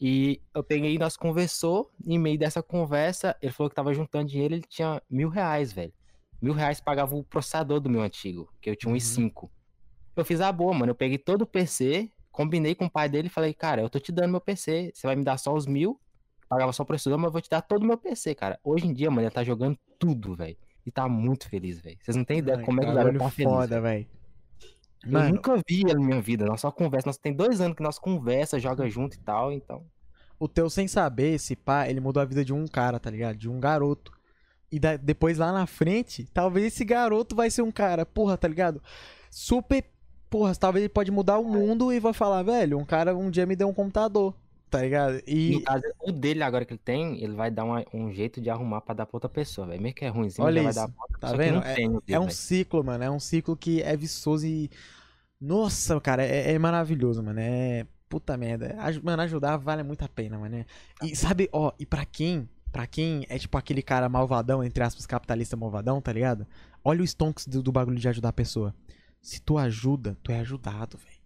E eu peguei nós conversou, e em meio dessa conversa, ele falou que tava juntando dinheiro, ele tinha mil reais, velho. Mil reais pagava o processador do meu antigo, que eu tinha um uhum. i5. Eu fiz a boa, mano. Eu peguei todo o PC, combinei com o pai dele e falei, cara, eu tô te dando meu PC, você vai me dar só os mil pagava só o preço, mas eu vou te dar todo o meu PC, cara. Hoje em dia, mano, ele tá jogando tudo, velho. E tá muito feliz, velho. Vocês não têm ideia Ai, como é que o garoto tá feliz. foda, velho. velho. Eu Mano, nunca vi ele na minha vida. Nós só conversa. Nós tem dois anos que nós conversa, joga junto e tal, então. o teu sem saber, esse pá, ele mudou a vida de um cara, tá ligado? De um garoto. E da- depois lá na frente, talvez esse garoto vai ser um cara, porra, tá ligado? Super. Porra, talvez ele pode mudar o mundo e vai falar, velho, um cara um dia me deu um computador, tá ligado? E no caso, o dele agora que ele tem, ele vai dar uma- um jeito de arrumar pra dar pra outra pessoa, velho. Meio que é ruimzinho, Olha vai isso, dar pra outra tá vendo? não tem é um ciclo, mano. É um ciclo que é viçoso e. Nossa, cara, é, é maravilhoso, mano. É. Puta merda. Mano, ajudar vale muito a pena, mano. né? E sabe, ó, e pra quem. Pra quem é tipo aquele cara malvadão, entre aspas, capitalista malvadão, tá ligado? Olha o stonks do, do bagulho de ajudar a pessoa. Se tu ajuda, tu é ajudado, velho.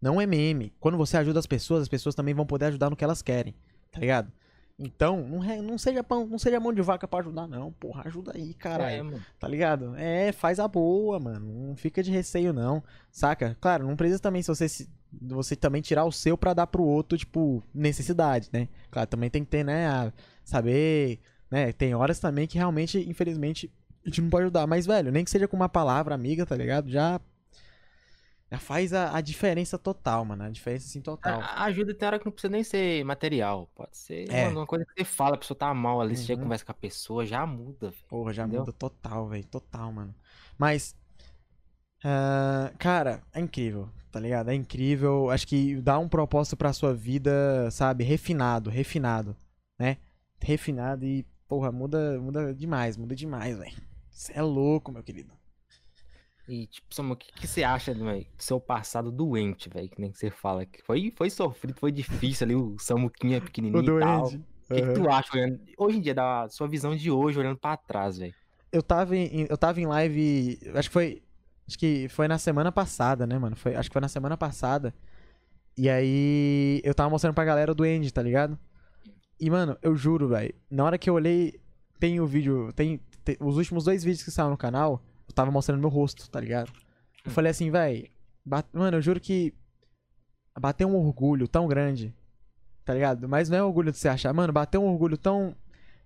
Não é meme. Quando você ajuda as pessoas, as pessoas também vão poder ajudar no que elas querem, tá ligado? Então, não, não seja pão, não seja mão de vaca pra ajudar, não. Porra, ajuda aí, caralho. É. Tá ligado? É, faz a boa, mano. Não fica de receio, não. Saca? Claro, não precisa também se você se- você também tirar o seu pra dar pro outro, tipo, necessidade, né? Claro, também tem que ter, né, a saber, né? Tem horas também que realmente, infelizmente, a gente não pode ajudar. Mas, velho, nem que seja com uma palavra amiga, tá ligado? Já faz a, a diferença total, mano. A diferença, assim, total. A- Ajuda tem hora que não precisa nem ser material. Pode ser É. mano, uma coisa que você fala, a pessoa tá mal ali, você chega Uhum. conversa com a pessoa, já muda, velho. Porra, já Entendeu? muda total, velho. Total, mano. Mas. ah, cara, é incrível, tá ligado? É incrível. Acho que dá um propósito pra sua vida, sabe? Refinado, refinado, né? Refinado e, porra, muda, muda demais, muda demais, velho. Você é louco, meu querido. E, tipo, Samuel, o que, que você acha do do seu passado doente, velho? Que nem que você fala. Que foi, foi sofrido, foi difícil ali, o Samuquinha pequenininho e tal. O que, que Aham. tu acha, olhando, hoje em dia, da sua visão de hoje, olhando pra trás, velho? Eu tava em, eu tava em live, acho que foi, acho que foi na semana passada, né, mano? Foi, acho que foi na semana passada. E aí eu tava mostrando pra galera do End, tá ligado? E mano, eu juro, velho, na hora que eu olhei, tem o vídeo, tem, tem- os últimos dois vídeos que saíram no canal, tava mostrando meu rosto, tá ligado? Eu falei assim, velho, mano, eu juro que bateu um orgulho tão grande, tá ligado? Mas não é orgulho de você achar, mano, bateu um orgulho tão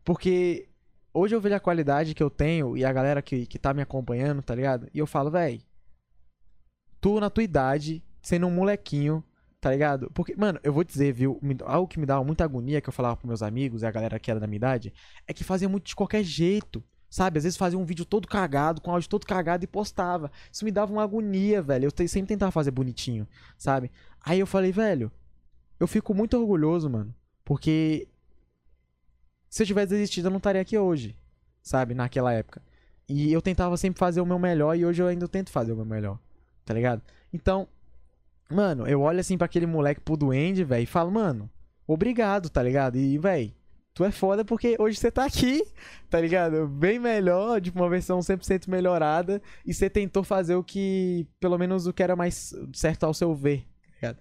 porque hoje eu vejo a qualidade que eu tenho e a galera que, que tá me acompanhando, tá ligado? E eu falo, véi, tu na tua idade, sendo um molequinho, tá ligado? Porque, mano, eu vou dizer, viu, algo que me dava muita agonia que eu falava pros meus amigos e a galera que era da minha idade, é que fazia muito de qualquer jeito. Sabe, às vezes fazia um vídeo todo cagado, com áudio todo cagado e postava. Isso me dava uma agonia, velho. Eu sempre tentava fazer bonitinho, sabe? Aí eu falei, velho, eu fico muito orgulhoso, mano. Porque se eu tivesse desistido, eu não estaria aqui hoje, sabe? Naquela época. E eu tentava sempre fazer o meu melhor e hoje eu ainda tento fazer o meu melhor, tá ligado? Então, mano, eu olho assim pra aquele moleque pro duende, velho, e falo, mano, obrigado, tá ligado? E, velho, tu é foda porque hoje você tá aqui, tá ligado? Bem melhor, de uma versão 100% melhorada e você tentou fazer o que, pelo menos o que era mais certo ao seu ver, tá ligado?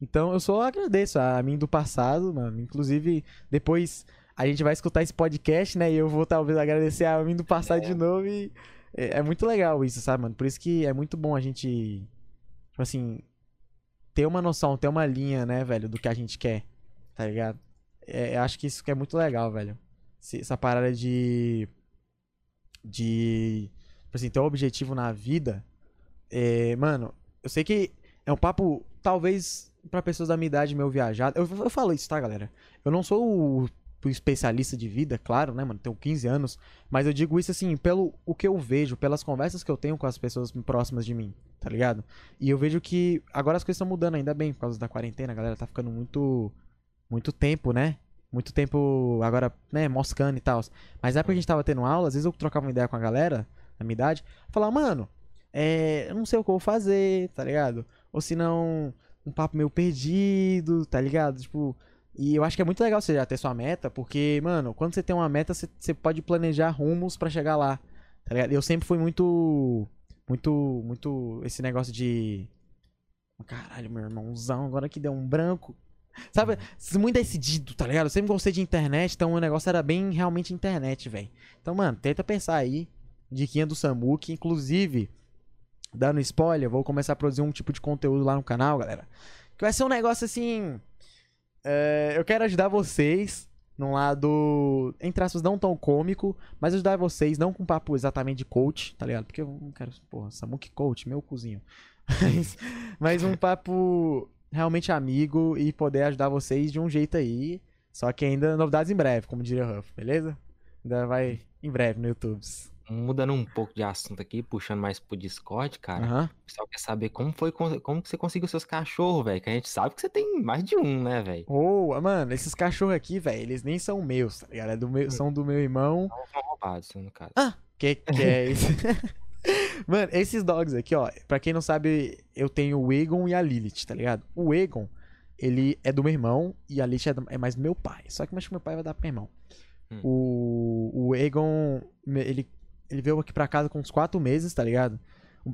Então eu só agradeço a mim do passado, mano. Inclusive, depois a gente vai escutar esse podcast, né? E eu vou talvez agradecer a mim do passado de novo. E é, é muito legal isso, sabe, mano? Por isso que é muito bom a gente, tipo assim, ter uma noção, ter uma linha, né, velho, do que a gente quer, tá ligado? É, acho que isso que é muito legal, velho. Essa parada de. De. Tipo assim, ter um objetivo na vida. É, mano, eu sei que é um papo, talvez, pra pessoas da minha idade meio viajada. Eu, eu falo isso, tá, galera? Eu não sou o, o especialista de vida, claro, né, mano? Tenho 15 anos. Mas eu digo isso, assim, pelo o que eu vejo, pelas conversas que eu tenho com as pessoas próximas de mim, tá ligado? E eu vejo que agora as coisas estão mudando ainda bem por causa da quarentena, a galera tá ficando muito. Muito tempo, né? Muito tempo agora, né, moscando e tal. Mas na época que a gente tava tendo aula, às vezes eu trocava uma ideia com a galera, na minha idade, falava, mano, é, eu não sei o que eu vou fazer, tá ligado? Ou se não, um papo meio perdido, tá ligado? Tipo, e eu acho que é muito legal você já ter sua meta, porque, mano, quando você tem uma meta, você, você pode planejar rumos pra chegar lá, tá ligado? Eu sempre fui muito, muito, muito, esse negócio de... Caralho, meu irmãozão, agora que deu um branco. Sabe, muito decidido, tá ligado? Eu sempre gostei de internet, então o negócio era bem realmente internet, velho. Então, mano, tenta pensar aí, diquinha do Samuque, inclusive, dando spoiler, vou começar a produzir um tipo de conteúdo lá no canal, galera. Que vai ser um negócio assim. é, eu quero ajudar vocês, num lado, entre aspas, não tão cômico, mas ajudar vocês, não com papo exatamente de coach, tá ligado? Porque eu não quero, porra, Samuki coach, meu cozinho. Mas, mas um papo realmente amigo e poder ajudar vocês de um jeito aí. Só que ainda novidades em breve, como diria o Huff, beleza? Ainda vai em breve no YouTube. Mudando um pouco de assunto aqui, puxando mais pro Discord, cara. Aham. O pessoal quer saber como foi, como que você conseguiu seus cachorros, velho. Que a gente sabe que você tem mais de um, né, velho? Ô, mano, esses cachorros aqui, velho, eles nem são meus, tá ligado? É do meu, são do meu irmão. Não são roubados, no caso. Que que é isso? Mano, esses dogs aqui, ó, pra quem não sabe, eu tenho o Egon e a Lilith, tá ligado? O Egon, ele é do meu irmão e a Lilith é, do- é mais meu pai. Só que eu acho que meu pai vai dar pro meu irmão. Hum. O, o Egon, ele, ele veio aqui pra casa com uns quatro meses, tá ligado?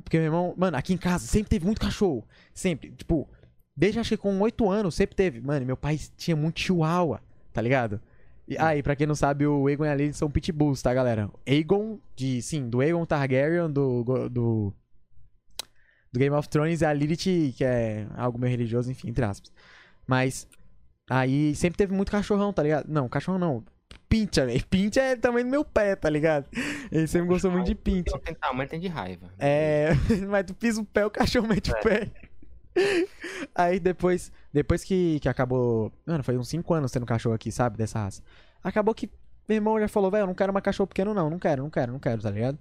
Porque meu irmão, mano, aqui em casa sempre teve muito cachorro. Sempre, tipo, desde acho que com oito anos sempre teve. Mano, e meu pai tinha muito chihuahua, tá ligado? E, ah, e pra quem não sabe, o Aegon e a Lily são pitbulls, tá, galera? Aegon, de, sim, do Aegon Targaryen, do, do, do Game of Thrones, e a Lilith, que é algo meio religioso, enfim, entre aspas. Mas, aí sempre teve muito cachorrão, tá ligado? Não, cachorro não. Pincha, velho. Pincha é tamanho do meu pé, tá ligado? Ele sempre gostou muito de pincha. Tem tamanho, tem de raiva. É, mas tu pisa o pé, o cachorro mete o pé. Aí depois, depois que, que acabou. Mano, foi uns 5 anos tendo cachorro aqui, sabe? Dessa raça. Acabou que meu irmão já falou, velho, eu não quero mais cachorro pequeno, não. Não quero, não quero, não quero, tá ligado?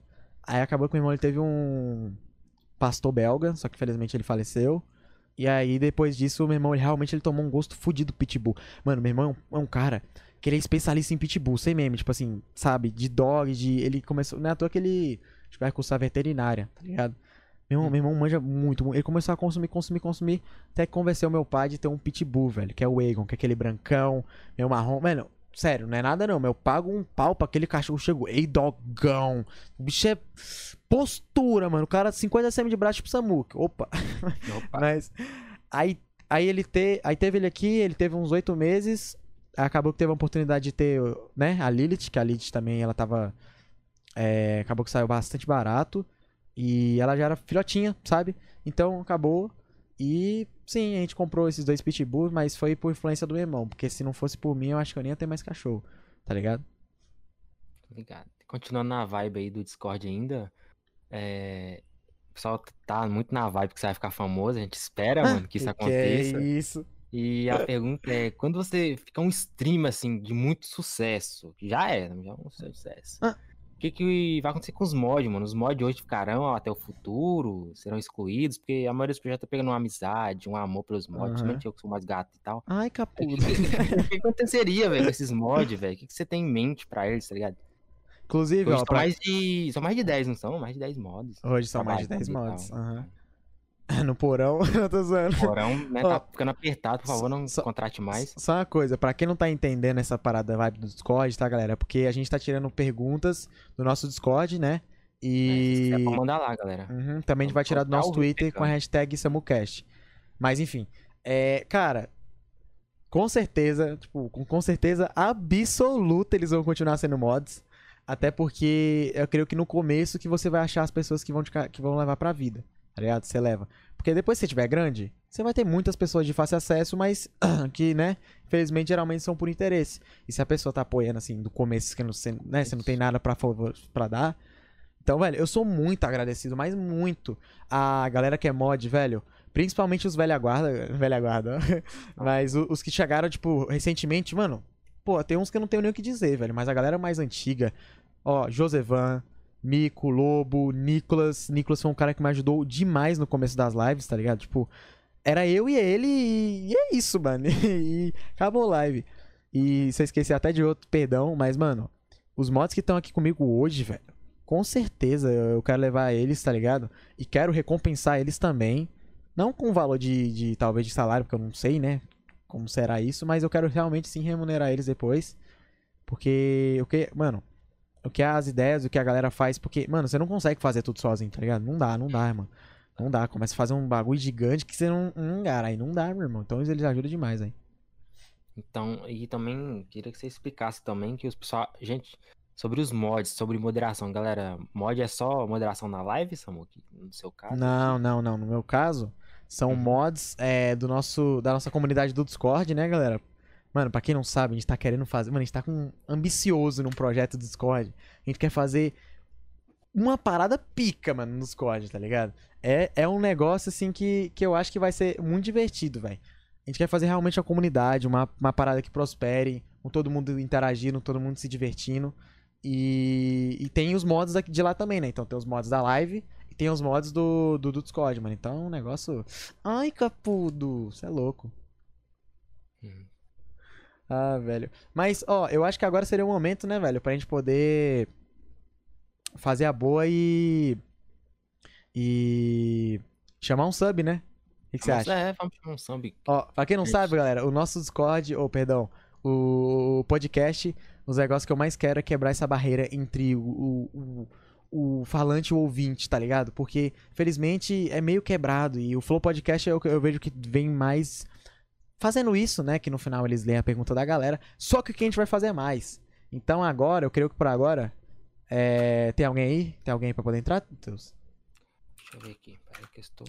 Aí acabou que meu irmão ele teve um pastor belga, só que infelizmente ele faleceu. E aí depois disso, meu irmão ele realmente ele tomou um gosto fudido do pitbull. Mano, meu irmão é um, é um cara que ele é especialista em pitbull, sem meme, tipo assim, sabe? De dog, de. Ele começou. Não é à toa que ele vai cursar veterinária, tá ligado? Meu irmão, meu irmão manja muito, mu- ele começou a consumir, consumir, consumir, até que convenceu meu pai de ter um pitbull, velho, que é o Egon, que é aquele brancão, meio marrom. Mano, sério, não é nada não, eu pago um pau pra aquele cachorro chegou. Ei, dogão. O bicho é postura, mano. O cara 50 cm de braço tipo Samuque. Opa. Opa. Mas aí, aí ele te, aí teve ele aqui, ele teve uns oito meses. Acabou que teve a oportunidade de ter, né, a Lilith, que a Lilith também ela tava. é, acabou que saiu bastante barato. E ela já era filhotinha, sabe? Então acabou. E sim, a gente comprou esses dois pitbulls, mas foi por influência do meu irmão. Porque se não fosse por mim, eu acho que eu nem ia ter mais cachorro. Tá ligado? Tô ligado. Continuando na vibe aí do Discord ainda, é, o pessoal tá muito na vibe que você vai ficar famoso, a gente espera, mano, que isso aconteça. é isso? E a pergunta é, quando você fica um stream, assim, de muito sucesso, que já é, já é um sucesso, Ah. O que que vai acontecer com os mods, mano? Os mods hoje ficarão até o futuro, serão excluídos, porque a maioria dos projetos tá pegando uma amizade, um amor pelos mods, Aham. principalmente eu que sou mais gato e tal. Ai, capudo. O que aconteceria, velho, com esses mods, velho? O que que você tem em mente pra eles, tá ligado? Inclusive, Hoje ó, são pra... mais de. São mais de 10, não são? Mais de 10 mods. hoje são mais de 10 Trabalhando e mods. tal. aham. No porão, eu tô zoando. Porão, né, Ó, tá ficando apertado, por favor, não só- contrate mais. Só uma coisa, pra quem não tá entendendo essa parada vibe do Discord, tá, galera? Porque a gente tá tirando perguntas do nosso Discord, né? É, E. quiser, pode mandar lá, galera. Uhum, também a gente vai tirar do nosso Twitter com a hashtag SamuCast. Mas enfim. É, cara, com certeza, tipo, com, com certeza absoluta eles vão continuar sendo mods. Até porque eu creio que no começo que você vai achar as pessoas que vão, te que vão levar pra vida. Tá ligado? Você leva. Porque depois que você tiver grande, você vai ter muitas pessoas de fácil acesso, mas que, né, infelizmente geralmente são por interesse. E se a pessoa tá apoiando assim do começo, que não, você, né, você não tem nada pra, pra dar. Então, velho, eu sou muito agradecido, mas muito a galera que é mod, velho. Principalmente os velha guarda, velha guarda, mas o- os que chegaram, tipo, recentemente, mano. Pô, tem uns que eu não tenho nem o que dizer, velho. Mas a galera mais antiga, ó, Josevan, Mico, Lobo, Nicolas. Nicolas foi um cara que me ajudou demais no começo das lives, tá ligado? Tipo, era eu e ele e, é isso, mano. E acabou a live. E se eu esqueci até de outro, perdão, mas, mano, os mods que estão aqui comigo hoje, velho, com certeza eu quero levar eles, tá ligado? E quero recompensar eles também. Não com valor de, de talvez de salário, porque eu não sei, né? Como será isso, mas eu quero realmente sim remunerar eles depois. Porque o que, mano, o que as ideias, o que a galera faz, porque, mano, você não consegue fazer tudo sozinho, tá ligado? Não dá, não dá, mano. Não dá, começa a fazer um bagulho gigante que você não. Hum, cara, aí não dá, meu irmão. Então eles ajudam demais aí. Então, e também queria que você explicasse também que os pessoal. Gente, sobre os mods, sobre moderação. Galera, mod é só moderação na live, Samuque? No seu caso? Não, não, não. No meu caso, são Uhum. mods é, do nosso, da nossa comunidade do Discord, né, galera? Mano, pra quem não sabe, a gente tá querendo fazer. Mano, a gente tá com ambicioso num projeto do Discord. A gente quer fazer uma parada pica, mano, no Discord, tá ligado? É, é um negócio, assim, que, que eu acho que vai ser muito divertido, velho. A gente quer fazer realmente uma comunidade, uma, uma parada que prospere, com todo mundo interagindo, todo mundo se divertindo. E, e tem os mods de lá também, né? Então tem os mods da live e tem os mods do, do, do Discord, mano. Então é um negócio. Ai, capudo, você é louco. Ah, velho. Mas, ó, eu acho que agora seria o momento, né, velho, pra gente poder fazer a boa e. E. Chamar um sub, né? O que, que você acha? É, vamos chamar um samba. Ó, pra quem não Gente. sabe, galera, o nosso Discord, ou perdão, o podcast, os negócios que eu mais quero é quebrar essa barreira entre o, o, o, o falante e o ouvinte, tá ligado? Porque, felizmente, é meio quebrado e o Flow Podcast eu, eu vejo que vem mais fazendo isso, né? Que no final eles leem a pergunta da galera, só que o que a gente vai fazer é mais. Então agora, eu creio que por agora, é... tem alguém aí? Tem alguém aí pra poder entrar, Deus? Deixa eu ver aqui. Peraí que estou.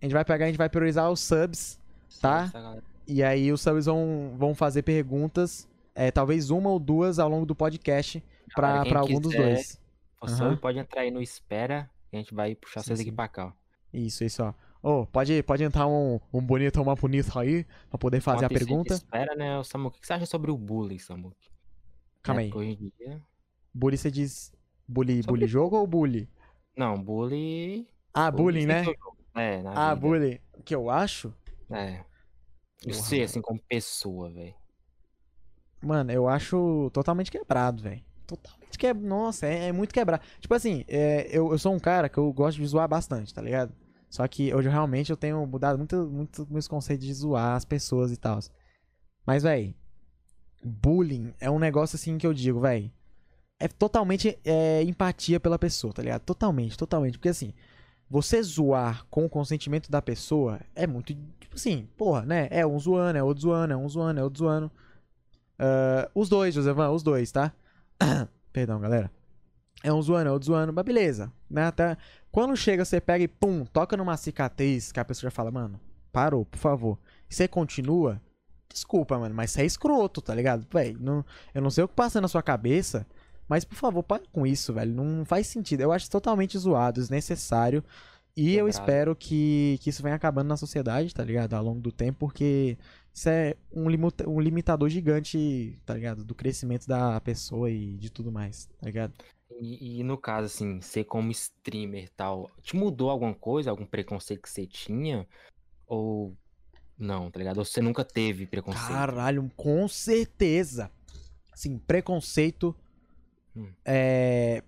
A gente vai pegar, a gente vai priorizar os subs, tá? E aí os subs vão, vão fazer perguntas, é, talvez uma ou duas ao longo do podcast quem pra algum dos dois. O Aham. sub pode entrar aí no espera. que A gente vai puxar Sim, vocês aqui sim. pra cá. ó. Isso, isso, ó. Ô, pode, pode entrar um, um bonito ou uma bonita aí pra poder fazer a pergunta. espera, né, o Samu? O que você acha sobre o bullying, Samu? Calma É, aí. Hoje dia... Bully você diz bully, Sobre- bully jogo ou bully? Não, bullying... Ah, bullying, né? sem jogo. É, na Ah, vida. bullying. O que eu acho? É. E Porra, você, mano. assim, como pessoa, velho. Mano, eu acho totalmente quebrado, velho. Totalmente quebrado. Nossa, é, é muito quebrado. Tipo assim, é, eu, eu sou um cara que eu gosto de zoar bastante, tá ligado? Só que hoje realmente eu tenho mudado muito, muito meus conceitos de zoar as pessoas e tal. Mas, velho, bullying é um negócio assim que eu digo, velho. É totalmente é, empatia pela pessoa, tá ligado? Totalmente, totalmente. Porque assim, você zoar com o consentimento da pessoa é muito. Tipo assim, porra, né? É um zoando, é outro zoando, é um zoando, é outro zoando. Ah, os dois, Josevan, os dois, tá? Perdão, galera. É um zoando, é outro zoando, mas beleza. Né? Até quando chega, você pega e pum, toca numa cicatriz que a pessoa já fala, mano, parou, por favor. E você continua, desculpa, mano, mas você é escroto, tá ligado? Véi, não, eu não sei o que passa na sua cabeça, mas por favor, para com isso, velho. Não faz sentido. Eu acho totalmente zoado, desnecessário. E eu espero que, que isso venha acabando na sociedade, tá ligado? Ao longo do tempo, porque isso é um, limuta- um limitador gigante, tá ligado? Do crescimento da pessoa e de tudo mais, tá ligado? E, e no caso, assim, você como streamer e tal, te mudou alguma coisa, algum preconceito que você tinha? Ou não, tá ligado? Ou você nunca teve preconceito? Caralho, com certeza. Assim, preconceito Hum. é,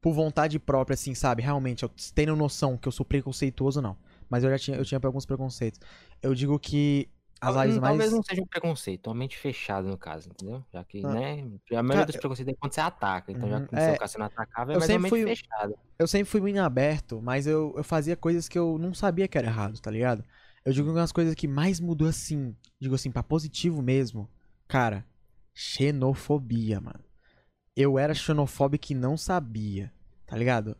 por vontade própria, assim, sabe? Realmente, eu tenho noção que eu sou preconceituoso, não. Mas eu já tinha, eu tinha alguns preconceitos. Eu digo que as lives mais. Talvez não seja um preconceito, uma mente fechada no caso, entendeu? Já que, Ah. né? A maioria Cara, dos preconceitos é quando você ataca. Então, já Uhum, que seu é, não atacava, é eu mais uma mente fui- fechada. Eu sempre fui muito aberto, mas eu, eu fazia coisas que eu não sabia que era errado, tá ligado? Eu digo que uma das coisas que mais mudou assim, digo assim, pra positivo mesmo, cara, xenofobia, mano. Eu era xenofóbico e não sabia, tá ligado?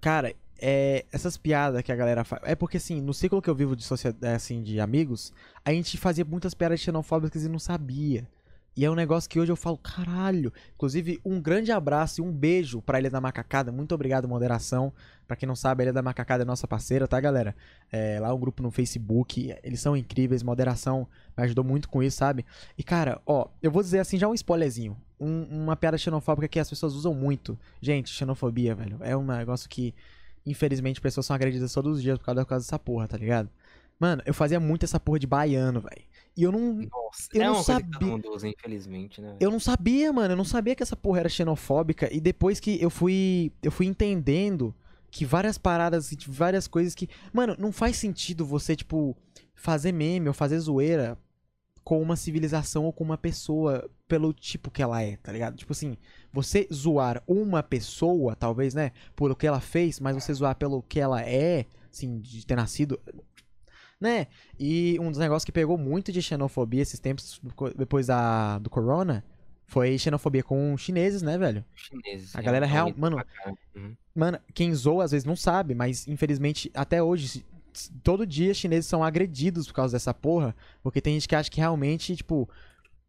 Cara, é, essas piadas que a galera faz. É porque assim, no ciclo que eu vivo de sociedade, assim, de amigos, a gente fazia muitas piadas xenofóbicas e não sabia. E é um negócio que hoje eu falo, caralho. Inclusive, um grande abraço e um beijo pra Ilha da Macacada. Muito obrigado, moderação. Pra quem não sabe, a Ilha da Macacada é nossa parceira, tá, galera? É, lá é um grupo no Facebook. Eles são incríveis. Moderação me ajudou muito com isso, sabe? E, cara, ó, eu vou dizer assim, já um spoilerzinho. Um- uma piada xenofóbica que as pessoas usam muito. Gente, xenofobia, velho. É um negócio que, infelizmente, pessoas são agredidas todos os dias por causa, por causa dessa porra, tá ligado? Mano, eu fazia muito essa porra de baiano, velho. E eu não, Nossa, Eu é não sabia. usa, infelizmente, né? eu não sabia, mano. Eu não sabia que essa porra era xenofóbica. E depois que eu fui. Eu fui entendendo que várias paradas, várias coisas que. Mano, não faz sentido você, tipo, fazer meme ou fazer zoeira com uma civilização ou com uma pessoa pelo tipo que ela é, tá ligado? Tipo assim, você zoar uma pessoa, talvez, né, por o que ela fez, mas você zoar pelo que ela é, assim, de ter nascido, né? E um dos negócios que pegou muito de xenofobia esses tempos, depois da, do corona, foi xenofobia com chineses, né, velho? Chineses. A galera real- realmente mano. Uhum. Mano, quem zoa às vezes não sabe, mas infelizmente até hoje, todo dia chineses são agredidos por causa dessa porra, porque tem gente que acha que realmente, tipo,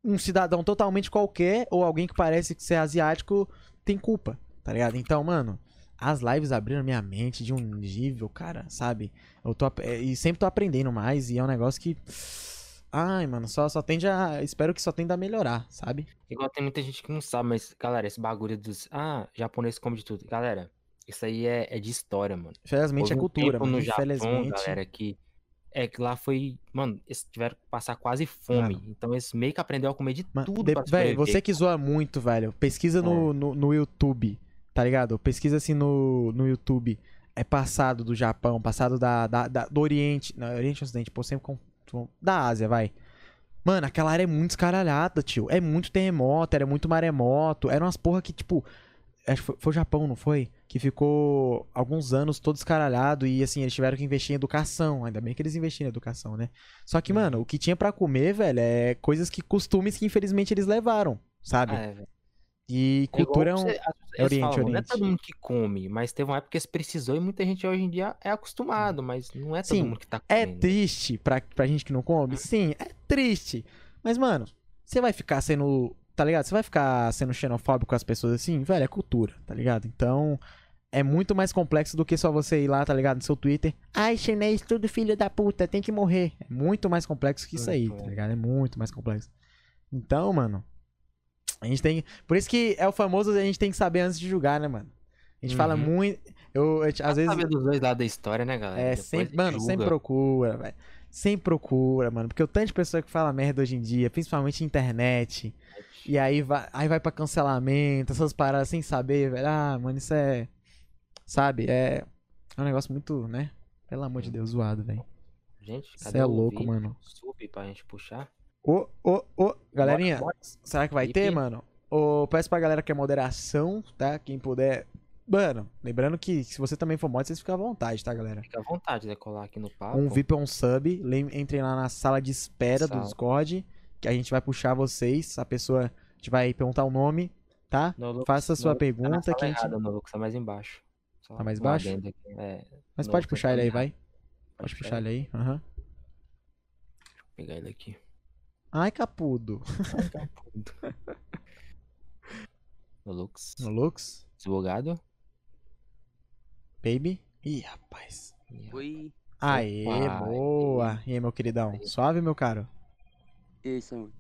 um cidadão totalmente qualquer ou alguém que parece ser asiático tem culpa, tá ligado? Então, mano, as lives abriram minha mente de um nível, cara, sabe? Eu tô ap- e sempre tô aprendendo mais e é um negócio que ai, mano, só só tende a espero que só tenda a melhorar, sabe? Igual tem muita gente que não sabe, mas, galera, esse bagulho dos. Ah, japonês come de tudo. Galera, isso aí é, é de história, mano. Infelizmente Houve é um cultura, tempo mano. no Japão, Infelizmente. galera, que. É que lá foi. Mano, eles tiveram que passar quase fome. Mano. Então eles meio que aprenderam a comer de Ma- tudo de- velho, você que zoa muito, velho. Pesquisa no, no, no YouTube, tá ligado? Pesquisa assim no, no YouTube. É passado do Japão, passado da, da, da- do Oriente. Não, Oriente e Ocidente, pô, sempre com, Da Ásia, vai. Mano, aquela área é muito escaralhada, tio. É muito terremoto, era muito maremoto. Eram umas porra que, tipo. Acho que foi, foi o Japão, não foi? Que ficou alguns anos todo escaralhado e, assim, eles tiveram que investir em educação. Ainda bem que eles investiram em educação, né? Só que, mano, o que tinha pra comer, velho, é coisas que costumes que infelizmente eles levaram, sabe? Ah, é, velho. E É cultura é um. você- eles Oriente, falam, Não é Oriente. todo mundo que come, mas teve uma época que eles precisou e muita gente hoje em dia é acostumado, mas não é todo Sim, mundo que tá É comendo. triste pra, pra gente que não come? Sim, é triste. Mas, mano, você vai ficar sendo. Tá ligado? Você vai ficar sendo xenofóbico com as pessoas assim? Velho, é cultura, tá ligado? Então. É muito mais complexo do que só você ir lá, tá ligado? No seu Twitter. Ai, chinês, tudo filho da puta, tem que morrer. É muito mais complexo que isso aí, tá ligado? É muito mais complexo. Então, mano. A gente tem. Por isso que é o famoso a gente tem que saber antes de julgar, né, mano? A gente fala Uhum. muito. Eu, eu- às vezes. Saber dos dois lados da história, né, galera? É, Depois sempre, mano, julga. sempre procura, velho. Sempre procura, mano. Porque o tanto de pessoa que fala merda hoje em dia, principalmente internet. E aí vai, aí vai pra cancelamento, essas paradas sem saber, velho. Ah, mano, isso é. Sabe? É. É um negócio muito, né? Pelo amor de Deus, zoado, velho. Gente, Cê cadê é o louco, vídeo? mano. Sub pra gente puxar. Ô, ô, ô, galerinha, bora. será que vai ter, mano? Ô, peço pra galera que é moderação, tá? Quem puder. Mano, lembrando que se você também for mod, vocês ficam à vontade, tá, galera? Fica à vontade de colar aqui no papo. Um VIP ou um sub. Entrem lá na sala de espera do. Discord. Que a gente vai puxar vocês. A pessoa. A gente vai perguntar o nome, tá? No Faça a sua no Lux tá na pergunta sala que a gente- errada, no tá mais embaixo. Só Tá mais baixo? É, Mas no pode puxar ele aí, vai. Pode puxar ele aí. Aham. Vou pegar ele aqui. Ai, capudo. No Lux. No Lux. Desbugado. Baby. Ih, rapaz. Oi. Aê, Opa, boa. E aí, meu queridão? Suave, meu caro? E aí, Samu?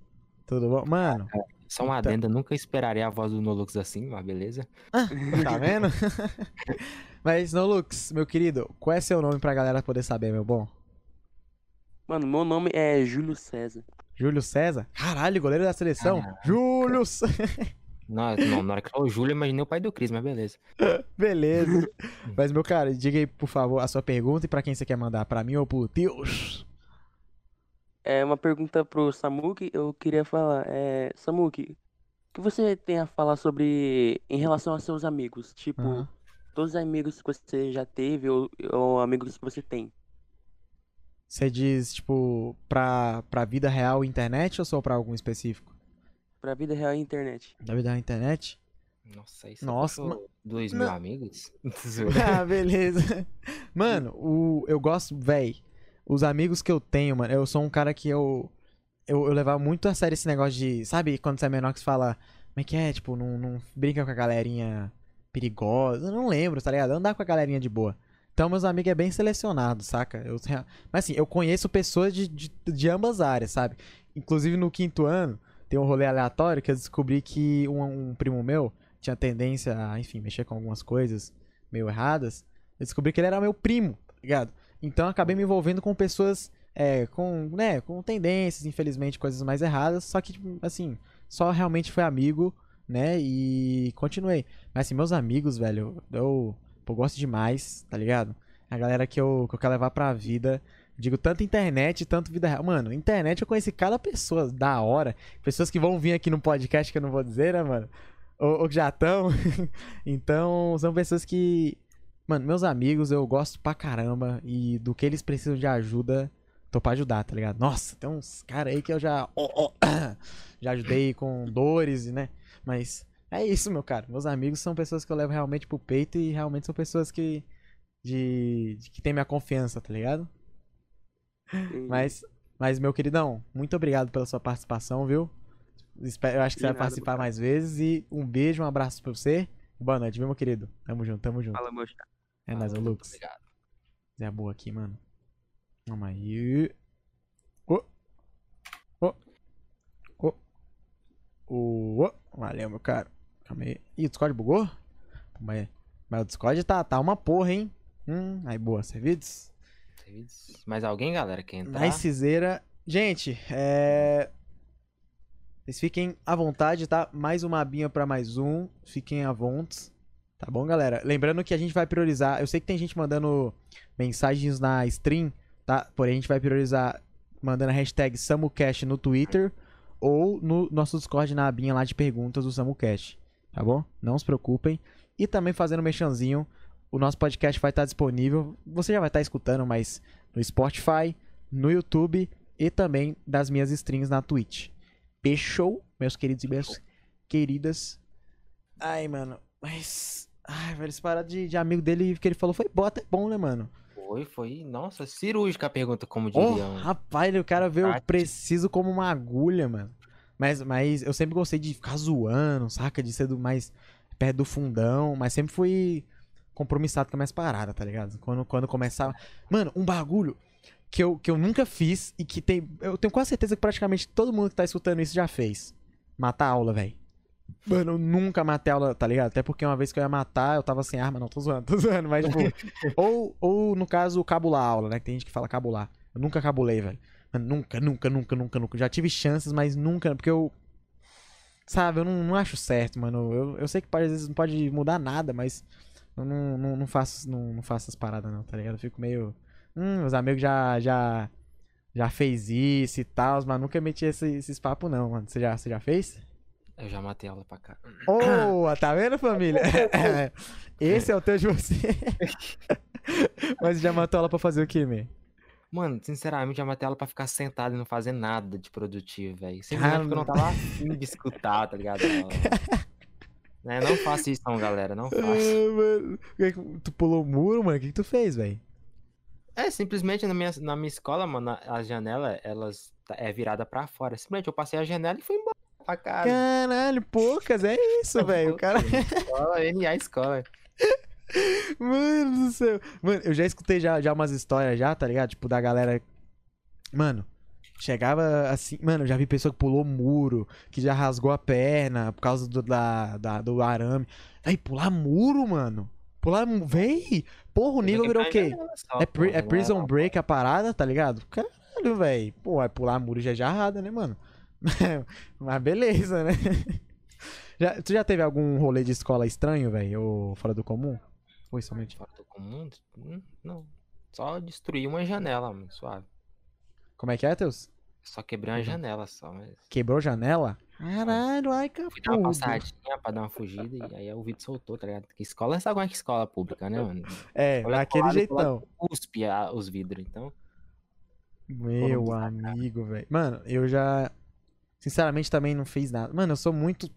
Tudo bom? Mano, Só um Então- adendo, eu nunca esperaria a voz do Nolux assim, mas beleza. tá vendo? Mas, no Lux, meu querido, qual é seu nome pra galera poder saber, meu bom? Mano, meu nome é Júlio César. Júlio César? Caralho, goleiro da seleção. Caraca. Júlio César. Não, não, na hora que falou Júlio, eu imaginei o pai do Cris, mas beleza. Beleza. Mas, meu cara, diga aí, por favor, a sua pergunta e pra quem você quer mandar, pra mim ou pro Deus? É uma pergunta pro Samuki. Eu queria falar, é, Samuki, o que você tem a falar sobre em relação aos seus amigos? Tipo, todos os amigos que você já teve ou, ou amigos que você tem? Você diz, tipo, pra, pra vida real e internet ou só pra algum específico? Pra vida real e internet. Da vida real e internet? Nossa, aí você Nossa, puxou dois mil amigos? Ah, beleza. Mano, o, eu gosto, véi. Os amigos que eu tenho, mano, eu sou um cara que eu. Eu, eu levava muito a sério esse negócio de. Sabe quando você é menor que você fala. Como é que é? Tipo, não, não brinca com a galerinha perigosa. Eu não lembro, tá ligado? Andar com a galerinha de boa. Então, meus amigos é bem selecionado, saca? Eu, mas assim, eu conheço pessoas de, de, de ambas áreas, sabe? Inclusive no quinto ano, tem um rolê aleatório que eu descobri que um, um primo meu tinha tendência a, enfim, mexer com algumas coisas meio erradas. Eu descobri que ele era meu primo, tá ligado? Então eu acabei me envolvendo com pessoas é, com, né, com tendências, infelizmente, coisas mais erradas. Só que, assim, só realmente foi amigo, né? E continuei. Mas assim, meus amigos, velho, eu, pô, gosto demais, tá ligado? A galera que eu, que eu quero levar pra vida. Digo, tanto internet, tanto vida real. Mano, internet eu conheci cada pessoa da hora. Pessoas que vão vir aqui no podcast que eu não vou dizer, né, mano? Ou, ou que já estão. então, são pessoas que. Mano, meus amigos, eu gosto pra caramba. E do que eles precisam de ajuda, tô pra ajudar, tá ligado? Nossa, tem uns caras aí que eu já. ó, ó, já ajudei com dores, né? Mas é isso, meu cara. Meus amigos são pessoas que eu levo realmente pro peito e realmente são pessoas que. De, de que tem minha confiança, tá ligado? Entendi. Mas, mas, meu queridão, muito obrigado pela sua participação, viu? Espero- Eu acho que você vai participar mais vezes. E um beijo, um abraço pra você. Boa noite, viu, meu querido? Tamo junto, tamo junto. Fala, meu chapa. É nóis, ô Muito Lux. Obrigado. Zé boa aqui, mano. Vamos aí. Ô. Ô. Ô. Ô. Ô. Valeu, meu cara. Calma aí. Ih, o Discord bugou? Mas, mas o Discord tá, tá uma porra, hein? Hum, aí boa, servidos. Mais alguém, galera, quer entrar? Nicezeira. Gente, é. Vocês fiquem à vontade, tá? Mais uma abinha pra mais um. Fiquem à vontade. Tá bom, galera? Lembrando que a gente vai priorizar. Eu sei que tem gente mandando mensagens na stream, tá? Porém, a gente vai priorizar mandando a hashtag SamuCast no Twitter ou no nosso Discord na abinha lá de perguntas do SamuCast. Tá bom? Não se preocupem. E também fazendo um mexanzinho, o nosso podcast vai estar disponível. Você já vai estar escutando, mas no Spotify, no YouTube e também das minhas streams na Twitch. Fechou, meus queridos e minhas queridas. Ai, mano, mas. Ai, velho, esse parado de, de amigo dele que ele falou foi bota, é bom, né, mano? Foi, foi. Nossa, cirúrgica a pergunta, como Oh, diriam. rapaz, o cara veio Prático. preciso como uma agulha, mano. Mas, mas eu sempre gostei de ficar zoando, saca? De ser do mais perto do fundão, mas sempre fui compromissado com as minhas paradas, tá ligado? Quando, quando começava. Mano, um bagulho que eu, que eu nunca fiz e que tem. Eu tenho quase certeza que praticamente todo mundo que tá escutando isso já fez. Matar aula, velho. Mano, eu nunca matei aula, tá ligado? Até porque uma vez que eu ia matar, eu tava sem arma, não, tô zoando, tô zoando, mas tipo. ou, ou, no caso, cabular a aula, né? Que tem gente que fala cabular. Eu nunca cabulei, velho. Mano, nunca, nunca, nunca, nunca, nunca. Já tive chances, mas nunca, porque eu. Sabe, eu não, não acho certo, mano. Eu, eu sei que pode- às vezes não pode mudar nada, mas eu não, não, não faço, não, não faço essas paradas, não, tá ligado? Eu fico meio. Hum, os amigos já. já já fez isso e tal, mas nunca meti esse- esses papos, não, mano. Você já, você já fez? Eu já matei aula pra cá. Boa, tá vendo, família? Esse é o teu de você. Mas já matou ela pra fazer o quê, man? Mano, sinceramente, já matei ela pra ficar sentada e não fazer nada de produtivo, velho. Simplesmente porque eu não tava afim de escutar, tá ligado? Né, não faça isso não, galera, não faça. Ah. Por que que Tu pulou o muro, mano? O que, que tu fez, velho? É, simplesmente na minha, na minha escola, mano, a- as janelas, elas é virada pra fora. Simplesmente eu passei a janela e fui embora pra casa. Caralho, poucas, é isso, velho. O cara. Escola, NA escola. Mano do céu. Mano, eu já escutei já, já umas histórias já, tá ligado? Tipo, da galera. Mano, chegava assim. Mano, eu já vi pessoa que pulou muro, que já rasgou a perna por causa do, da, da- do arame. Aí, pular muro, mano. Pular. Véi! Porra, o nível virou o quê? É, pri- é Prison Break a parada, tá ligado? Caralho, velho. Pô, vai pular muro já é jarrada, né, mano? Mas beleza, né? Já- tu já teve algum rolê de escola estranho, velho? Ou fora do comum? Foi somente. Fora do comum? Hum, Não. Só destruí uma janela, mano, suave. Como é que é, Teus? Só quebrei uma janela só, mas. Quebrou janela? Caralho, ai, Fui dar uma passadinha pra dar uma fugida e aí o vídeo soltou, tá ligado? Porque escola, sabe como é que escola pública, né, mano? É, Olha daquele colado, jeitão. Cuspe os vidros, então. Meu amigo, velho. Mano, eu já. Sinceramente também não fiz nada. Mano, eu sou muito.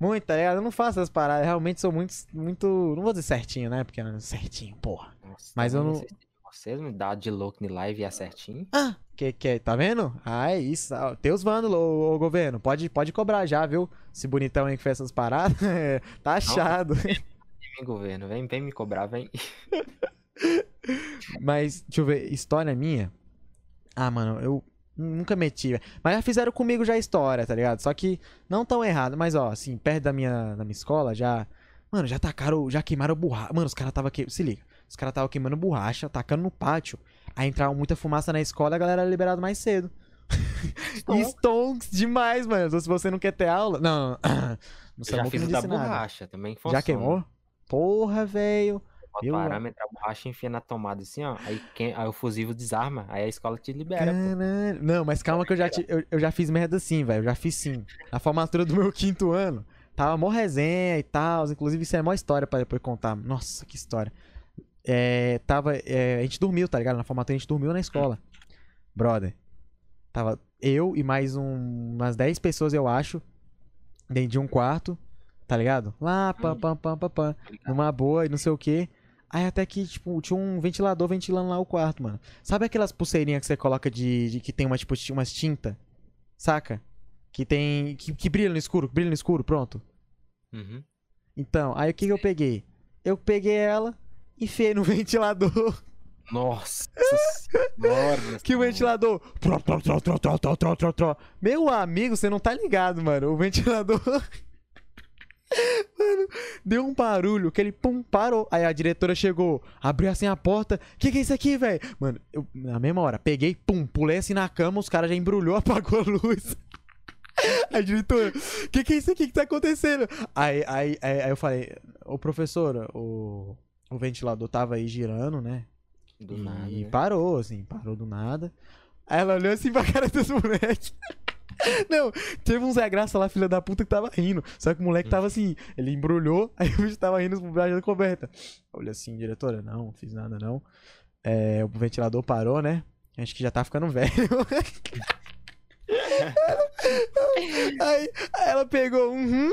Muito, tá ligado? Eu não faço essas paradas. Realmente sou muito. muito não vou dizer certinho, né? Porque não é certinho, porra. Nossa, Mas tá eu não- Vocês, vocês me dá de louco no live e é certinho. Ah, que, que, tá vendo? Ah, é isso. Ah, Teus vândalos, ô, ô, governo. Pode, pode cobrar já, viu? Esse bonitão aí que fez essas paradas. tá achado. Vem, governo, vem, vem me cobrar, vem. Mas, deixa eu ver, história minha. Ah, mano, eu nunca meti. Mas já fizeram comigo já a história, tá ligado? Só que não tão errado. Mas, ó, assim, perto da minha, da minha escola, já. Mano, já tacaram, já queimaram borracha. Mano, os caras tava que... Se liga. Os caras tava queimando borracha, tacando no pátio. Aí entrava muita fumaça na escola e a galera era liberada mais cedo. E Stonks demais, mano. Então, se você não quer ter aula. Não, não. Eu já fiz da borracha também. Já funciona. queimou? Porra, velho. Bota Eu- o arame, entra a borracha, enfia na tomada assim, ó. Aí, quem, aí o fusível desarma, aí a escola te libera, pô. Caralho. Não, mas calma que eu já, ti- eu, eu já fiz merda sim, velho. Eu já fiz sim. Na formatura do meu quinto ano, tava mó resenha e tal. Inclusive, isso é mó história pra depois contar. Nossa, que história. É, tava. é, a gente dormiu, tá ligado? Na formatura a gente dormiu na escola. Brother. Tava eu e mais um, umas 10 pessoas, eu acho. Dentro de um quarto. Tá ligado? Lá, pam, pam, pam, pam, pam. Numa boa e não sei o que. Aí até que, tipo, tinha um ventilador ventilando lá o quarto, mano. Sabe aquelas pulseirinhas que você coloca de. de que tem uma, tipo, umas tinta? Saca? Que tem. Que, que brilha no escuro, brilha no escuro, pronto. Uhum. Então, aí o que, que eu peguei? Eu peguei ela, enfiei no ventilador. Nossa que o ventilador. Meu amigo, você não tá ligado, mano. O ventilador. Mano, deu um barulho que ele pum, parou. Aí a diretora chegou, abriu assim a porta. Que que é isso aqui, velho? Mano, eu, na mesma hora, peguei, pum, pulei assim na cama, os caras já embrulhou, apagou a luz. A diretora, que que é isso aqui que tá acontecendo? Aí, aí, aí, aí eu falei, ô professora, o, o ventilador tava aí girando, né? Do e nada. né? parou, assim, parou do nada. Aí ela olhou assim pra cara dos moleques. Não, teve um Zé Graça lá, filha da puta, que tava rindo. Só que o moleque tava assim, ele embrulhou, aí o bicho tava rindo por baixo da coberta. Olha assim, diretora, não, não fiz nada não. É, o ventilador parou, né? Acho que já tá ficando velho. aí, aí ela pegou uhum,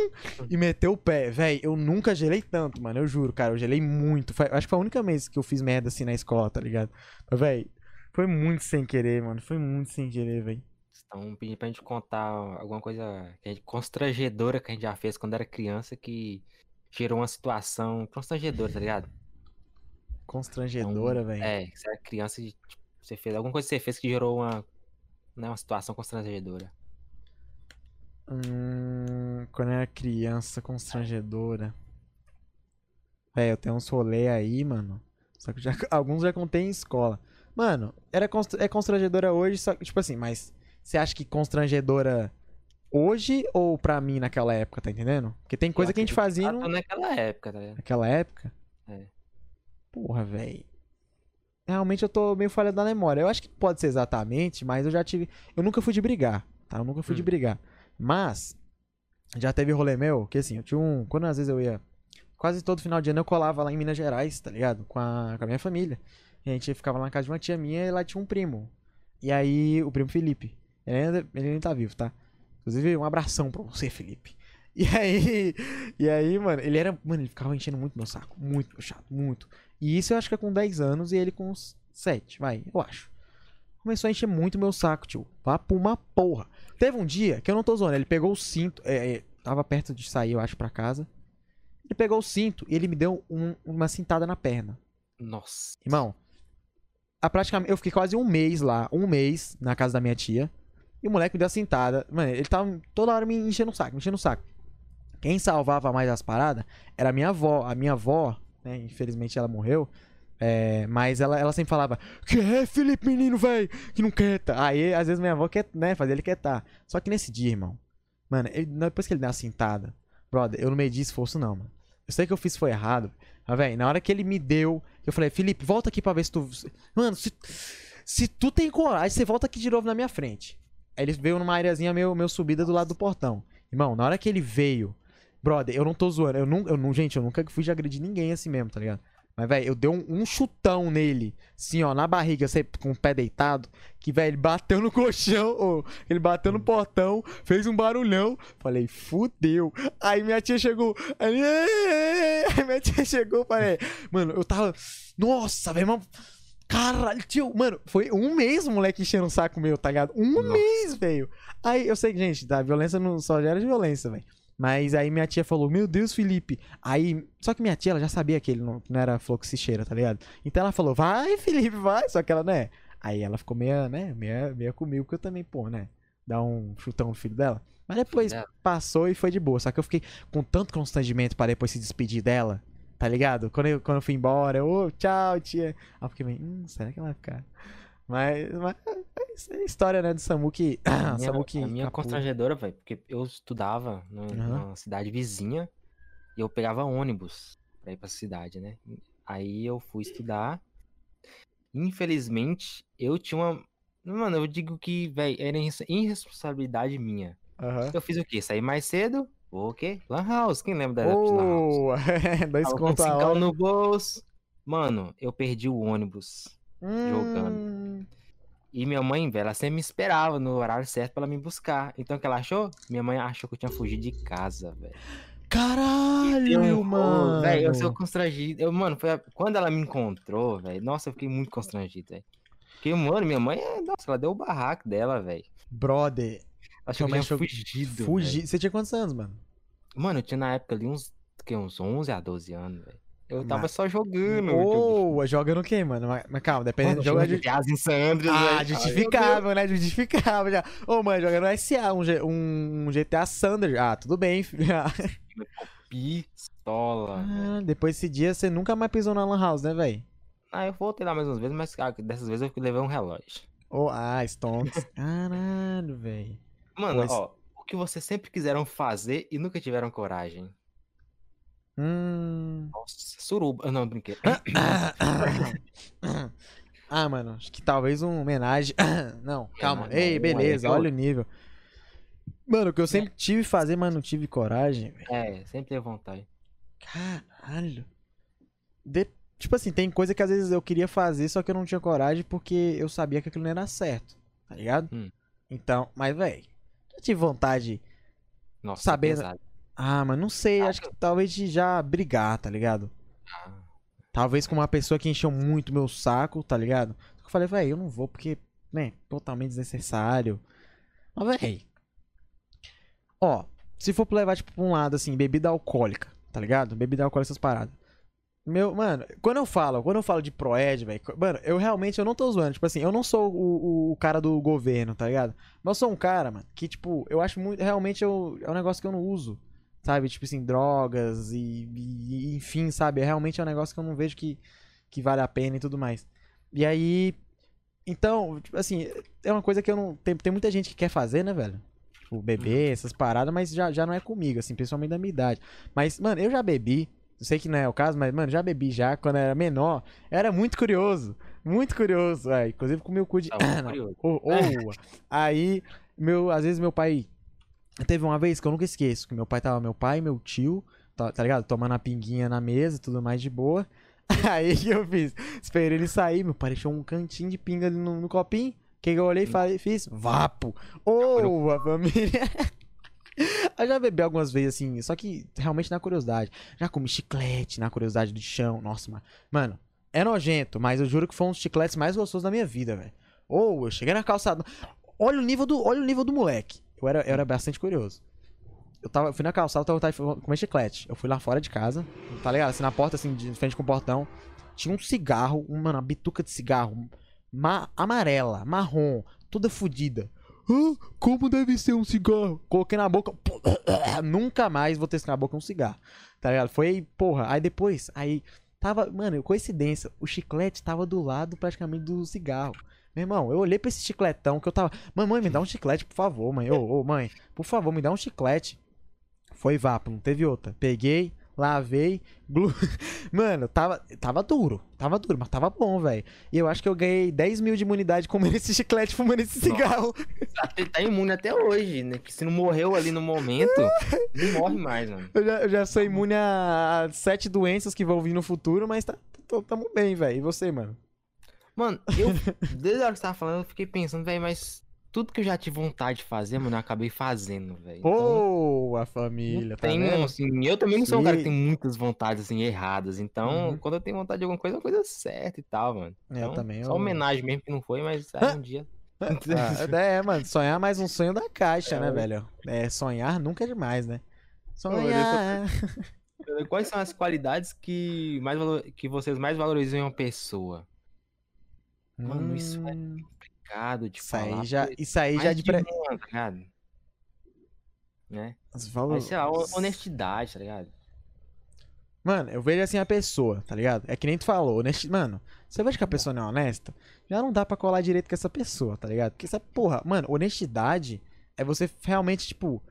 e meteu o pé. Véi, eu nunca gelei tanto, mano. Eu juro, cara. Eu gelei muito. Foi- acho que foi a única vez que eu fiz merda assim na escola, tá ligado? Mas, véi, foi muito sem querer, mano. Foi muito sem querer, véi. Estão pedindo pra gente contar alguma coisa que gente- constrangedora que a gente já fez quando era criança que gerou uma situação constrangedora, tá ligado? Constrangedora, véi. É, que você era criança e tipo, você fez alguma coisa que você fez que gerou uma, né, uma situação constrangedora. Hum, quando eu era criança, constrangedora. Véi, eu tenho uns rolê aí, mano. Só que já, alguns já contei em escola. Mano, era const- é constrangedora hoje, só que, tipo assim, mas você acha que constrangedora hoje ou pra mim naquela época, tá entendendo? Porque tem coisa que a gente fazia no- naquela época, tá ligado? naquela época. É. Porra, véi. Realmente eu tô meio falhando da memória. Eu acho que pode ser exatamente, mas eu já tive. Eu nunca fui de brigar, tá? Eu nunca fui de Hum. brigar. Mas, já teve rolê meu, que assim, eu tinha um. Quando às vezes eu ia. Quase todo final de ano eu colava lá em Minas Gerais, tá ligado? Com a, com a minha família. E a gente ficava lá na casa de uma tia minha e lá tinha um primo. E aí, o primo Felipe. Ele ainda, ele ainda tá vivo, tá? Inclusive, um abração pra você, Felipe. E aí, e aí, mano, ele era. Mano, ele ficava enchendo muito meu saco. Muito, meu chato, muito. E isso eu acho que é com 10 anos e ele com uns 7, vai, eu acho. Começou a encher muito meu saco, tio. Papo uma porra. Teve um dia que eu não tô zoando, ele pegou o cinto. É, é, tava perto de sair, eu acho, pra casa. Ele pegou o cinto e ele me deu um- uma cintada na perna. Nossa. Irmão, a praticamente, eu fiquei quase um mês lá, um mês na casa da minha tia. E o moleque me deu a cintada. Mano, ele tava toda hora me enchendo o saco, me enchendo o saco. Quem salvava mais as paradas era a minha avó. A minha avó, né, infelizmente ela morreu. é, mas ela, ela sempre falava, que é, Felipe, menino, velho, que não quer tá. Aí, às vezes, minha avó quer, né, fazer ele quietar. Só que nesse dia, irmão, mano, ele- depois que ele deu a cintada, brother, eu não medi esforço, não, mano. Eu sei que eu fiz foi errado. Mas, velho, na hora que ele me deu, eu falei, Felipe, volta aqui pra ver se tu. Mano, se, se tu tem coragem, você volta aqui de novo na minha frente. Ele veio numa areazinha meio, meio subida do lado do portão. Irmão, na hora que ele veio, brother, eu não tô zoando. Eu não, eu não, gente, eu nunca fui de agredir ninguém assim mesmo, tá ligado? Mas, velho, eu dei um, um chutão nele, assim, ó, na barriga, assim, com o pé deitado, que, velho, ele bateu no colchão, ele bateu no portão, fez um barulhão. Falei, fudeu. Aí minha tia chegou, aí, aí minha tia chegou, falei, mano, eu tava, nossa, velho, mano, caralho, tio, mano, foi um mês o moleque enchendo o saco meu, tá ligado? Um Nossa. mês, velho. Aí, eu sei que, gente, tá, violência não só gera violência, velho. Mas aí minha tia falou, meu Deus, Felipe. Aí, só que minha tia, ela já sabia que ele não, não era fluxicheira, tá ligado? Então ela falou, vai, Felipe, vai. Só que ela, né? Aí ela ficou meia, né, meia, meia comigo, porque eu também, pô, né? Dar um chutão no filho dela. Mas depois dela. passou e foi de boa. Só que eu fiquei com tanto constrangimento pra depois se despedir dela, tá ligado? Quando eu, quando eu fui embora, eu, ô, tchau, tia. Aí eu fiquei meio, hum, será que ela vai ficar? Mas, mas é a história, né, do Samuki. A minha, Samuki a minha constrangedora, velho, porque eu estudava no- Aham. numa cidade vizinha e eu pegava ônibus pra ir pra cidade, né? Aí eu fui estudar. Infelizmente, eu tinha uma. Mano, eu digo que, velho, era irres- irresponsabilidade minha. Aham. Eu fiz o quê? Saí mais cedo? O quê? Lan House. Quem lembra da Lan House? Dois conto a hora. no bolso. Mano, eu perdi o ônibus. jogando. Hum, E minha mãe, velho, ela sempre me esperava no horário certo pra ela me buscar. Então o que ela achou? Minha mãe achou que eu tinha fugido de casa, velho. Caralho, Eu- mano. Velho, eu sou constrangido. Eu, mano, foi a- quando ela me encontrou, velho. Nossa, eu fiquei muito constrangido, velho. Porque, mano, minha mãe, é- nossa, ela deu o barraco dela, velho. Brother. Acho que eu tinha fugido. Fugi. Você tinha quantos anos, mano? Mano, eu tinha na época ali uns, que, uns 11 a 12 anos, velho. Eu tava Mas- só jogando. Ô, jogando o quê, mano? Mas, calma, dependendo do jogo. de- GTA em San Andreas, Ah, justificável, né? Justificável já. Ô, mano, jogando SA, um, G- um GTA Thunder. Ah, tudo bem, filho. Pistola. Ah, depois desse dia, você nunca mais pisou na Lan House, né, velho? Ah, eu voltei lá mais umas vezes, mas ah, dessas vezes eu levei um relógio. Oh, ah, Stonks. Caralho, velho. Mano, ó, o que vocês sempre quiseram fazer e nunca tiveram coragem. Hum. Nossa, suruba. Ah, Não, brinquei. ah, mano, acho que talvez uma homenagem. Não, calma. não, Ei, beleza, é eu- olha o nível. Mano, o que eu sempre tive fazer, mas não tive coragem. É, sempre teve vontade. Caralho. De- Tipo assim, tem coisa que às vezes eu queria fazer, só que eu não tinha coragem porque eu sabia que aquilo não era certo, tá ligado? Hum. Então, mas, velho, já tive vontade. Nossa, Sabendo- pesado. Ah, mas não sei, acho que talvez de já brigar, tá ligado? Ah, Talvez com uma pessoa que encheu muito meu saco, tá ligado? Eu falei, velho, eu não vou porque, né, totalmente desnecessário. Mas, velho. Ó, se for pra levar, tipo, pra um lado, assim, bebida alcoólica, tá ligado? Bebida alcoólica, essas paradas. Meu, mano, quando eu falo, quando eu falo de Proed, velho, mano, eu realmente, eu não tô zoando. Tipo assim, eu não sou o, o, o cara do governo, tá ligado? Mas eu sou um cara, mano, que, tipo, eu acho muito, realmente, eu, é um negócio que eu não uso. Sabe? Tipo assim, drogas e, e- enfim, sabe? É realmente é um negócio que eu não vejo que, que vale a pena e tudo mais. E aí. Então, tipo assim, é uma coisa que eu não. Tem, tem muita gente que quer fazer, né, velho? Tipo, beber, essas paradas, mas já, já não é comigo, assim, principalmente da minha idade. Mas, mano, eu já bebi. Sei que não é o caso, mas, mano, já bebi já quando era menor. Era muito curioso. Muito curioso. É, inclusive com o meu cu de. Ah, não. Ô, ô, aí, meu, às vezes meu pai. Teve uma vez que eu nunca esqueço, que meu pai tava, meu pai e meu tio, tá, tá ligado? Tomando a pinguinha na mesa tudo mais de boa. Aí que eu fiz? Esperei ele sair, meu pai deixou um cantinho de pinga ali no, no copinho. O que, eu olhei e falei, fiz? Vapo! Ô, a família! Eu já bebi algumas vezes assim, só que realmente na curiosidade. Já comi chiclete na curiosidade do chão. Nossa, mano. Mano, é nojento, mas eu juro que foi um dos chicletes mais gostosos da minha vida, velho. Ou eu cheguei na calçada. Olha o nível do, olha o nível do moleque. Eu era, eu era bastante curioso. Eu tava, fui na calçada, eu tava, tava comer chiclete. Eu fui lá fora de casa, tá ligado? Assim, na porta, assim, de frente com o portão. Tinha um cigarro, uma, uma bituca de cigarro. ma- amarela, marrom, toda fodida. Como deve ser um cigarro? Coloquei na boca. Nunca mais vou ter na boca um cigarro. Tá ligado? Foi, porra. Aí depois, aí tava, mano, coincidência. O chiclete tava do lado praticamente do cigarro. Meu irmão, eu olhei pra esse chicletão que eu tava. Mamãe, me dá um chiclete, por favor, mãe. Ô, ô, mãe, por favor, me dá um chiclete. Foi vapo, não teve outra. Peguei, lavei, glu... Mano, tava, tava duro. Tava duro, mas tava bom, velho. E eu acho que eu ganhei 10 mil de imunidade comendo esse chiclete, fumando esse cigarro. Tá, tá imune até hoje, né? Que se não morreu ali no momento, não morre mais, mano. Eu já, eu já sou imune a, a sete doenças que vão vir no futuro, mas tá, tô- tamo bem, velho. E você, mano? Mano, eu, desde a hora que você tava falando, eu fiquei pensando, velho, mas tudo que eu já tive vontade de fazer, mano, eu acabei fazendo, velho. Então, Boa, não família, tá tem, vendo? assim, eu também não sou um cara que tem muitas vontades, assim, erradas. Então, Uhum. quando eu tenho vontade de alguma coisa, é uma coisa certa e tal, mano. É, eu Então, também, Só eu- homenagem mesmo que não foi, mas aí um dia. Ah, é, mano, sonhar é mais um sonho da caixa, É, né, velho? É, sonhar nunca é demais, né? eu Sonhar. Quais são as qualidades que, mais valo- que vocês mais valorizam em uma pessoa? Mano, isso é Hum, Complicado de Isso aí falar. já, porque isso aí já de de uma, tá ligado? Né? As valo- Mas, sei lá, ho- honestidade, tá ligado? Mano, eu vejo assim a pessoa, tá ligado? É que nem tu falou, honesti... Mano, você vê que a pessoa não é honesta, já não dá pra colar direito com essa pessoa, tá ligado? Porque essa porra, mano, honestidade é você realmente, tipo,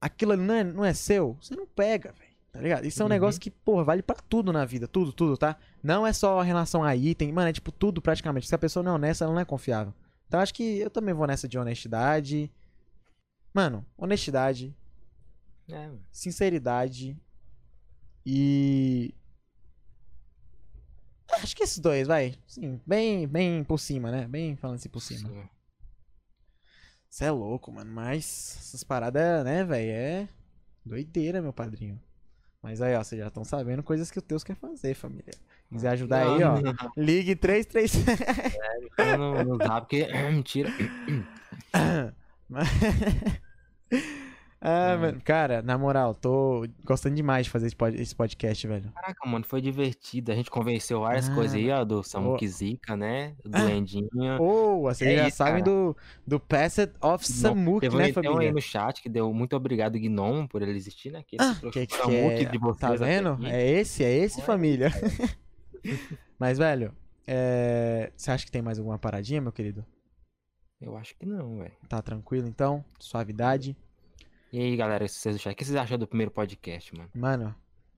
aquilo ali não é, não é seu, você não pega, velho. Tá ligado? Isso é um Uhum. negócio que, porra, vale pra tudo na vida. Tudo, tudo, tá? Não é só em relação a item. Mano, é tipo tudo praticamente. Se a pessoa não é honesta, ela não é confiável. Então acho que eu também vou nessa de honestidade. Mano, honestidade, É, sinceridade e. Acho que esses dois, vai. Sim, bem, bem por cima, né? Bem falando assim por cima. Sim. Você é louco, mano. Mas essas paradas, né, velho? É doideira, meu padrinho. Mas aí, ó, vocês já estão sabendo coisas que o Teus quer fazer, família. Quiser ajudar aí, ó. Não, Ligue 33. não, não, não dá, porque. Mentira. Mas- Ah, É. mano, cara, na moral, tô gostando demais de fazer esse pod- esse podcast, velho. Caraca, mano, foi divertido. A gente convenceu várias Ah, coisas aí, ó, do Samuki Zika, né? Do Endinho. Ô, vocês É já isso, sabem cara. do, do Passed of um né, então aí família? no chat que deu muito obrigado, Gnomo, por ele existir, né? Que Ah, que que Samuki é? de vocês Tá vendo? É esse, é esse, Ué. família. Mas, velho, é, você acha que tem mais alguma paradinha, meu querido? Eu acho que não, velho. Tá tranquilo, então? Suavidade. E aí, galera, vocês o que vocês acharam do primeiro podcast, mano? Mano,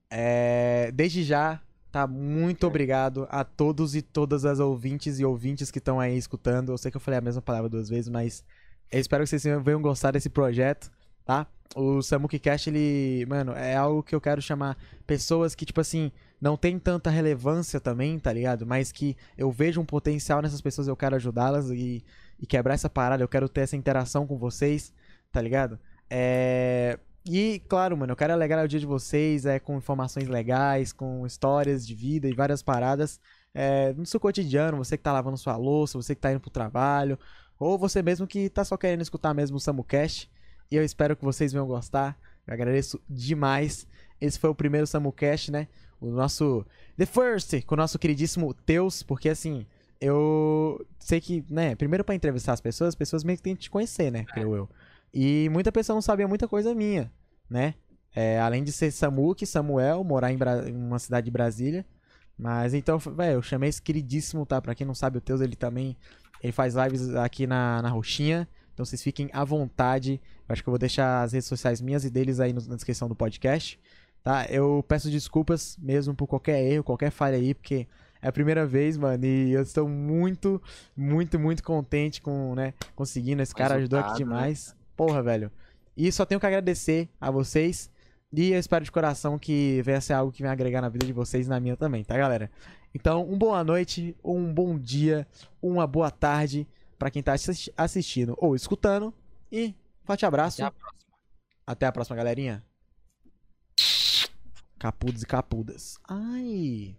é, desde já, tá? Muito obrigado a todos e todas as ouvintes e ouvintes que estão aí escutando. Eu sei que eu falei a mesma palavra duas vezes, mas eu espero que vocês venham gostar desse projeto, tá? O Samuki Cast, ele, mano, é algo que eu quero chamar pessoas que, tipo assim, não tem tanta relevância também, tá ligado? Mas que eu vejo um potencial nessas pessoas, eu quero ajudá-las e, e quebrar essa parada, eu quero ter essa interação com vocês, tá ligado? É... E, claro, mano, eu quero alegrar o dia de vocês é, com informações legais, com histórias de vida e várias paradas é, no seu cotidiano, você que tá lavando sua louça, você que tá indo pro trabalho, ou você mesmo que tá só querendo escutar mesmo o SamuCast. E eu espero que vocês venham gostar. Eu agradeço demais. Esse foi o primeiro SamuCast, né? O nosso The First, com o nosso queridíssimo Teus, porque assim, eu sei que, né, primeiro pra entrevistar as pessoas, as pessoas meio que têm que te conhecer, né, creio eu. E muita pessoa não sabia muita coisa minha, né? É, além de ser Samuque, Samuel, morar em, Bra- em uma cidade de Brasília. Mas então, velho, eu chamei esse queridíssimo, tá? Pra quem não sabe, o Teus, ele também ele faz lives aqui na, na Roxinha. Então vocês fiquem à vontade. Eu acho que eu vou deixar as redes sociais minhas e deles aí na descrição do podcast. Tá? Eu peço desculpas mesmo por qualquer erro, qualquer falha aí, porque é a primeira vez, mano, e eu estou muito, muito, muito contente com, né, conseguindo. Esse cara ajudou aqui né? demais. Porra, velho. E só tenho que agradecer a vocês. E eu espero de coração que venha ser algo que venha agregar na vida de vocês e na minha também, tá, galera? Então, uma boa noite, um bom dia, uma boa tarde pra quem tá assis- assistindo ou escutando. E forte abraço. Até a próxima. Até a próxima, galerinha. Capudos e capudas. Ai.